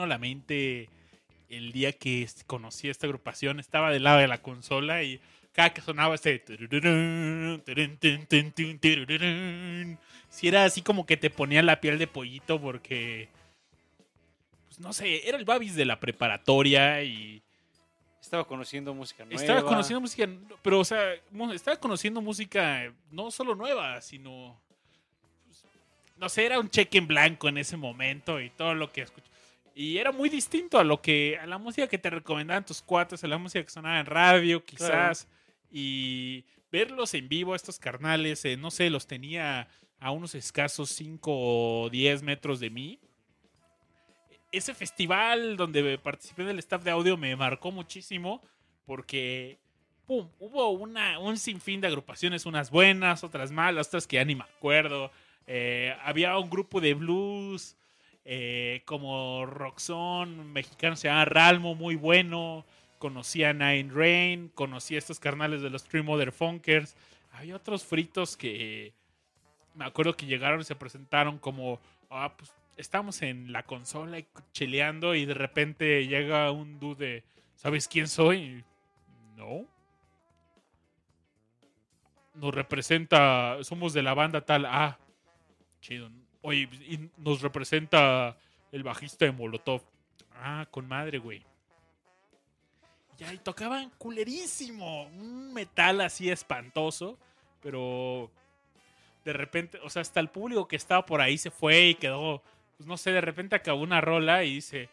Speaker 1: vino a la mente el día que conocí esta agrupación. Estaba del lado de la consola y cada que sonaba este... tururún, Sí era así como que te ponía la piel de pollito porque... Pues no sé, era el Babis de la preparatoria y...
Speaker 3: Estaba conociendo música nueva.
Speaker 1: Estaba conociendo música, pero o sea, estaba conociendo música eh, no solo nueva, sino... pues, no sé, era un cheque en blanco en ese momento y todo lo que escuché. Y era muy distinto a lo que, a la música que te recomendaban tus cuates, a la música que sonaba en radio, quizás. Y verlos en vivo, estos carnales, eh, no sé, los tenía a unos escasos 5 o 10 metros de mí. Ese festival donde participé del staff de audio me marcó muchísimo porque pum, hubo una, un sinfín de agrupaciones, unas buenas, otras malas, otras que ya ni me acuerdo. Eh, había un grupo de blues eh, como Roxon, mexicano, se llama Ralmo, muy bueno. Conocí a Nine Rain, conocí a estos carnales de los Three Mother Funkers. Había otros fritos que me acuerdo que llegaron y se presentaron como, ah, pues estamos en la consola y cheleando y de repente llega un dude, ¿sabes quién soy? No. Nos representa, somos de la banda tal, ah, chido. Oye, y nos representa el bajista de Molotov. Ah, con madre, güey. Ya, y tocaban culerísimo. Un metal así espantoso. Pero de repente, o sea, hasta el público que estaba por ahí se fue y quedó. Pues no sé, de repente acabó una rola y dice.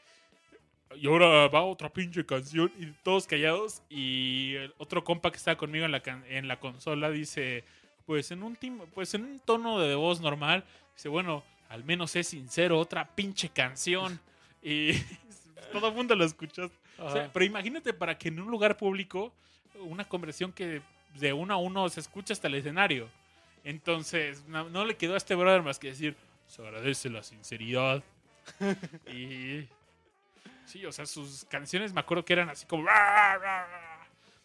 Speaker 1: Y ahora va otra pinche canción. Y todos callados. Y otro compa que estaba conmigo en la, en la consola dice. Pues en un pues en un tono de voz normal. Dice, bueno, al menos es sincero, otra pinche canción. Y todo el mundo lo escuchó. O sea,
Speaker 3: Ajá.
Speaker 1: pero imagínate para que en un lugar público, una conversión que de uno a uno se escucha hasta el escenario. Entonces, no, no le quedó a este brother más que decir, se agradece la sinceridad. y. Sí, o sea, sus canciones me acuerdo que eran así como.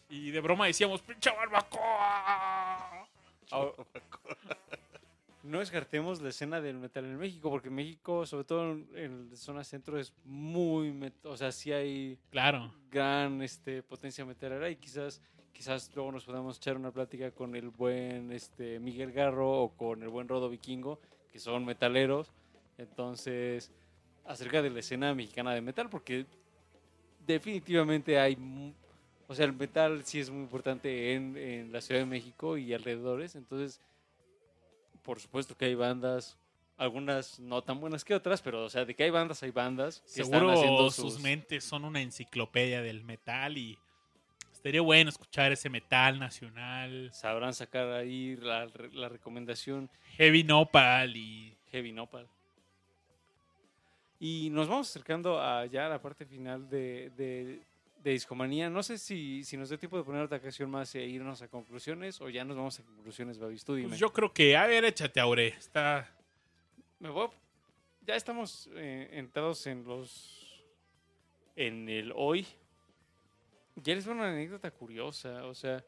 Speaker 1: Y de broma decíamos, pinche barbacoa.
Speaker 3: Ahora- no descartemos la escena del metal en México, porque México, sobre todo en, la zona centro, es muy... met- O sea, sí hay
Speaker 1: Claro.
Speaker 3: gran este, potencia metalera y quizás, quizás luego nos podamos echar una plática con el buen este, Miguel Garro o con el buen Rodo Vikingo, que son metaleros. Entonces, acerca de la escena mexicana de metal, porque definitivamente hay... O sea, el metal sí es muy importante en, en la Ciudad de México y alrededores. Entonces, por supuesto que hay bandas, algunas no tan buenas que otras, pero o sea, de que hay bandas, hay bandas. Que están haciendo
Speaker 1: sus mentes son una enciclopedia del metal y estaría bueno escuchar ese metal nacional.
Speaker 3: sabrán sacar ahí la, la recomendación
Speaker 1: Heavy Nopal y
Speaker 3: Heavy Nopal. Y nos vamos acercando a ya la parte final de, de, de Discomanía. No sé si, si nos dé tiempo de poner otra canción más e irnos a conclusiones o ya nos vamos a conclusiones, Babis. Tú dime.
Speaker 1: Pues yo creo que, a ver, échate, Aure. Está.
Speaker 3: Me voy Ya estamos eh, entrados en los... En el hoy. Ya les voy a una anécdota curiosa. O sea...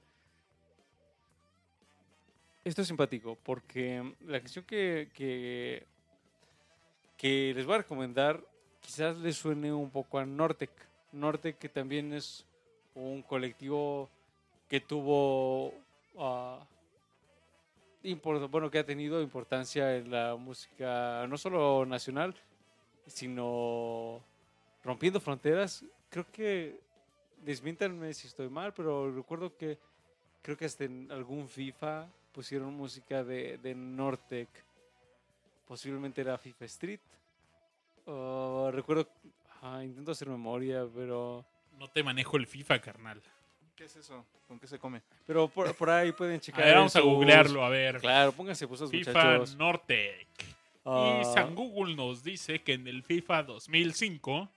Speaker 3: Esto es simpático porque la canción que, que, que les voy a recomendar quizás les suene un poco a Nortec. Nortec que también es un colectivo que tuvo... ah, import- bueno, que ha tenido importancia en la música no solo nacional, sino rompiendo fronteras. Creo que, desmiéntanme si estoy mal, pero recuerdo que creo que hasta en algún FIFA pusieron música de, de Nortec. Posiblemente era FIFA Street. O recuerdo, ah, intento hacer memoria, pero,
Speaker 1: No te manejo el FIFA, carnal.
Speaker 2: ¿Qué es eso? ¿Con qué se come?
Speaker 3: pero por, por ahí pueden
Speaker 1: A
Speaker 3: checar.
Speaker 1: ver, vamos a googlearlo, a ver.
Speaker 3: Claro, pónganse puestos
Speaker 1: FIFA
Speaker 3: muchachos.
Speaker 1: Nortec.
Speaker 3: Ah,
Speaker 1: Y San Google nos dice que en el FIFA 2005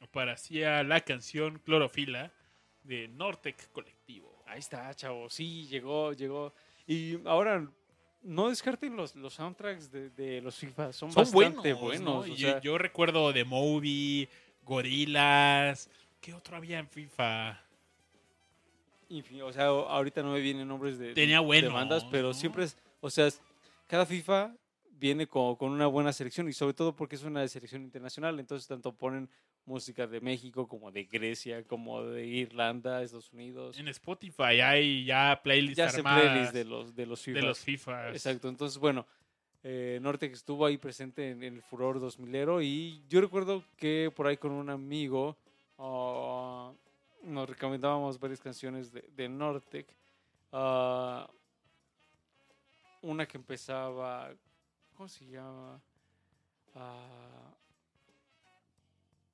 Speaker 1: aparecía la canción Clorofila de Nortec Colectivo.
Speaker 3: Ahí está, chavo. Sí, llegó, llegó. Y ahora, no descarten los, los soundtracks de, de los FIFA. Son,
Speaker 1: Son
Speaker 3: bastante
Speaker 1: buenos,
Speaker 3: buenos.
Speaker 1: ¿no?
Speaker 3: o
Speaker 1: Y
Speaker 3: sea,
Speaker 1: yo recuerdo de Moby, Gorilas. ¿Qué otro había en FIFA?
Speaker 3: o sea, ahorita no me vienen nombres de,
Speaker 1: Tenía
Speaker 3: de
Speaker 1: buenos,
Speaker 3: bandas, pero
Speaker 1: ¿no?
Speaker 3: siempre es, o sea, cada FIFA viene con, con una buena selección y sobre todo porque es una selección internacional, entonces tanto ponen música de México como de Grecia, como de Irlanda, Estados Unidos.
Speaker 1: En Spotify hay ya playlists
Speaker 3: Ya
Speaker 1: armadas
Speaker 3: playlist de los de los
Speaker 1: de
Speaker 3: FIFAs.
Speaker 1: los FIFAs.
Speaker 3: Exacto, entonces bueno, eh, Nortec estuvo ahí presente en, en el furor 2000ero y yo recuerdo que por ahí con un amigo ah, nos recomendábamos varias canciones de, de Nortec. Ah, una que empezaba, ¿cómo se llama? Ah,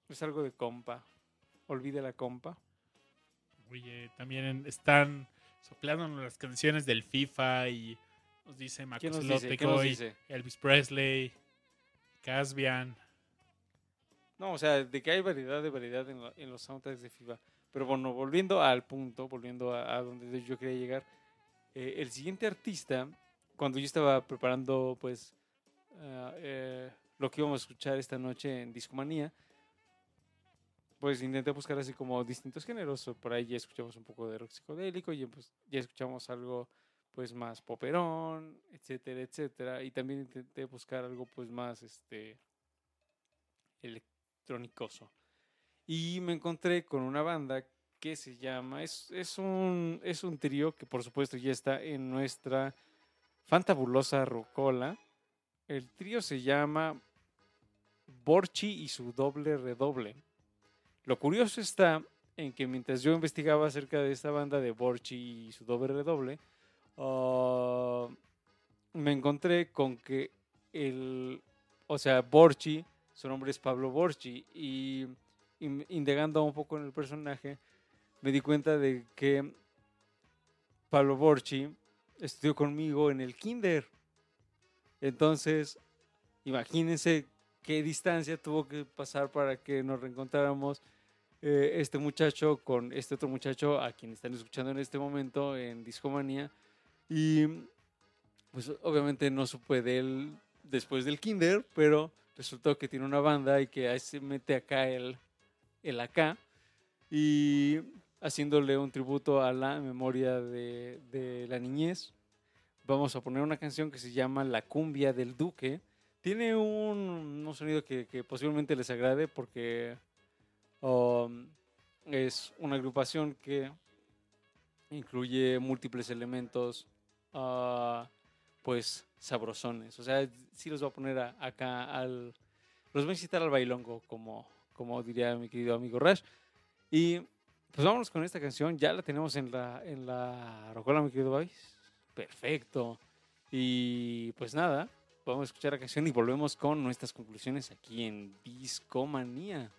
Speaker 3: es algo de compa. Olvide la compa.
Speaker 1: Oye, también están soplando las canciones del FIFA y nos dice
Speaker 3: ¿Quién nos
Speaker 1: Marcos
Speaker 3: dice?
Speaker 1: López
Speaker 3: ¿Qué nos
Speaker 1: hoy,
Speaker 3: dice?
Speaker 1: Elvis Presley, Casbian.
Speaker 3: No, o sea, de que hay variedad de variedad en, lo- en los soundtracks de FIFA. Pero bueno, volviendo al punto, volviendo a, a donde yo quería llegar, eh, el siguiente artista, cuando yo estaba preparando, pues, eh, lo que íbamos a escuchar esta noche en Discomanía, pues intenté buscar así como distintos géneros. Por ahí ya escuchamos un poco de rock psicodélico, y pues, ya escuchamos algo pues más poperón, etcétera, etcétera. Y también intenté buscar algo pues más este electrónicoso. Y me encontré con una banda que se llama, es, es, un, es un trío que por supuesto ya está en nuestra fantabulosa rocola. El trío se llama Borchi y su doble redoble. Lo curioso está en que mientras yo investigaba acerca de esta banda de Borchi y su doble redoble, ah, me encontré con que el, o sea, Borchi, su nombre es Pablo Borchi, y in- indagando un poco en el personaje, me di cuenta de que Pablo Borchi estudió conmigo en el kinder. Entonces, imagínense qué distancia tuvo que pasar para que nos reencontráramos eh, este muchacho con este otro muchacho a quien están escuchando en este momento en Discomanía. Y pues obviamente no supe de él después del kinder, pero resultó que tiene una banda y que ahí se mete acá el, el acá. Y haciéndole un tributo a la memoria de, de la niñez, vamos a poner una canción que se llama La cumbia del duque. Tiene un, un sonido que, que posiblemente les agrade porque es una agrupación que incluye múltiples elementos ah, pues sabrosones. O sea, sí los voy a poner acá al... Los voy a incitar al bailongo, como, como diría mi querido amigo Rash. Y pues vámonos con esta canción. Ya la tenemos en la, en la rocola, mi querido Babis. Perfecto. Y pues nada, vamos a escuchar la canción y volvemos con nuestras conclusiones aquí en Discomanía.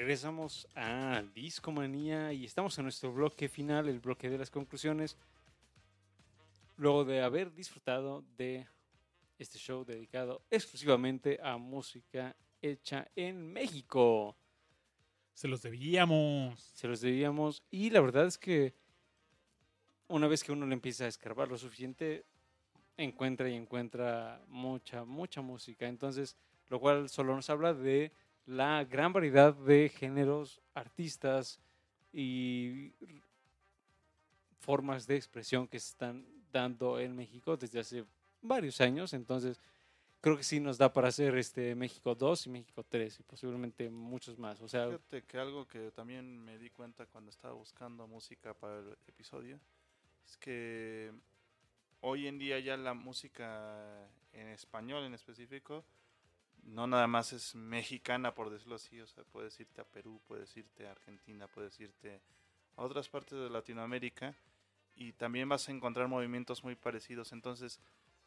Speaker 3: Regresamos a Discomanía y estamos en nuestro bloque final, el bloque de las conclusiones. Luego de haber disfrutado de este show dedicado exclusivamente a música hecha en México.
Speaker 1: Se los debíamos.
Speaker 3: Se los debíamos y la verdad es que una vez que uno le empieza a escarbar lo suficiente, encuentra y encuentra mucha, mucha música. Entonces, lo cual solo nos habla de la gran variedad de géneros, artistas y formas de expresión que se están dando en México desde hace varios años. Entonces, creo que sí nos da para hacer este México 2 y México 3 y posiblemente muchos más. O sea,
Speaker 2: Fíjate que algo que también me di cuenta cuando estaba buscando música para el episodio es que hoy en día ya la música en español en específico no nada más es mexicana por decirlo así, o sea, puedes irte a Perú, puedes irte a Argentina, puedes irte a otras partes de Latinoamérica y también vas a encontrar movimientos muy parecidos, entonces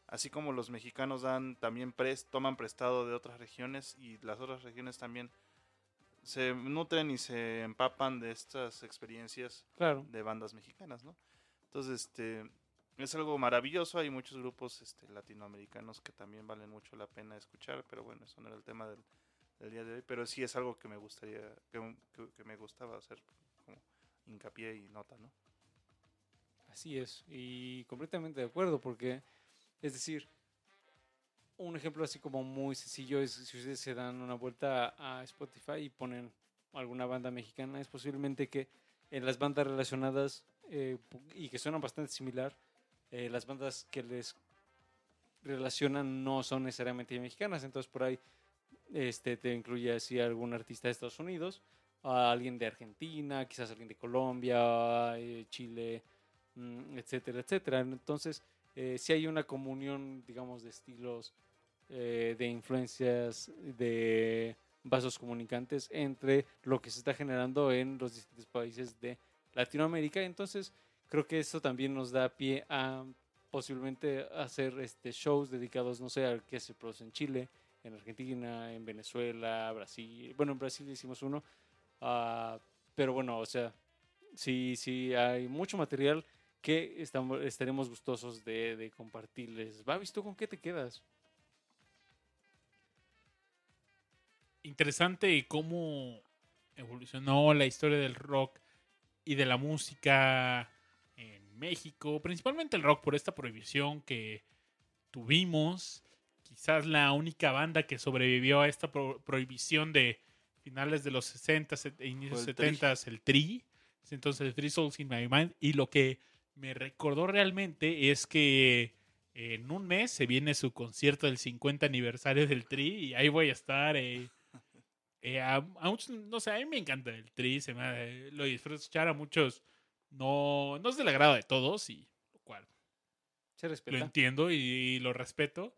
Speaker 2: así como los mexicanos dan también pres- toman prestado de otras regiones y las otras regiones también se nutren y se empapan de estas experiencias
Speaker 3: claro.
Speaker 2: de bandas mexicanas, ¿no? Entonces, este es algo maravilloso, hay muchos grupos este, latinoamericanos que también valen mucho la pena escuchar, pero bueno, eso no era el tema del, día de hoy, pero sí es algo que me gustaría, que, me gustaba hacer como hincapié y nota, ¿no?
Speaker 3: Así es, y completamente de acuerdo, porque, es decir, un ejemplo así como muy sencillo es si ustedes se dan una vuelta a Spotify y ponen alguna banda mexicana, es posiblemente que en las bandas relacionadas eh, y que suenan bastante similar, eh, las bandas que les relacionan no son necesariamente mexicanas, entonces por ahí este, te incluye así algún artista de Estados Unidos, a alguien de Argentina, quizás alguien de Colombia, eh, Chile, mm, etcétera, etcétera. Entonces, eh, sí hay una comunión, digamos, de estilos, de influencias, de vasos comunicantes entre lo que se está generando en los distintos países de Latinoamérica. Entonces, creo que eso también nos da pie a posiblemente hacer este shows dedicados, no sé, al que se produce en Chile, en Argentina, en Venezuela, Brasil. Bueno, en Brasil hicimos uno. ah, pero bueno, o sea, sí, sí, hay mucho material que estamos, estaremos gustosos de, de compartirles. Babis, ¿tú con qué te quedas?
Speaker 1: Interesante cómo evolucionó la historia del rock y de la música México, principalmente el rock por esta prohibición que tuvimos. Quizás la única banda que sobrevivió a esta pro- prohibición de finales de los 60 e inicios
Speaker 2: el Tri.
Speaker 1: 70 el Tri. Entonces el Three Souls in My Mind. Y lo que me recordó realmente es que en un mes se viene su concierto del 50 aniversario del Tri y ahí voy a estar. eh, eh, a, a muchos, no sé, a mí me encanta el Tri, se me, lo disfruto escuchar a muchos. No, no es del agrado de todos y lo cual
Speaker 3: Se
Speaker 1: lo
Speaker 3: respeta.
Speaker 1: entiendo y, y lo respeto.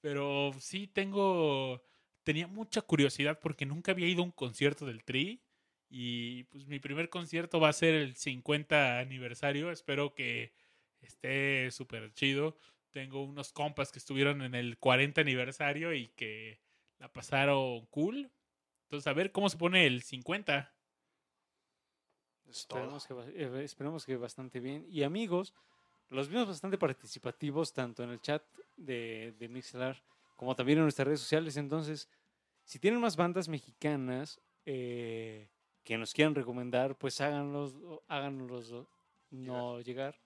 Speaker 1: Pero sí tengo. Tenía mucha curiosidad porque nunca había ido a un concierto del Tri. Y pues mi primer concierto va a ser el 50 aniversario. Espero que esté súper chido. Tengo unos compas que estuvieron en el 40 aniversario y que la pasaron cool. Entonces, a ver cómo se pone el 50.
Speaker 3: Esperemos que, eh, esperemos que bastante bien. Y amigos, los vimos bastante participativos tanto en el chat de, de Mixlar como también en nuestras redes sociales. Entonces, si tienen más bandas mexicanas eh, que nos quieran recomendar, pues háganlos, háganos no llegar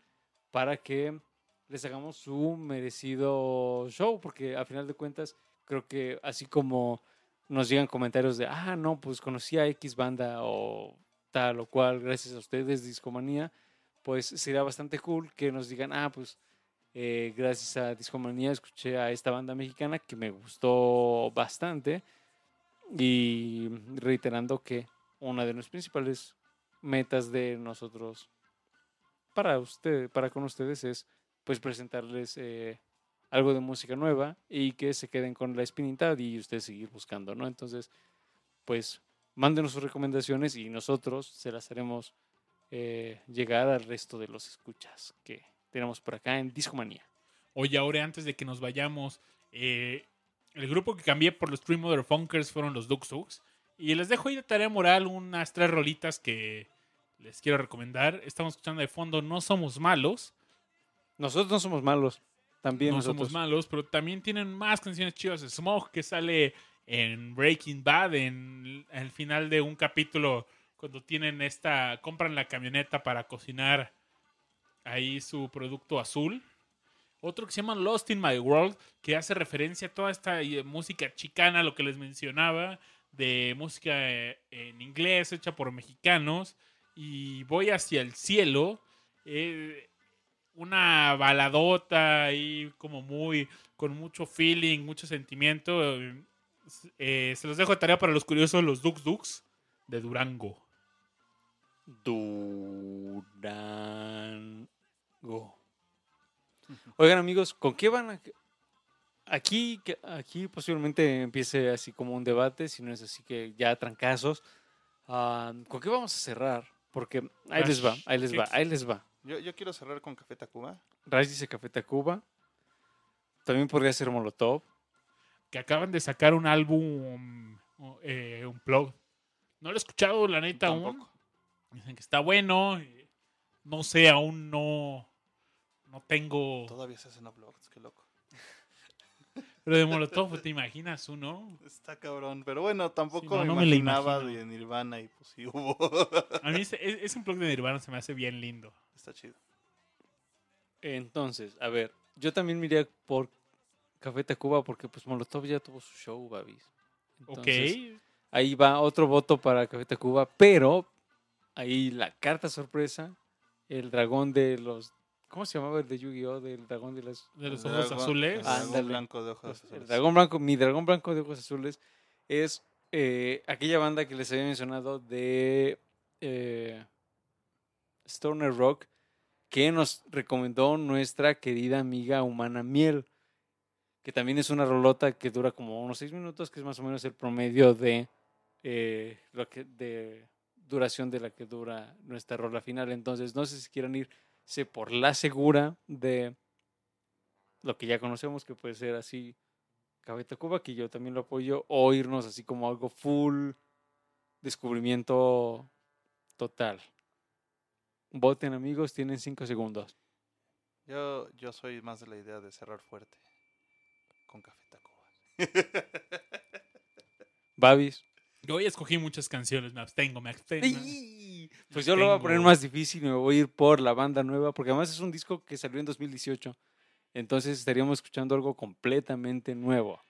Speaker 3: para que les hagamos su merecido show, porque a final de cuentas creo que así como nos llegan comentarios de, ah, no, pues conocí a X banda o tal o cual, gracias a ustedes, Discomanía, pues sería bastante cool que nos digan, ah, pues eh, gracias a Discomanía escuché a esta banda mexicana que me gustó bastante y reiterando que una de las principales metas de nosotros para usted, para con ustedes es pues presentarles eh, algo de música nueva y que se queden con la espinita y ustedes seguir buscando, ¿no? Entonces, pues mándenos sus recomendaciones y nosotros se las haremos eh, llegar al resto de los escuchas que tenemos por acá en Discomanía.
Speaker 1: Oye, ahora antes de que nos vayamos, eh, el grupo que cambié por los Three Mother Funkers fueron los Suks. Y les dejo ahí de tarea moral unas tres rolitas que les quiero recomendar. Estamos escuchando de fondo No Somos Malos.
Speaker 3: Nosotros no somos malos. También
Speaker 1: no
Speaker 3: nosotros.
Speaker 1: somos malos, pero también tienen más canciones chivas. Smoke, que sale en Breaking Bad, en el final de un capítulo, cuando tienen esta, compran la camioneta para cocinar ahí su producto azul. Otro que se llama Lost in My World, que hace referencia a toda esta eh, música chicana, lo que les mencionaba, de música eh, en inglés hecha por mexicanos. Y Voy hacia el cielo. eh, una baladota ahí como muy con mucho feeling, mucho sentimiento. Eh, se los dejo de tarea para los curiosos, los Dux Dux de Durango.
Speaker 3: Durango. Oigan, amigos, ¿con qué van a.? Aquí, aquí posiblemente empiece así como un debate, si no es así que ya trancazos. Ah, ¿Con qué vamos a cerrar? Porque ahí les va, ahí les va, ahí les va.
Speaker 2: Yo, yo quiero cerrar con Café Tacuba.
Speaker 3: Rice dice Café Tacuba. También podría ser Molotov.
Speaker 1: Que acaban de sacar un álbum, eh, un blog. No lo he escuchado, la neta, aún. Dicen que está bueno. No sé, aún no. No tengo.
Speaker 2: Todavía se hacen uploads, qué loco.
Speaker 1: Pero de Molotov, ¿te imaginas uno?
Speaker 2: Está cabrón. Pero bueno, tampoco
Speaker 1: no,
Speaker 2: me
Speaker 1: no me lo
Speaker 2: imaginaba de Nirvana y pues sí hubo.
Speaker 1: A mí ese, e, ese blog de Nirvana se me hace bien lindo.
Speaker 2: Está chido.
Speaker 3: Entonces, a ver, yo también me iría por Café Tacuba porque pues Molotov ya tuvo su show, Babis. Entonces,
Speaker 1: ok.
Speaker 3: Ahí va otro voto para Café Tacuba, pero ahí la carta sorpresa, el dragón de los... ¿Cómo se llamaba el de Yu-Gi-Oh? Del dragón de las...
Speaker 1: De los
Speaker 2: El
Speaker 1: ojos
Speaker 2: dragón-
Speaker 1: azules.
Speaker 2: el dragón blanco de ojos
Speaker 3: El
Speaker 2: azules.
Speaker 3: dragón blanco, mi dragón blanco de ojos azules es eh, aquella banda que les había mencionado de eh, Stoner Rock que nos recomendó nuestra querida amiga humana Miel, que también es una rolota que dura como unos seis minutos, que es más o menos el promedio de, eh, lo que, de duración de la que dura nuestra rola final. Entonces, no sé si quieran irse por la segura de lo que ya conocemos, que puede ser así Café Tacuba, que yo también lo apoyo, o irnos así como algo full descubrimiento total. Voten amigos, tienen cinco segundos.
Speaker 2: Yo, yo soy más de la idea de cerrar fuerte. Con Café Tacuba.
Speaker 3: Babis.
Speaker 1: Yo hoy escogí muchas canciones, me abstengo, me abstengo.
Speaker 3: ¡Ay! Pues yo lo voy a poner más difícil y me voy a ir por la banda nueva, porque además es un disco que salió en 2018. Entonces estaríamos escuchando algo completamente nuevo.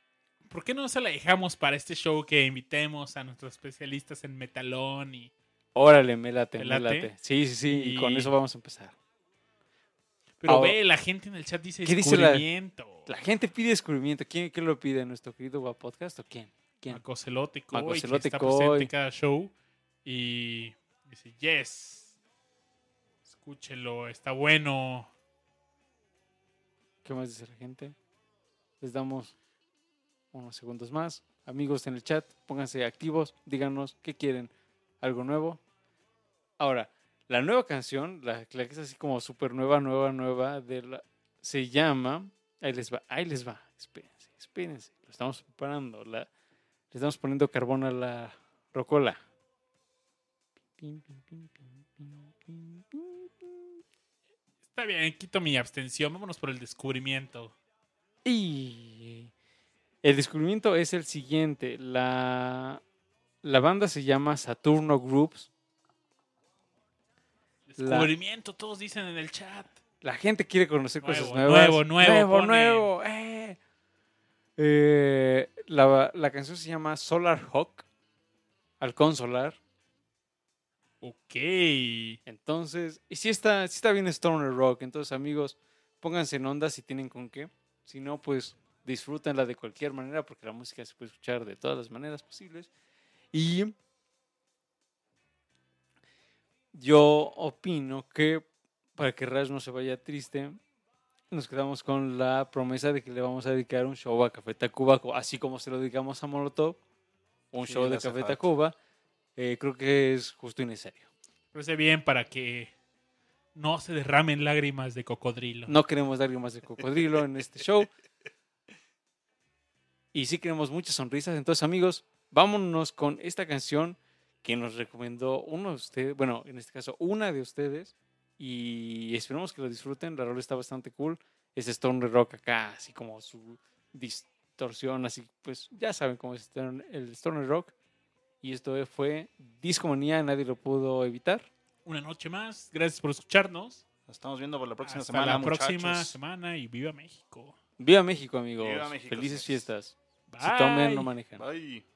Speaker 1: ¿Por qué no se la dejamos para este show que invitemos a nuestros especialistas en metalón y
Speaker 3: Órale, me late,
Speaker 1: ¿Te
Speaker 3: me
Speaker 1: late?
Speaker 3: late. Sí, sí, sí, y con eso vamos a empezar.
Speaker 1: Pero
Speaker 3: Ahora-
Speaker 1: ve, la gente en el chat dice
Speaker 3: ¿Qué dice la-
Speaker 1: descubrimiento.
Speaker 3: La gente pide descubrimiento. ¿Quién, quién lo pide? ¿Nuestro querido Podcast o quién? ¿Quién?
Speaker 1: Macocelote Coy, que
Speaker 3: Macocelote
Speaker 1: está
Speaker 3: Coy.
Speaker 1: presente en cada show. Y dice, yes. Escúchelo, está bueno.
Speaker 3: ¿Qué más dice la gente? Les damos unos segundos más. Amigos en el chat, pónganse activos, díganos qué quieren. ¿Algo nuevo? Ahora, la nueva canción, la, la que es así como súper nueva, nueva, nueva, de la, se llama. Ahí les va, ahí les va. Espérense, espérense. Lo estamos preparando. La, le estamos poniendo carbón a la rocola.
Speaker 1: Está bien, quito mi abstención. Vámonos por el descubrimiento.
Speaker 3: Y el descubrimiento es el siguiente. La, la banda se llama Saturno Groups. La-
Speaker 1: Descubrimiento, todos dicen en el chat.
Speaker 3: La gente quiere conocer cosas nuevas.
Speaker 1: nuevo, nuevo,
Speaker 3: Nuevo, nuevo, eh. Eh, la, la canción se llama Solar Hawk. Halcón Solar.
Speaker 1: Ok.
Speaker 3: Entonces, y si está, sí está bien Stoner Rock. Entonces, amigos, pónganse en onda si tienen con qué. Si no, pues disfrútenla de cualquier manera, porque la música se puede escuchar de todas las maneras posibles. Y yo opino que para que Raz no se vaya triste, nos quedamos con la promesa de que le vamos a dedicar un show a Café Tacuba, así como se lo dedicamos a Molotov, un
Speaker 2: Sí,
Speaker 3: show de Café. Tacuba. Eh, creo que es justo y necesario.
Speaker 1: Parece bien para que no se derramen lágrimas de cocodrilo.
Speaker 3: No queremos lágrimas de cocodrilo en este show. Y sí queremos muchas sonrisas. Entonces, amigos, vámonos con esta canción que nos recomendó uno de ustedes, bueno, en este caso una de ustedes, y esperemos que lo disfruten. La rola está bastante cool. Es Stone Rock acá, así como su distorsión, así pues ya saben cómo es el Stone Rock. Y esto fue Discomanía, nadie lo pudo evitar.
Speaker 1: Una noche más. Gracias por escucharnos.
Speaker 2: Nos estamos viendo por la próxima
Speaker 1: Hasta
Speaker 2: semana,
Speaker 1: la
Speaker 2: muchachos.
Speaker 1: próxima semana y viva México.
Speaker 3: Viva México, amigos.
Speaker 2: Viva México,
Speaker 3: Felices fiestas.
Speaker 1: Bye.
Speaker 3: Si tomen, no manejan.
Speaker 2: Bye.